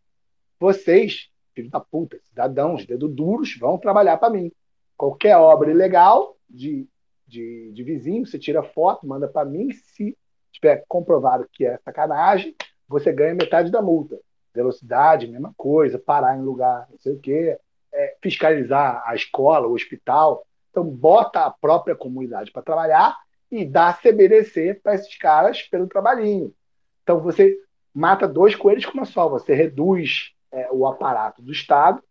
vocês, filho da puta, cidadãos, dedo duros, vão trabalhar para mim. Qualquer obra ilegal de, de, de vizinho, você tira foto, manda para mim. Se tiver comprovado que é sacanagem, você ganha metade da multa. Velocidade, mesma coisa, parar em lugar, não sei o quê, é, fiscalizar a escola, o hospital. Então, bota a própria comunidade para trabalhar e dá CBDC para esses caras pelo trabalhinho. Então, você mata dois coelhos com uma só. Você reduz é, o aparato do Estado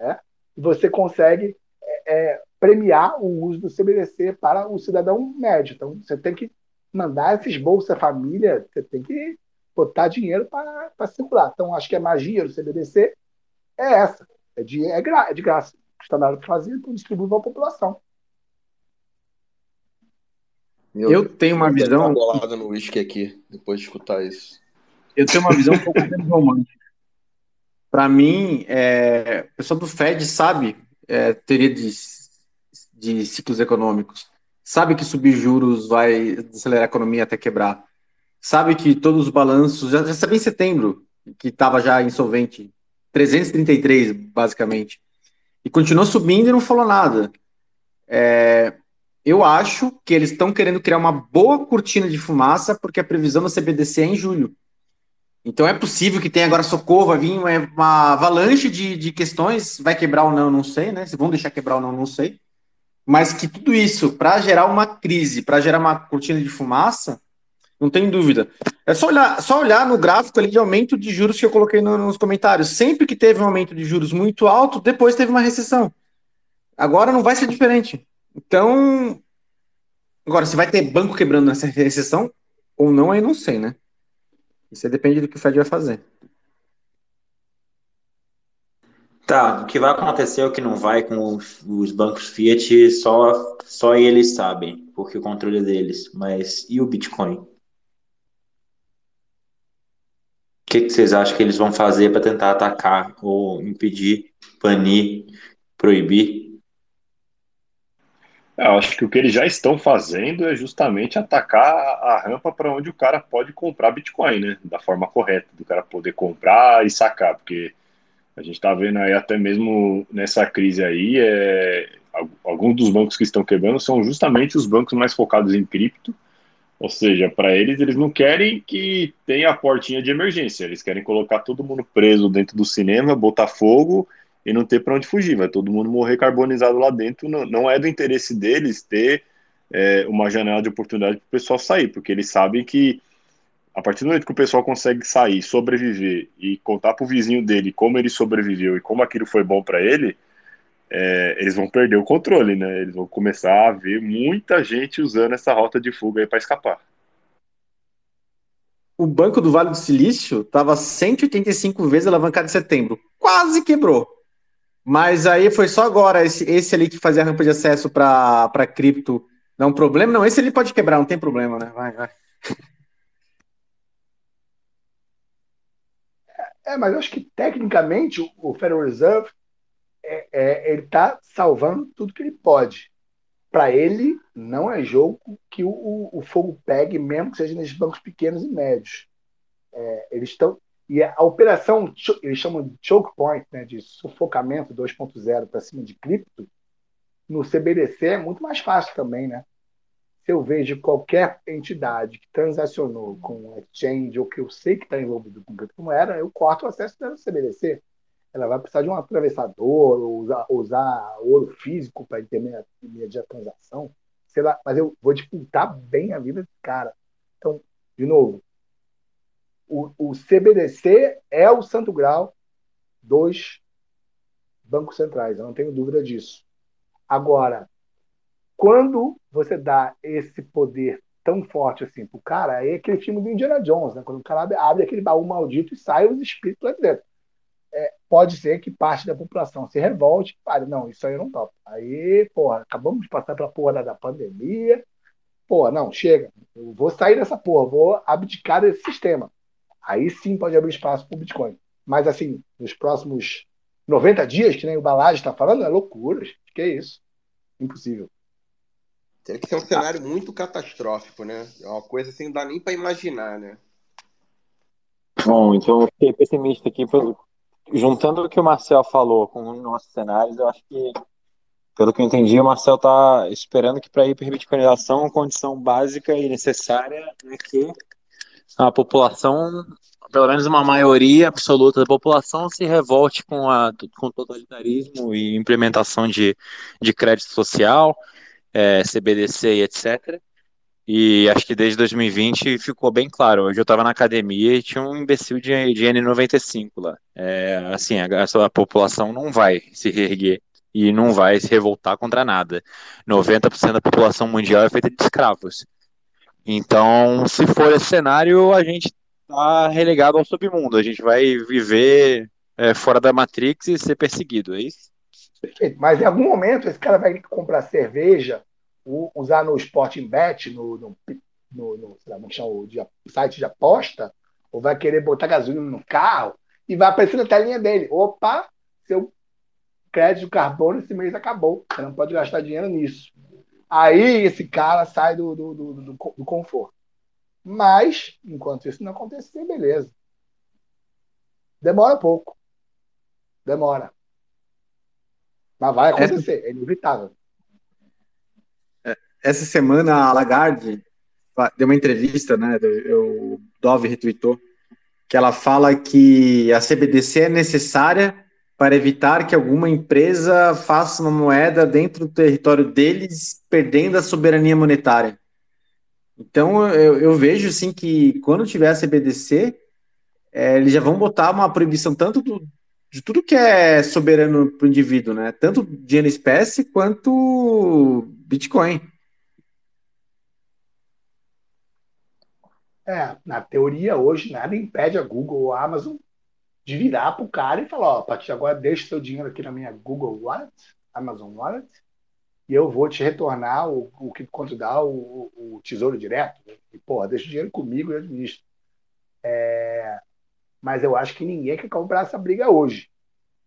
né, e você consegue é, é premiar o uso do CBDC para o cidadão médio. Então, você tem que mandar esses Bolsa Família, você tem que botar dinheiro para circular. Então, acho que a magia do CBDC é essa. É de, é, gra, é de graça. Está na hora de fazer, então distribui para a população. Meu eu tenho uma visão. bolada no uísque aqui, depois de escutar isso. Eu tenho uma visão um pouco menos romântica. Para mim, é, o pessoal do Fed sabe é, teoria de, de ciclos econômicos, sabe que subir juros vai acelerar a economia até quebrar sabe que todos os balanços, já, já sabia em setembro, que estava já insolvente, 333, basicamente, e continuou subindo e não falou nada. É, eu acho que eles estão querendo criar uma boa cortina de fumaça, porque a previsão do CBDC é em julho. Então é possível que tenha agora socorro, vai vir uma, uma avalanche de, de questões, vai quebrar ou não, não sei, né? Se vão deixar quebrar ou não, não sei. Mas que tudo isso, para gerar uma crise, para gerar uma cortina de fumaça, não tem dúvida. É só olhar, só olhar no gráfico ali de aumento de juros que eu coloquei no, nos comentários. Sempre que teve um aumento de juros muito alto, depois teve uma recessão. Agora não vai ser diferente. Então, agora, se vai ter banco quebrando nessa recessão ou não, aí não sei, né? Isso depende do que o Fed vai fazer. Tá, o que vai acontecer, o que não vai com os, os bancos Fiat, só, só eles sabem, porque o controle é deles. Mas e o Bitcoin? Que, que vocês acham que eles vão fazer para tentar atacar ou impedir, banir, proibir? Eu acho que o que eles já estão fazendo é justamente atacar a rampa para onde o cara pode comprar Bitcoin, né? Da forma correta, do cara poder comprar e sacar, porque a gente está vendo aí até mesmo nessa crise aí, é, alguns dos bancos que estão quebrando são justamente os bancos mais focados em cripto, ou seja, para eles, eles não querem que tenha a portinha de emergência, eles querem colocar todo mundo preso dentro do cinema, botar fogo e não ter para onde fugir, vai todo mundo morrer carbonizado lá dentro. Não, não é do interesse deles ter é, uma janela de oportunidade para o pessoal sair, porque eles sabem que a partir do momento que o pessoal consegue sair, sobreviver e contar para o vizinho dele como ele sobreviveu e como aquilo foi bom para ele, é, eles vão perder o controle, né? Eles vão começar a ver muita gente usando essa rota de fuga aí para escapar. O Banco do Vale do Silício estava 185 vezes alavancado em setembro. Quase quebrou. Mas aí foi só agora esse, esse ali que fazia a rampa de acesso para cripto. Não é um problema? Não, esse ali pode quebrar, não tem problema, né? Vai, vai. É, mas eu acho que tecnicamente o Federal Reserve é, é, ele está salvando tudo que ele pode. Para ele, não é jogo que o, o, fogo pegue, mesmo que seja nesses bancos pequenos e médios. É, eles estão. E a operação, eles chamam de choke point, né, de sufocamento 2.0 para cima de cripto, no CBDC é muito mais fácil também, né? Se eu vejo qualquer entidade que transacionou com exchange ou que eu sei que está envolvido com criptomoeda, eu corto o acesso do CBDC ela vai precisar de um atravessador, usar, usar ouro físico para intermediar a transação, sei lá, mas eu vou disputar bem a vida desse cara. Então, de novo, o, o CBDC é o santo grau dos bancos centrais, eu não tenho dúvida disso. Agora, quando você dá esse poder tão forte assim pro cara, é aquele filme do Indiana Jones, né? Quando o cara abre, abre aquele baú maldito e sai os espíritos lá dentro. É, pode ser que parte da população se revolte e fale, não, isso aí eu não topo. Aí, porra, acabamos de passar pela porra da pandemia, porra, não, chega, eu vou sair dessa porra, vou abdicar desse sistema. Aí sim pode abrir espaço para o Bitcoin. Mas assim, nos próximos 90 dias, que nem o Balage está falando, é loucura, que é isso. Impossível. Tem que ser um cenário muito catastrófico, né? É uma coisa assim, não dá nem para imaginar, né? Bom, então eu fiquei pessimista aqui. Juntando o que o Marcel falou com os nossos cenários, eu acho que, pelo que eu entendi, o Marcel está esperando que para a bitcoinização, a condição básica e necessária é que a população, pelo menos uma maioria absoluta da população, se revolte com, a, com o totalitarismo e implementação de, de crédito social, é, CBDC e etc. E acho que desde 2020 ficou bem claro. Hoje eu estava na academia e tinha um imbecil de, de N95 lá. É, assim, a, a população não vai se reerguer e não vai se revoltar contra nada. 90% da população mundial é feita de escravos. Então, se for esse cenário, a gente está relegado ao submundo. A gente vai viver é, fora da Matrix e ser perseguido, é isso? Perfeito. Mas em algum momento esse cara vai comprar cerveja, usar no Sporting Bet, no, no, no, no lá, chama, de, site de aposta, ou vai querer botar gasolina no carro e vai aparecer na telinha dele. Opa, seu crédito carbono esse mês acabou. Você não pode gastar dinheiro nisso. Aí esse cara sai do, do, do, do, do conforto. Mas, enquanto isso não acontecer, beleza. Demora pouco. Demora. Mas vai acontecer, essa, é inevitável. Essa semana a Lagarde deu uma entrevista, né? O Dove retweetou, que ela fala que a CBDC é necessária para evitar que alguma empresa faça uma moeda dentro do território deles, perdendo a soberania monetária. Então eu, eu vejo assim que quando tiver a CBDC, é, eles já vão botar uma proibição tanto do, de tudo que é soberano para o indivíduo, né? Tanto dinheiro espécie quanto Bitcoin. É, na teoria hoje nada impede a Google ou a Amazon de virar para o cara e falar, ó, a partir de agora deixa seu dinheiro aqui na minha Google Wallet, Amazon Wallet, e eu vou te retornar o, o que quanto dá o, o, tesouro direto. E, porra, deixa o dinheiro comigo e eu administro. É, mas eu acho que ninguém quer comprar essa briga hoje.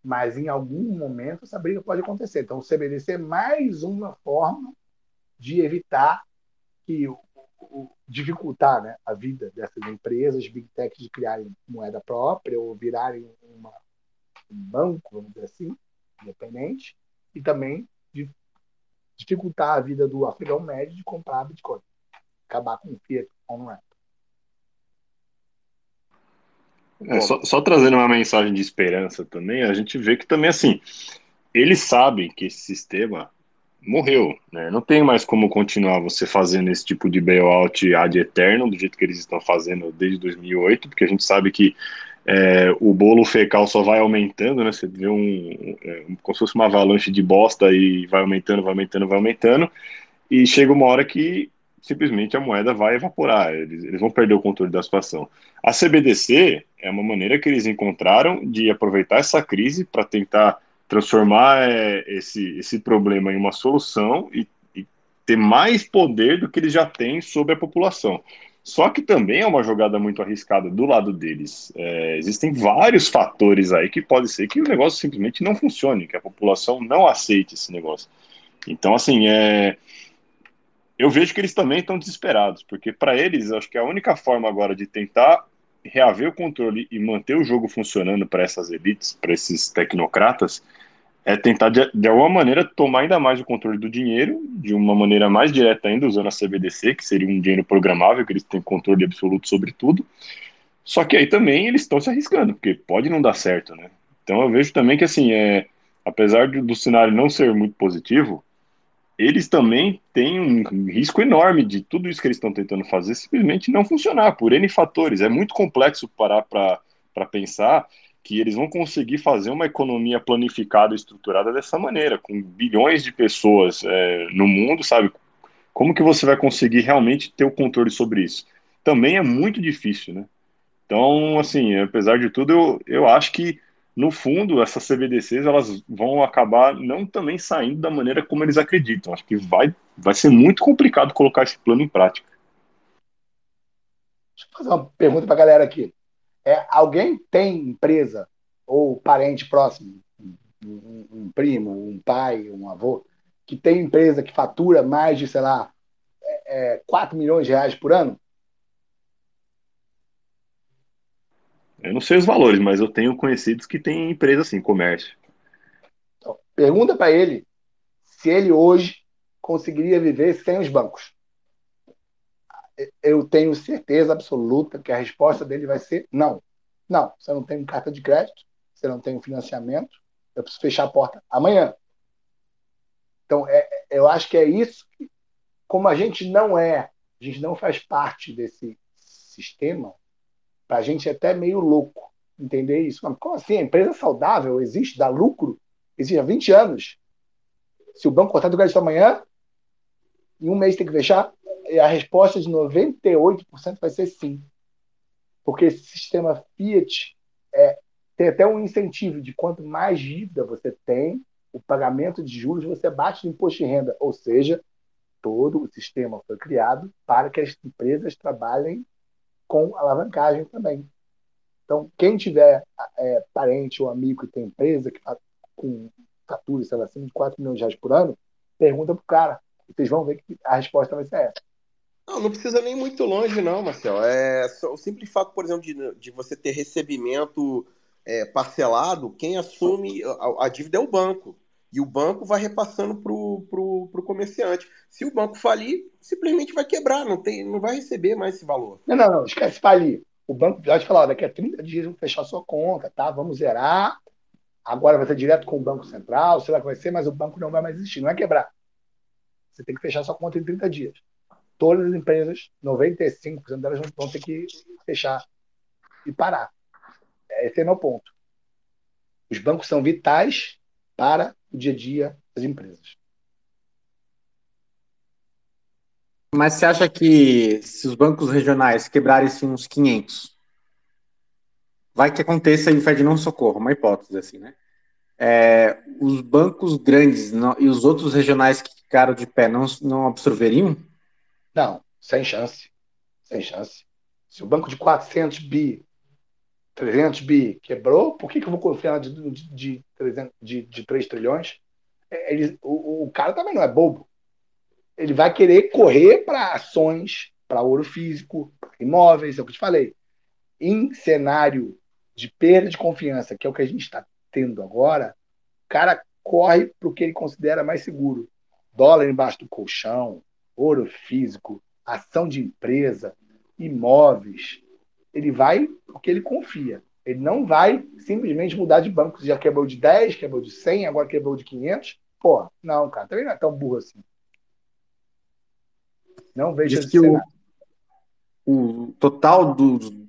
Mas em algum momento essa briga pode acontecer. Então o CBDC é mais uma forma de evitar que dificultar né, a vida dessas empresas, big tech, de criarem moeda própria ou virarem uma, um banco, vamos dizer assim, independente, e também de dificultar a vida do afegão médio de comprar Bitcoin. Acabar com o fiat on-ramp. É, só, só, trazendo uma mensagem de esperança também, a gente vê que também, assim, eles sabem que esse sistema morreu, né? Não tem mais como continuar você fazendo esse tipo de bailout ad eterno, do jeito que eles estão fazendo desde 2008, porque a gente sabe que é, o bolo fecal só vai aumentando, né? Você vê um, é, como se fosse uma avalanche de bosta e vai aumentando, vai aumentando, vai aumentando, e chega uma hora que simplesmente a moeda vai evaporar, eles, eles vão perder o controle da situação. A CBDC é uma maneira que eles encontraram de aproveitar essa crise para tentar transformar é, esse, esse problema em uma solução e, e, ter mais poder do que eles já têm sobre a população. Só que também é uma jogada muito arriscada do lado deles. É, existem vários fatores aí que pode ser que o negócio simplesmente não funcione, que a população não aceite esse negócio. Então, assim, é, eu vejo que eles também estão desesperados, porque para eles, acho que a única forma agora de tentar reaver o controle e manter o jogo funcionando para essas elites, para esses tecnocratas, é tentar de, de, alguma maneira tomar ainda mais o controle do dinheiro, de uma maneira mais direta ainda, usando a CBDC, que seria um dinheiro programável, que eles têm controle absoluto sobre tudo. Só que aí também eles estão se arriscando, porque pode não dar certo, né? Então eu vejo também que assim, é, apesar do, do cenário não ser muito positivo, eles também têm um risco enorme de tudo isso que eles estão tentando fazer simplesmente não funcionar por N fatores. É muito complexo parar para pensar que eles vão conseguir fazer uma economia planificada e estruturada dessa maneira, com bilhões de pessoas é, no mundo, sabe? Como que você vai conseguir realmente ter o controle sobre isso? Também é muito difícil, né? Então, assim, apesar de tudo, eu, eu acho que no fundo, essas CBDCs elas vão acabar não também saindo da maneira como eles acreditam. Acho que vai, vai ser muito complicado colocar esse plano em prática. Deixa eu fazer uma pergunta para a galera aqui. É, alguém tem empresa ou parente próximo, um, um, primo, um pai, um avô, que tem empresa que fatura mais de, sei lá, é, é, 4 milhões de reais por ano? Eu não sei os valores, mas eu tenho conhecidos que têm empresa assim, comércio. Pergunta para ele se ele hoje conseguiria viver sem os bancos. Eu tenho certeza absoluta que a resposta dele vai ser não. Não, você não tem carta de crédito, você não tem financiamento, eu preciso fechar a porta amanhã. Então, é, eu acho que é isso que, como a gente não é, a gente não faz parte desse sistema, para a gente é até meio louco entender isso. Mas como assim? A empresa saudável existe, dá lucro, existe há 20 anos. Se o banco cortar do crédito amanhã, em um mês tem que fechar, a resposta de 98% vai ser sim. Porque esse sistema Fiat é, tem até um incentivo de quanto mais dívida você tem, o pagamento de juros você bate no imposto de renda. Ou seja, todo o sistema foi criado para que as empresas trabalhem com alavancagem também. Então, quem tiver é, parente ou amigo que tem empresa que com fatura, sei lá, acima de 4 milhões de reais por ano, pergunta para o cara. Vocês vão ver que a resposta vai ser essa. Não, não precisa nem muito longe, não, Marcel. É só, o simples fato, por exemplo, de, de você ter recebimento é, parcelado, quem assume a, a, dívida é o banco. E o banco vai repassando para o comerciante. Se o banco falir, simplesmente vai quebrar, não, tem, não vai receber mais esse valor. Não, não, não, esquece falir. O banco vai te falar, ó, daqui a 30 dias vamos fechar sua conta, tá? Vamos zerar. Agora vai ser direto com o Banco Central, sei lá que vai ser, mas o banco não vai mais existir, não é quebrar. Você tem que fechar sua conta em 30 dias. Todas as empresas, 95% delas vão ter que fechar e parar. Esse é o meu ponto. Os bancos são vitais para o dia a dia das empresas. Mas você acha que se os bancos regionais quebrarem assim, uns 500, vai que aconteça e o Fed não socorro, uma hipótese assim, né? É, os bancos grandes não, e os outros regionais que ficaram de pé não, não absorveriam? Não, sem chance. Sem chance. Se o banco de 400 bi, 300 bi quebrou, por que, que eu vou confiar de, de, de, 300, de, de 3 trilhões? É, ele, o, o cara também não é bobo ele vai querer correr para ações, para ouro físico, imóveis, é o que eu te falei. Em cenário de perda de confiança, que é o que a gente está tendo agora, o cara corre para o que ele considera mais seguro. Dólar embaixo do colchão, ouro físico, ação de empresa, imóveis. Ele vai porque ele confia. Ele não vai simplesmente mudar de banco. Já quebrou de 10, quebrou de 100, agora quebrou de 500. Pô, não, cara, também não é tão burro assim. Não vejo Diz que o, o total do, do,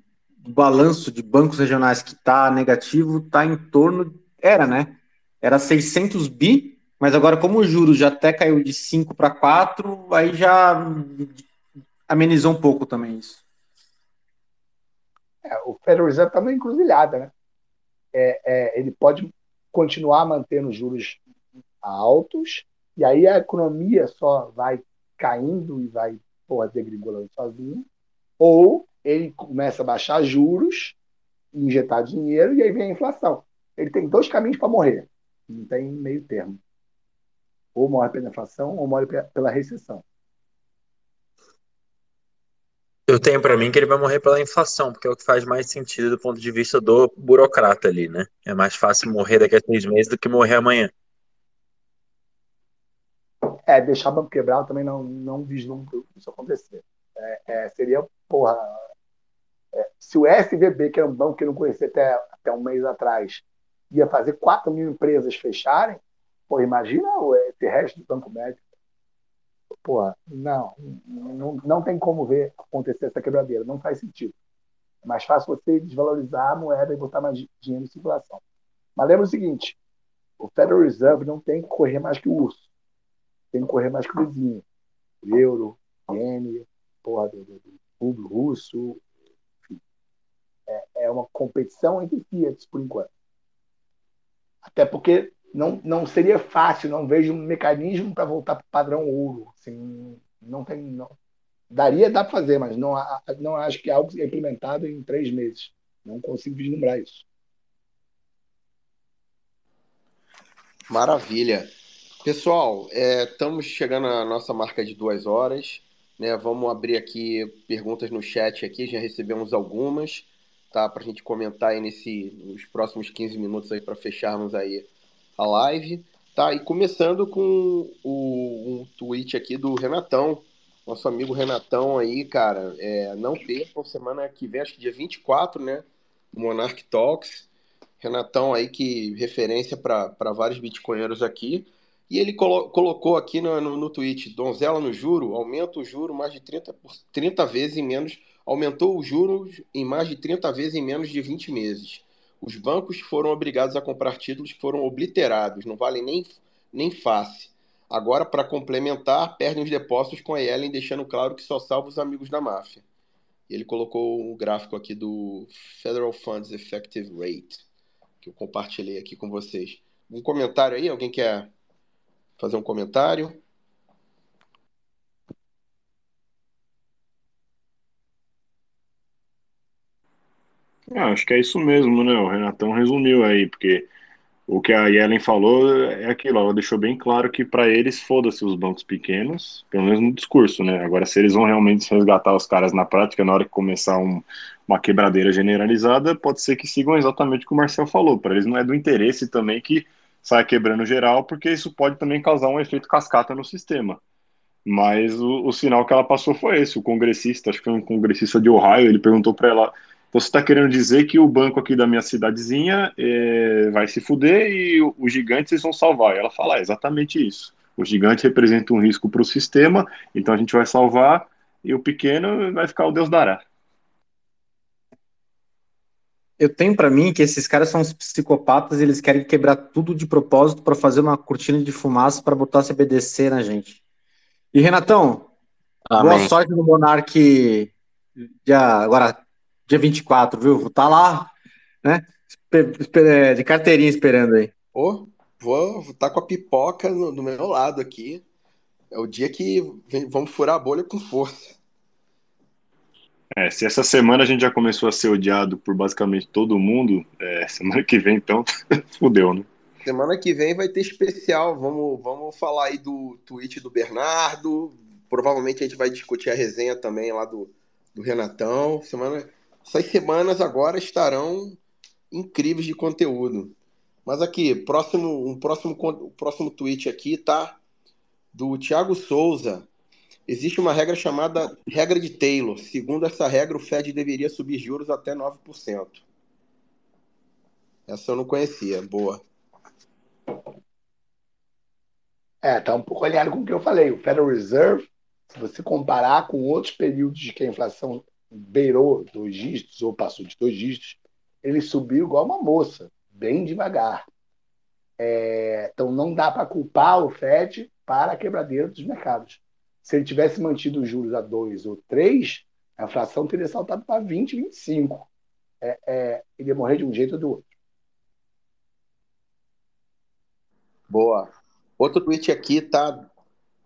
balanço de bancos regionais que está negativo está em torno. Era, né? Era 600 bi, mas agora, como o juros já até caiu de 5 para 4, aí já amenizou um pouco também isso. É, o Federal Reserve está meio encruzilhada, né? É, é, ele pode continuar mantendo juros altos, e aí a economia só vai caindo e vai porra, degringolando sozinho, ou ele começa a baixar juros, injetar dinheiro, e aí vem a inflação. Ele tem dois caminhos para morrer. Não tem meio termo. Ou morre pela inflação, ou morre pela recessão. Eu tenho para mim que ele vai morrer pela inflação, porque é o que faz mais sentido do ponto de vista do burocrata ali, né? É mais fácil morrer daqui a seis meses do que morrer amanhã. É, deixar o banco quebrar também não, não vislumbro isso acontecer. É, é, seria, porra. É, se o SVB, que era um banco que eu não conhecia até, até um mês atrás, ia fazer 4 mil empresas fecharem, pô, imagina esse resto do banco médio. Porra, não, não, não tem como ver acontecer essa quebradeira, não faz sentido. É mais fácil você desvalorizar a moeda e botar mais dinheiro em circulação. Mas lembra o seguinte: o Federal Reserve não tem que correr mais que o urso, tem que correr mais que o vizinho. O euro, iene, porra do, do rublo russo, enfim. É, é uma competição entre Fiat, por enquanto. Até porque não, não seria fácil, não vejo um mecanismo para voltar para o padrão ouro. Assim, não tem. Não. Daria, dá para fazer, mas não, não acho que algo implementado em três meses. Não consigo vislumbrar isso. Maravilha. Pessoal, é, estamos chegando à nossa marca de duas horas. Né? Vamos abrir aqui perguntas no chat aqui, já recebemos algumas, tá? Para a gente comentar aí nesse, nos próximos 15 minutos aí para fecharmos aí a live. Tá, e começando com o, um tweet aqui do Renatão, nosso amigo Renatão aí, cara. É, não percam, semana que vem, acho que dia 24, né? Monarch Talks. Renatão aí, que referência para vários bitcoinheiros aqui. E ele colo colocou aqui no, no, no, tweet: donzela no juro, aumenta o juro mais de 30, 30 vezes em menos. Aumentou o juro em mais de 30 vezes em menos de 20 meses. Os bancos foram obrigados a comprar títulos que foram obliterados, não valem nem, nem face. Agora, para complementar, perdem os depósitos com a Yellen, deixando claro que só salva os amigos da máfia. Ele colocou o um gráfico aqui do Federal Funds Effective Rate, que eu compartilhei aqui com vocês. Um comentário aí? Alguém quer fazer um comentário? Ah, acho que é isso mesmo, né? O Renatão resumiu aí, porque o que a Yellen falou é aquilo, ela deixou bem claro que para eles foda-se os bancos pequenos, pelo menos no discurso, né? Agora, se eles vão realmente resgatar os caras na prática, na hora que começar um, uma quebradeira generalizada, pode ser que sigam exatamente o que o Marcel falou. Para eles não é do interesse também que saia quebrando geral, porque isso pode também causar um efeito cascata no sistema. Mas o, o sinal que ela passou foi esse. O congressista, acho que foi um congressista de Ohio, ele perguntou para ela você está querendo dizer que o banco aqui da minha cidadezinha é, vai se fuder e os gigantes vão salvar. E ela fala, é exatamente isso. O gigante representa um risco para o sistema, então a gente vai salvar e o pequeno vai ficar o Deus dará. Eu tenho para mim que esses caras são os psicopatas e eles querem quebrar tudo de propósito para fazer uma cortina de fumaça para botar CBDC na gente. E Renatão, Amém. boa sorte no Monark. Já, agora dia 24, viu? Vou estar tá lá, né? É, de carteirinha esperando aí. Ô, vou estar tá com a pipoca no, do meu lado aqui. É o dia que vem, vamos furar a bolha com força. É, se essa semana a gente já começou a ser odiado por basicamente todo mundo, é, semana que vem, então, fudeu, né? Semana que vem vai ter especial. Vamos, vamos falar aí do tweet do Bernardo. Provavelmente a gente vai discutir a resenha também lá do, do Renatão. Semana, essas semanas agora estarão incríveis de conteúdo. Mas aqui, próximo, um próximo, próximo tweet aqui, tá? Do Thiago Souza. Existe uma regra chamada regra de Taylor. Segundo essa regra, o Fed deveria subir juros até 9%. Essa eu não conhecia. Boa. É, tá um pouco alinhado com o que eu falei. O Federal Reserve, se você comparar com outros períodos de que a inflação beirou dois dígitos ou passou de dois dígitos, ele subiu igual uma moça, bem devagar. É, então não dá para culpar o Fed para a quebradeira dos mercados. Se ele tivesse mantido os juros a 2 ou 3, a inflação teria saltado para 20, 25. É, é, ele ia morrer de um jeito ou do outro. Boa. Outro tweet aqui tá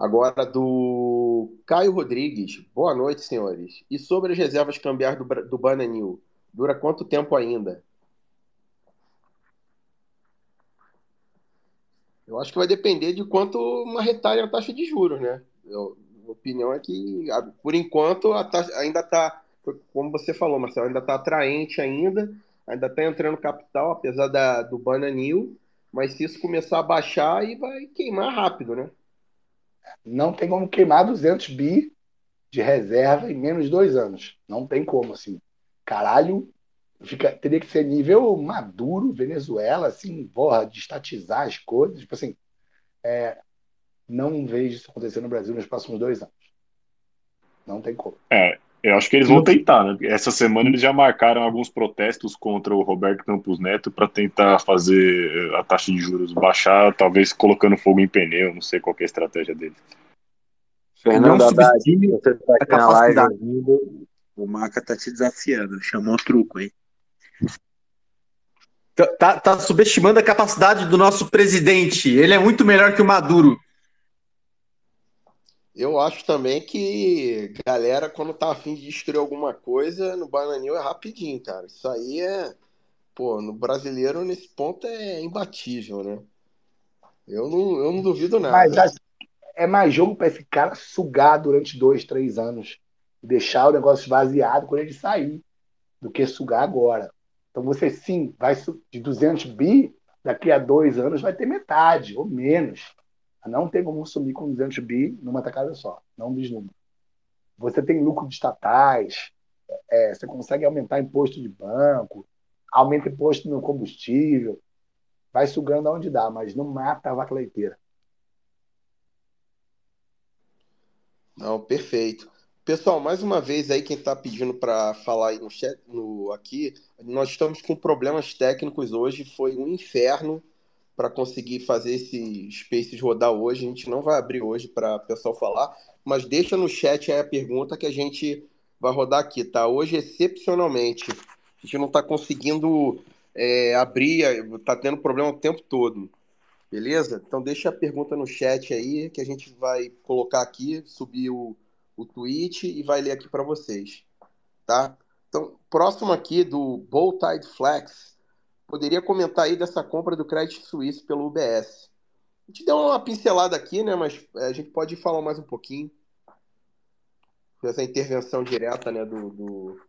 Agora do Caio Rodrigues. Boa noite, senhores. E sobre as reservas cambiais do, do Bananil? Dura quanto tempo ainda? Eu acho que vai depender de quanto marretarem a taxa de juros, né? Eu, a opinião é que, por enquanto, a taxa ainda está, como você falou, Marcelo, ainda está atraente ainda, ainda está entrando capital, apesar da, do Bananil, mas se isso começar a baixar, aí vai queimar rápido, né? Não tem como queimar 200 bi de reserva em menos de dois anos. Não tem como, assim. Caralho, fica, teria que ser nível Maduro, Venezuela, assim, porra, de estatizar as coisas. Tipo assim, é, Não vejo isso acontecer no Brasil nos próximos dois anos. Não tem como. É, eu acho que eles vão tentar, né? Essa semana eles já marcaram alguns protestos contra o Roberto Campos Neto para tentar fazer a taxa de juros baixar, talvez colocando fogo em pneu, não sei qual é a estratégia deles. Fernando Haddad, você tá aqui na live ouvindo, o Maca tá te desafiando, chamou truco aí. Tá, tá, tá, subestimando a capacidade do nosso presidente. Ele é muito melhor que o Maduro. Eu acho também que galera, quando tá afim de destruir alguma coisa, no Bananinho é rapidinho, cara. Isso aí é. Pô, no brasileiro, nesse ponto, é imbatível, né? Eu não, eu não duvido nada. Mas é mais jogo para esse cara sugar durante dois, três anos. Deixar o negócio esvaziado quando ele sair, do que sugar agora. Então você sim, vai de 200 bi, daqui a dois anos vai ter metade ou menos. Não tem como sumir com 200 bi numa tacada só, não vislumbra. Você tem lucro de estatais, é, você consegue aumentar imposto de banco, aumenta imposto no combustível, vai sugando aonde dá, mas não mata a vaca leiteira. Não, perfeito. Pessoal, mais uma vez aí quem está pedindo para falar aí no chat, no aqui, nós estamos com problemas técnicos hoje, foi um inferno para conseguir fazer esse Spaces rodar hoje. A gente não vai abrir hoje para o pessoal falar, mas deixa no chat aí a pergunta que a gente vai rodar aqui, tá? Hoje, excepcionalmente, a gente não está conseguindo é, abrir, está tendo problema o tempo todo. Beleza? Então deixa a pergunta no chat aí que a gente vai colocar aqui, subir o, o tweet e vai ler aqui para vocês. Tá? Então, próximo aqui do Bow Tide Flex, poderia comentar aí dessa compra do Credit Suisse pelo UBS. A gente deu uma pincelada aqui, né? Mas é, a gente pode falar mais um pouquinho. Essa intervenção direta né, do, do,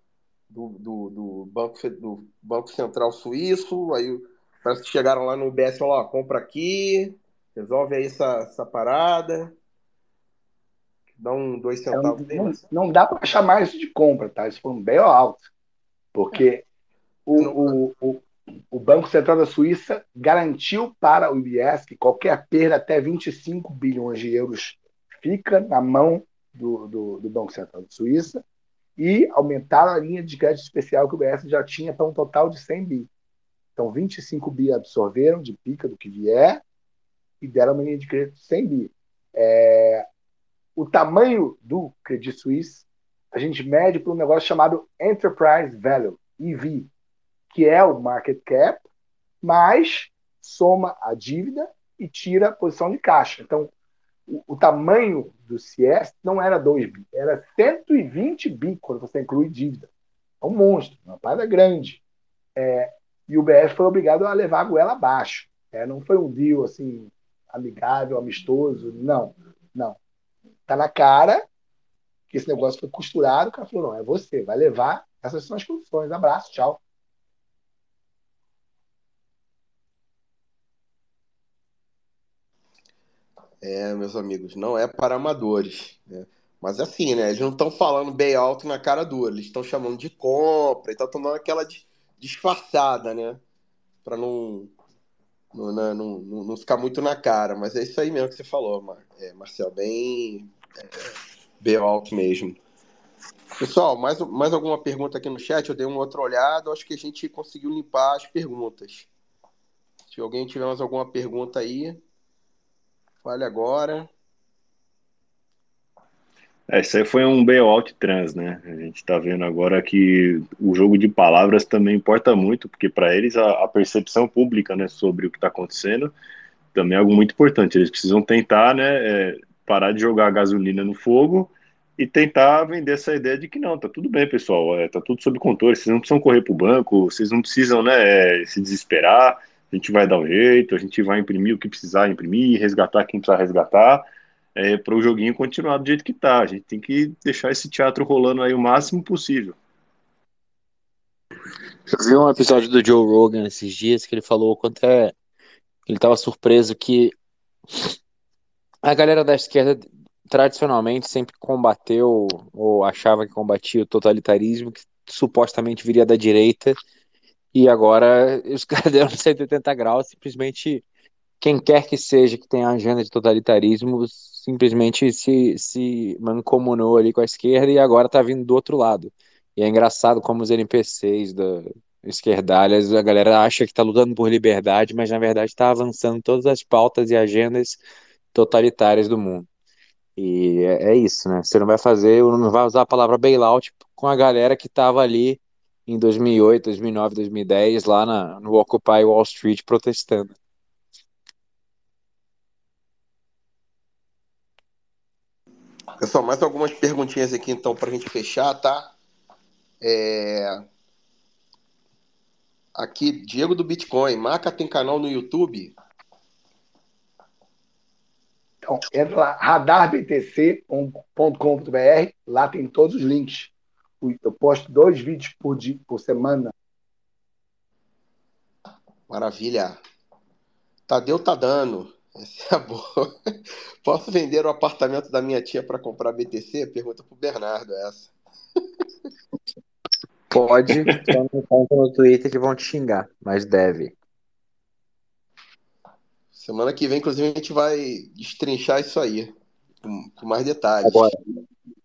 do, do, banco, do Banco Central Suíço. Aí parece que chegaram lá no UBS e falaram, ó, compra aqui, resolve aí essa, essa parada. Dá um dois centavos. Não, não, não dá para chamar isso de compra, tá? Isso foi um bem alto. Porque o, o, o, o Banco Central da Suíça garantiu para o IBS que qualquer perda até 25 bilhões de euros fica na mão do, do, do Banco Central da Suíça e aumentaram a linha de crédito especial que o IBS já tinha para um total de 100 bi. Então, 25 bi absorveram de pica do que vier e deram uma linha de crédito de 100 bi. É, o tamanho do Credit Suisse a gente mede por um negócio chamado Enterprise Value, EV, que é o market cap, mas soma a dívida e tira a posição de caixa. Então, o, o tamanho do CS não era 2 bi, era 120 bi quando você inclui dívida. É um monstro, uma parada grande. É, e o BF foi obrigado a levar a goela abaixo. É, não foi um deal assim amigável, amistoso, não, não. Tá na cara que esse negócio foi costurado, o cara falou, não, é você, vai levar, essas são as condições, abraço, tchau. É, meus amigos, não é para amadores. Né? Mas assim, né? Eles não estão falando bem alto na cara dura, eles estão chamando de compra e estão tomando aquela disfarçada, né? Para não, não, né, não, não, não, ficar muito na cara. Mas é isso aí mesmo que você falou, Mar é, Marcel, bem, é, bem alto mesmo. Pessoal, mais, mais alguma pergunta aqui no chat? Eu dei uma outra olhada, acho que a gente conseguiu limpar as perguntas. Se alguém tiver mais alguma pergunta aí, Fale agora. É, isso aí foi um bailout trans, né? A gente está vendo agora que o jogo de palavras também importa muito, porque para eles a, a, percepção pública né, sobre o que está acontecendo também é algo muito importante. Eles precisam tentar né, é, parar de jogar gasolina no fogo e tentar vender essa ideia de que não, tá tudo bem, pessoal, é, tá tudo sob controle, vocês não precisam correr para o banco, vocês não precisam né, é, se desesperar, a gente vai dar um jeito, a gente vai imprimir o que precisar imprimir, resgatar quem precisar resgatar, é, para o joguinho continuar do jeito que está. A gente tem que deixar esse teatro rolando aí o máximo possível. Eu vi um episódio do Joe Rogan esses dias que ele falou quanto é. Ele estava surpreso que a galera da esquerda tradicionalmente sempre combateu ou achava que combatia o totalitarismo que supostamente viria da direita e agora os caras deram 180 graus, simplesmente quem quer que seja que tenha agenda de totalitarismo simplesmente se, se mancomunou ali com a esquerda e agora está vindo do outro lado. E é engraçado como os NPCs da esquerdalhas, a galera acha que está lutando por liberdade, mas na verdade está avançando todas as pautas e agendas totalitárias do mundo. E é, é, isso, né? Você não vai fazer, não vai usar a palavra bailout com a galera que estava ali em 2008, 2009, 2010, lá na, no Occupy Wall Street protestando. Pessoal, mais algumas perguntinhas aqui então para a gente fechar, tá? É... Aqui, Diego do Bitcoin. Maca tem canal no YouTube? Então, entra lá, radarbtc.com.br, lá tem todos os links. Eu posto dois vídeos por, dia, por semana. Maravilha. Tadeu tá dando. Essa é boa. Posso vender o apartamento da minha tia para comprar BTC? Pergunta pro Bernardo essa. Pode, só não conta no Twitter que vão te xingar, mas deve. Semana que vem, inclusive, a gente vai destrinchar isso aí, com, com mais detalhes. Agora,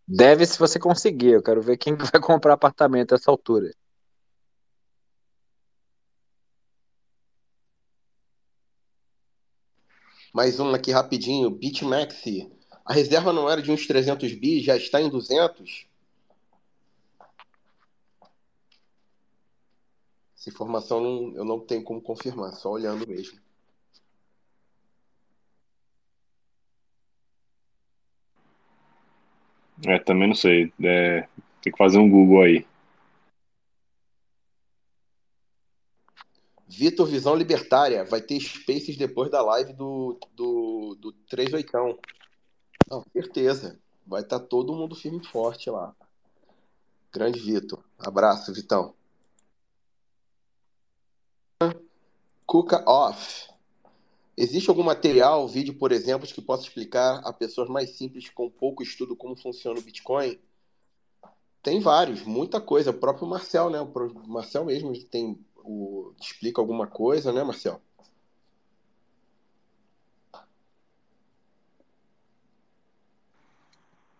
deve se você conseguir. Eu quero ver quem vai comprar apartamento a essa altura. Mais um aqui rapidinho. BitMax. A reserva não era de uns 300 bi, já está em 200? Essa informação eu não tenho como confirmar, só olhando mesmo. É, também não sei. É, tem que fazer um Google aí. Vitor Visão Libertária. Vai ter Spaces depois da live do, do, do 38. Não, certeza. Vai estar tá todo mundo firme e forte lá. Grande Vitor. Abraço, Vitão. Cuca Off. Existe algum material, vídeo, por exemplo, que possa explicar a pessoas mais simples com pouco estudo como funciona o Bitcoin? Tem vários, muita coisa. O próprio Marcel, né? O Marcel mesmo tem o, explica alguma coisa, né, Marcel?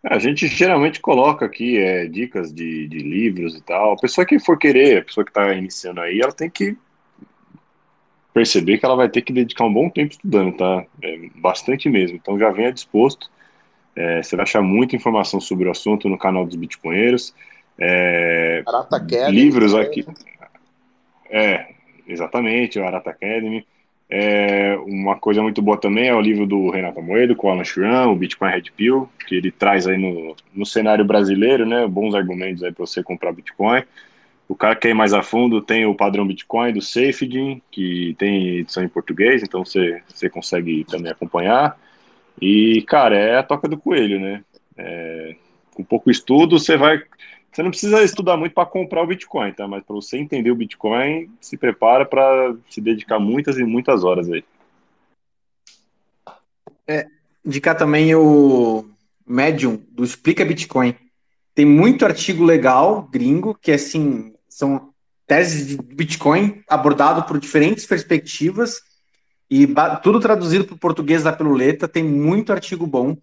A gente geralmente coloca aqui é, dicas de, de livros e tal. A pessoa que for querer, a pessoa que está iniciando aí, ela tem que perceber que ela vai ter que dedicar um bom tempo estudando, tá? É, bastante mesmo. Então já venha disposto. É, você vai achar muita informação sobre o assunto no canal dos Bitcoinheiros. É, livros aqui. É, exatamente, o Arata Academy. É, uma coisa muito boa também é o livro do Renato Moedo, com o Alan Schramm, o Bitcoin Red Pill, que ele traz aí no, no cenário brasileiro, né, bons argumentos aí para você comprar Bitcoin. O cara quer ir mais a fundo, tem o padrão Bitcoin do Safety, que tem edição em português, então você, você consegue também acompanhar. E, cara, é a toca do coelho, né? É, com pouco estudo, você vai. Você não precisa estudar muito para comprar o Bitcoin, tá? Mas para você entender o Bitcoin, se prepara para se dedicar muitas e muitas horas aí. É, indicar também o Medium do Explica Bitcoin. Tem muito artigo legal, gringo, que assim, são teses de Bitcoin abordado por diferentes perspectivas e tudo traduzido para o português da Peluleta, tem muito artigo bom.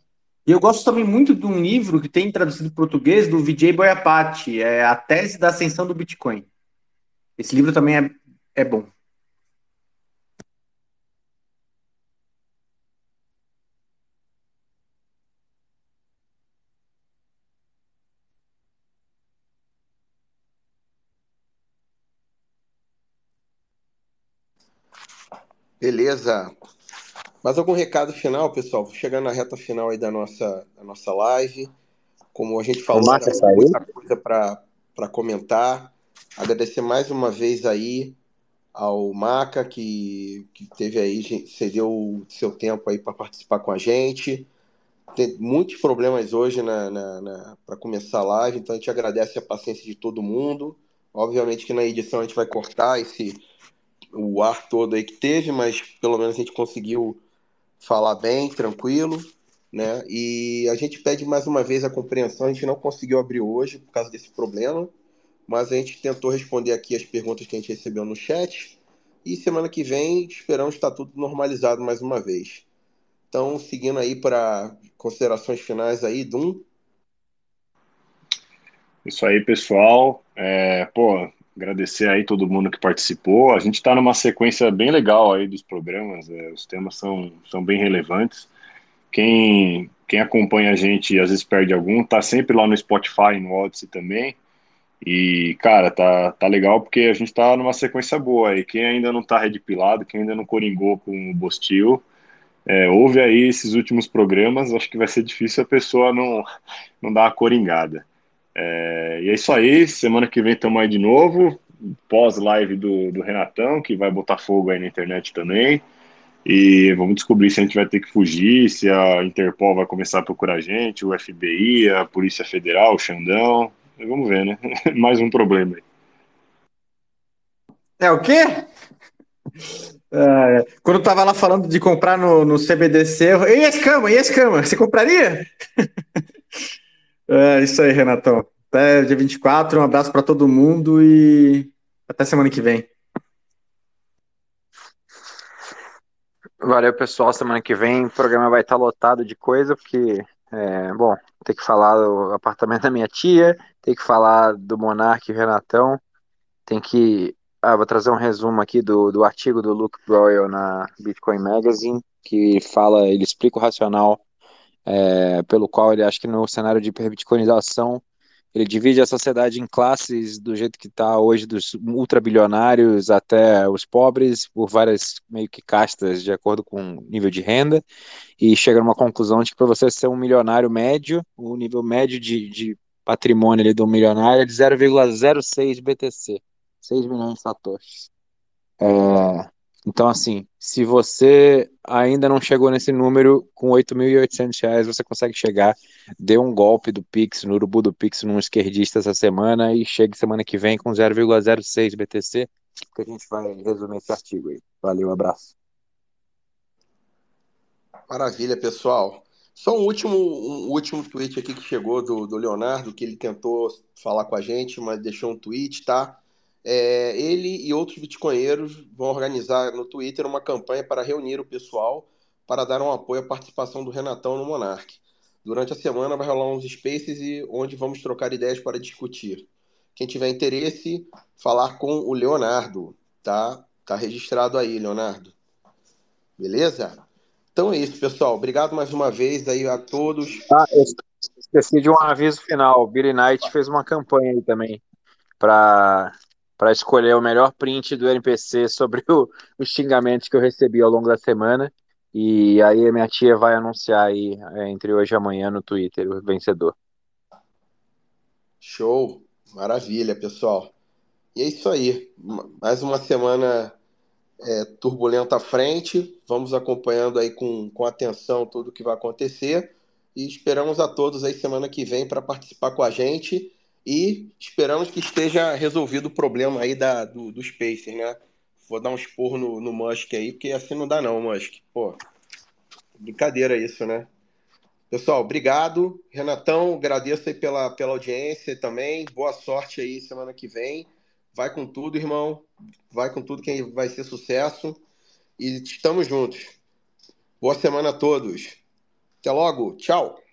E eu gosto também muito de um livro que tem traduzido para português do Vijay Boyapati, é A Tese da Ascensão do Bitcoin. Esse livro também é, é bom. Beleza. Mais algum recado final, pessoal? Chegando na reta final aí da nossa, da nossa live. Como a gente falou, tem muita coisa para comentar. Agradecer mais uma vez aí ao Maca, que, que teve aí, cedeu seu tempo aí para participar com a gente. Tem muitos problemas hoje na, na, na para começar a live, então a gente agradece a paciência de todo mundo. Obviamente que na edição a gente vai cortar esse o ar todo aí que teve, mas pelo menos a gente conseguiu falar bem, tranquilo, né? E a gente pede mais uma vez a compreensão, a gente não conseguiu abrir hoje por causa desse problema, mas a gente tentou responder aqui as perguntas que a gente recebeu no chat. E semana que vem esperamos estar tudo normalizado mais uma vez. Então, seguindo aí para considerações finais aí, Dum. Isso aí, pessoal. É, pô, agradecer aí todo mundo que participou. A gente está numa sequência bem legal aí dos programas. É, os temas são, são bem relevantes. Quem, quem acompanha a gente às vezes perde algum, tá sempre lá no Spotify, no Odyssey também. E, cara, tá, tá legal porque a gente tá numa sequência boa aí. Quem ainda não tá redpilado, quem ainda não coringou com o Bostil, é, ouve aí esses últimos programas, acho que vai ser difícil a pessoa não, não dar uma coringada. É, e é isso aí, semana que vem estamos aí de novo, pós-live do, do Renatão, que vai botar fogo aí na internet também. E vamos descobrir se a gente vai ter que fugir, se a Interpol vai começar a procurar a gente, o FBI, a Polícia Federal, o Xandão. Vamos ver, né? Mais um problema aí. É o quê? É, quando eu tava lá falando de comprar no, no CBDC, eu, e esse cama, e esse cama, você compraria? é isso aí, Renatão. Até dia 24, um abraço para todo mundo e até semana que vem. Valeu, pessoal. Semana que vem o programa vai estar lotado de coisa, porque, é, bom, tem que falar do apartamento da minha tia, tem que falar do Monark e Renatão, tem que. Ah, vou trazer um resumo aqui do, do artigo do Luke Broyle na Bitcoin Magazine, que fala, ele explica o racional é, pelo qual ele acha que no cenário de hiperbitcoinização ele divide a sociedade em classes do jeito que está hoje, dos ultrabilionários até os pobres, por várias meio que castas de acordo com o nível de renda, e chega numa conclusão de que para você ser um milionário médio, o nível médio de, de patrimônio ali do milionário é de 0,06 BTC, 6 milhões de satoshis. É, então, assim, se você ainda não chegou nesse número, com 8.800 reais você consegue chegar. Dê um golpe do Pix, no urubu do Pix, num esquerdista essa semana e chegue semana que vem com 0,06 BTC, que a gente vai resumir esse artigo aí. Valeu, abraço. Maravilha, pessoal. Só um último, um último tweet aqui que chegou do, do Leonardo, que ele tentou falar com a gente, mas deixou um tweet, tá? É, ele e outros bitcoinheiros vão organizar no Twitter uma campanha para reunir o pessoal para dar um apoio à participação do Renatão no Monark. Durante a semana vai rolar uns spaces e onde vamos trocar ideias para discutir. Quem tiver interesse, falar com o Leonardo, tá? Tá registrado aí, Leonardo. Beleza? Então é isso, pessoal. Obrigado mais uma vez aí a todos. Ah, esqueci de um aviso final. Billy Knight fez uma campanha aí também para para escolher o melhor print do NPC sobre o, os xingamentos que eu recebi ao longo da semana. E aí a minha tia vai anunciar aí é, entre hoje e amanhã no Twitter o vencedor. Show! Maravilha, pessoal. E é isso aí. Mais uma semana é, turbulenta à frente. Vamos acompanhando aí com, com atenção tudo o que vai acontecer. E esperamos a todos aí semana que vem para participar com a gente e esperamos que esteja resolvido o problema aí da, do, do Spacer, né? Vou dar um esporro no, no Musk aí, porque assim não dá não, Musk. Pô, brincadeira isso, né? Pessoal, obrigado. Renatão, agradeço aí pela, pela audiência também. Boa sorte aí semana que vem. Vai com tudo, irmão. Vai com tudo que vai ser sucesso. E estamos juntos. Boa semana a todos. Até logo. Tchau.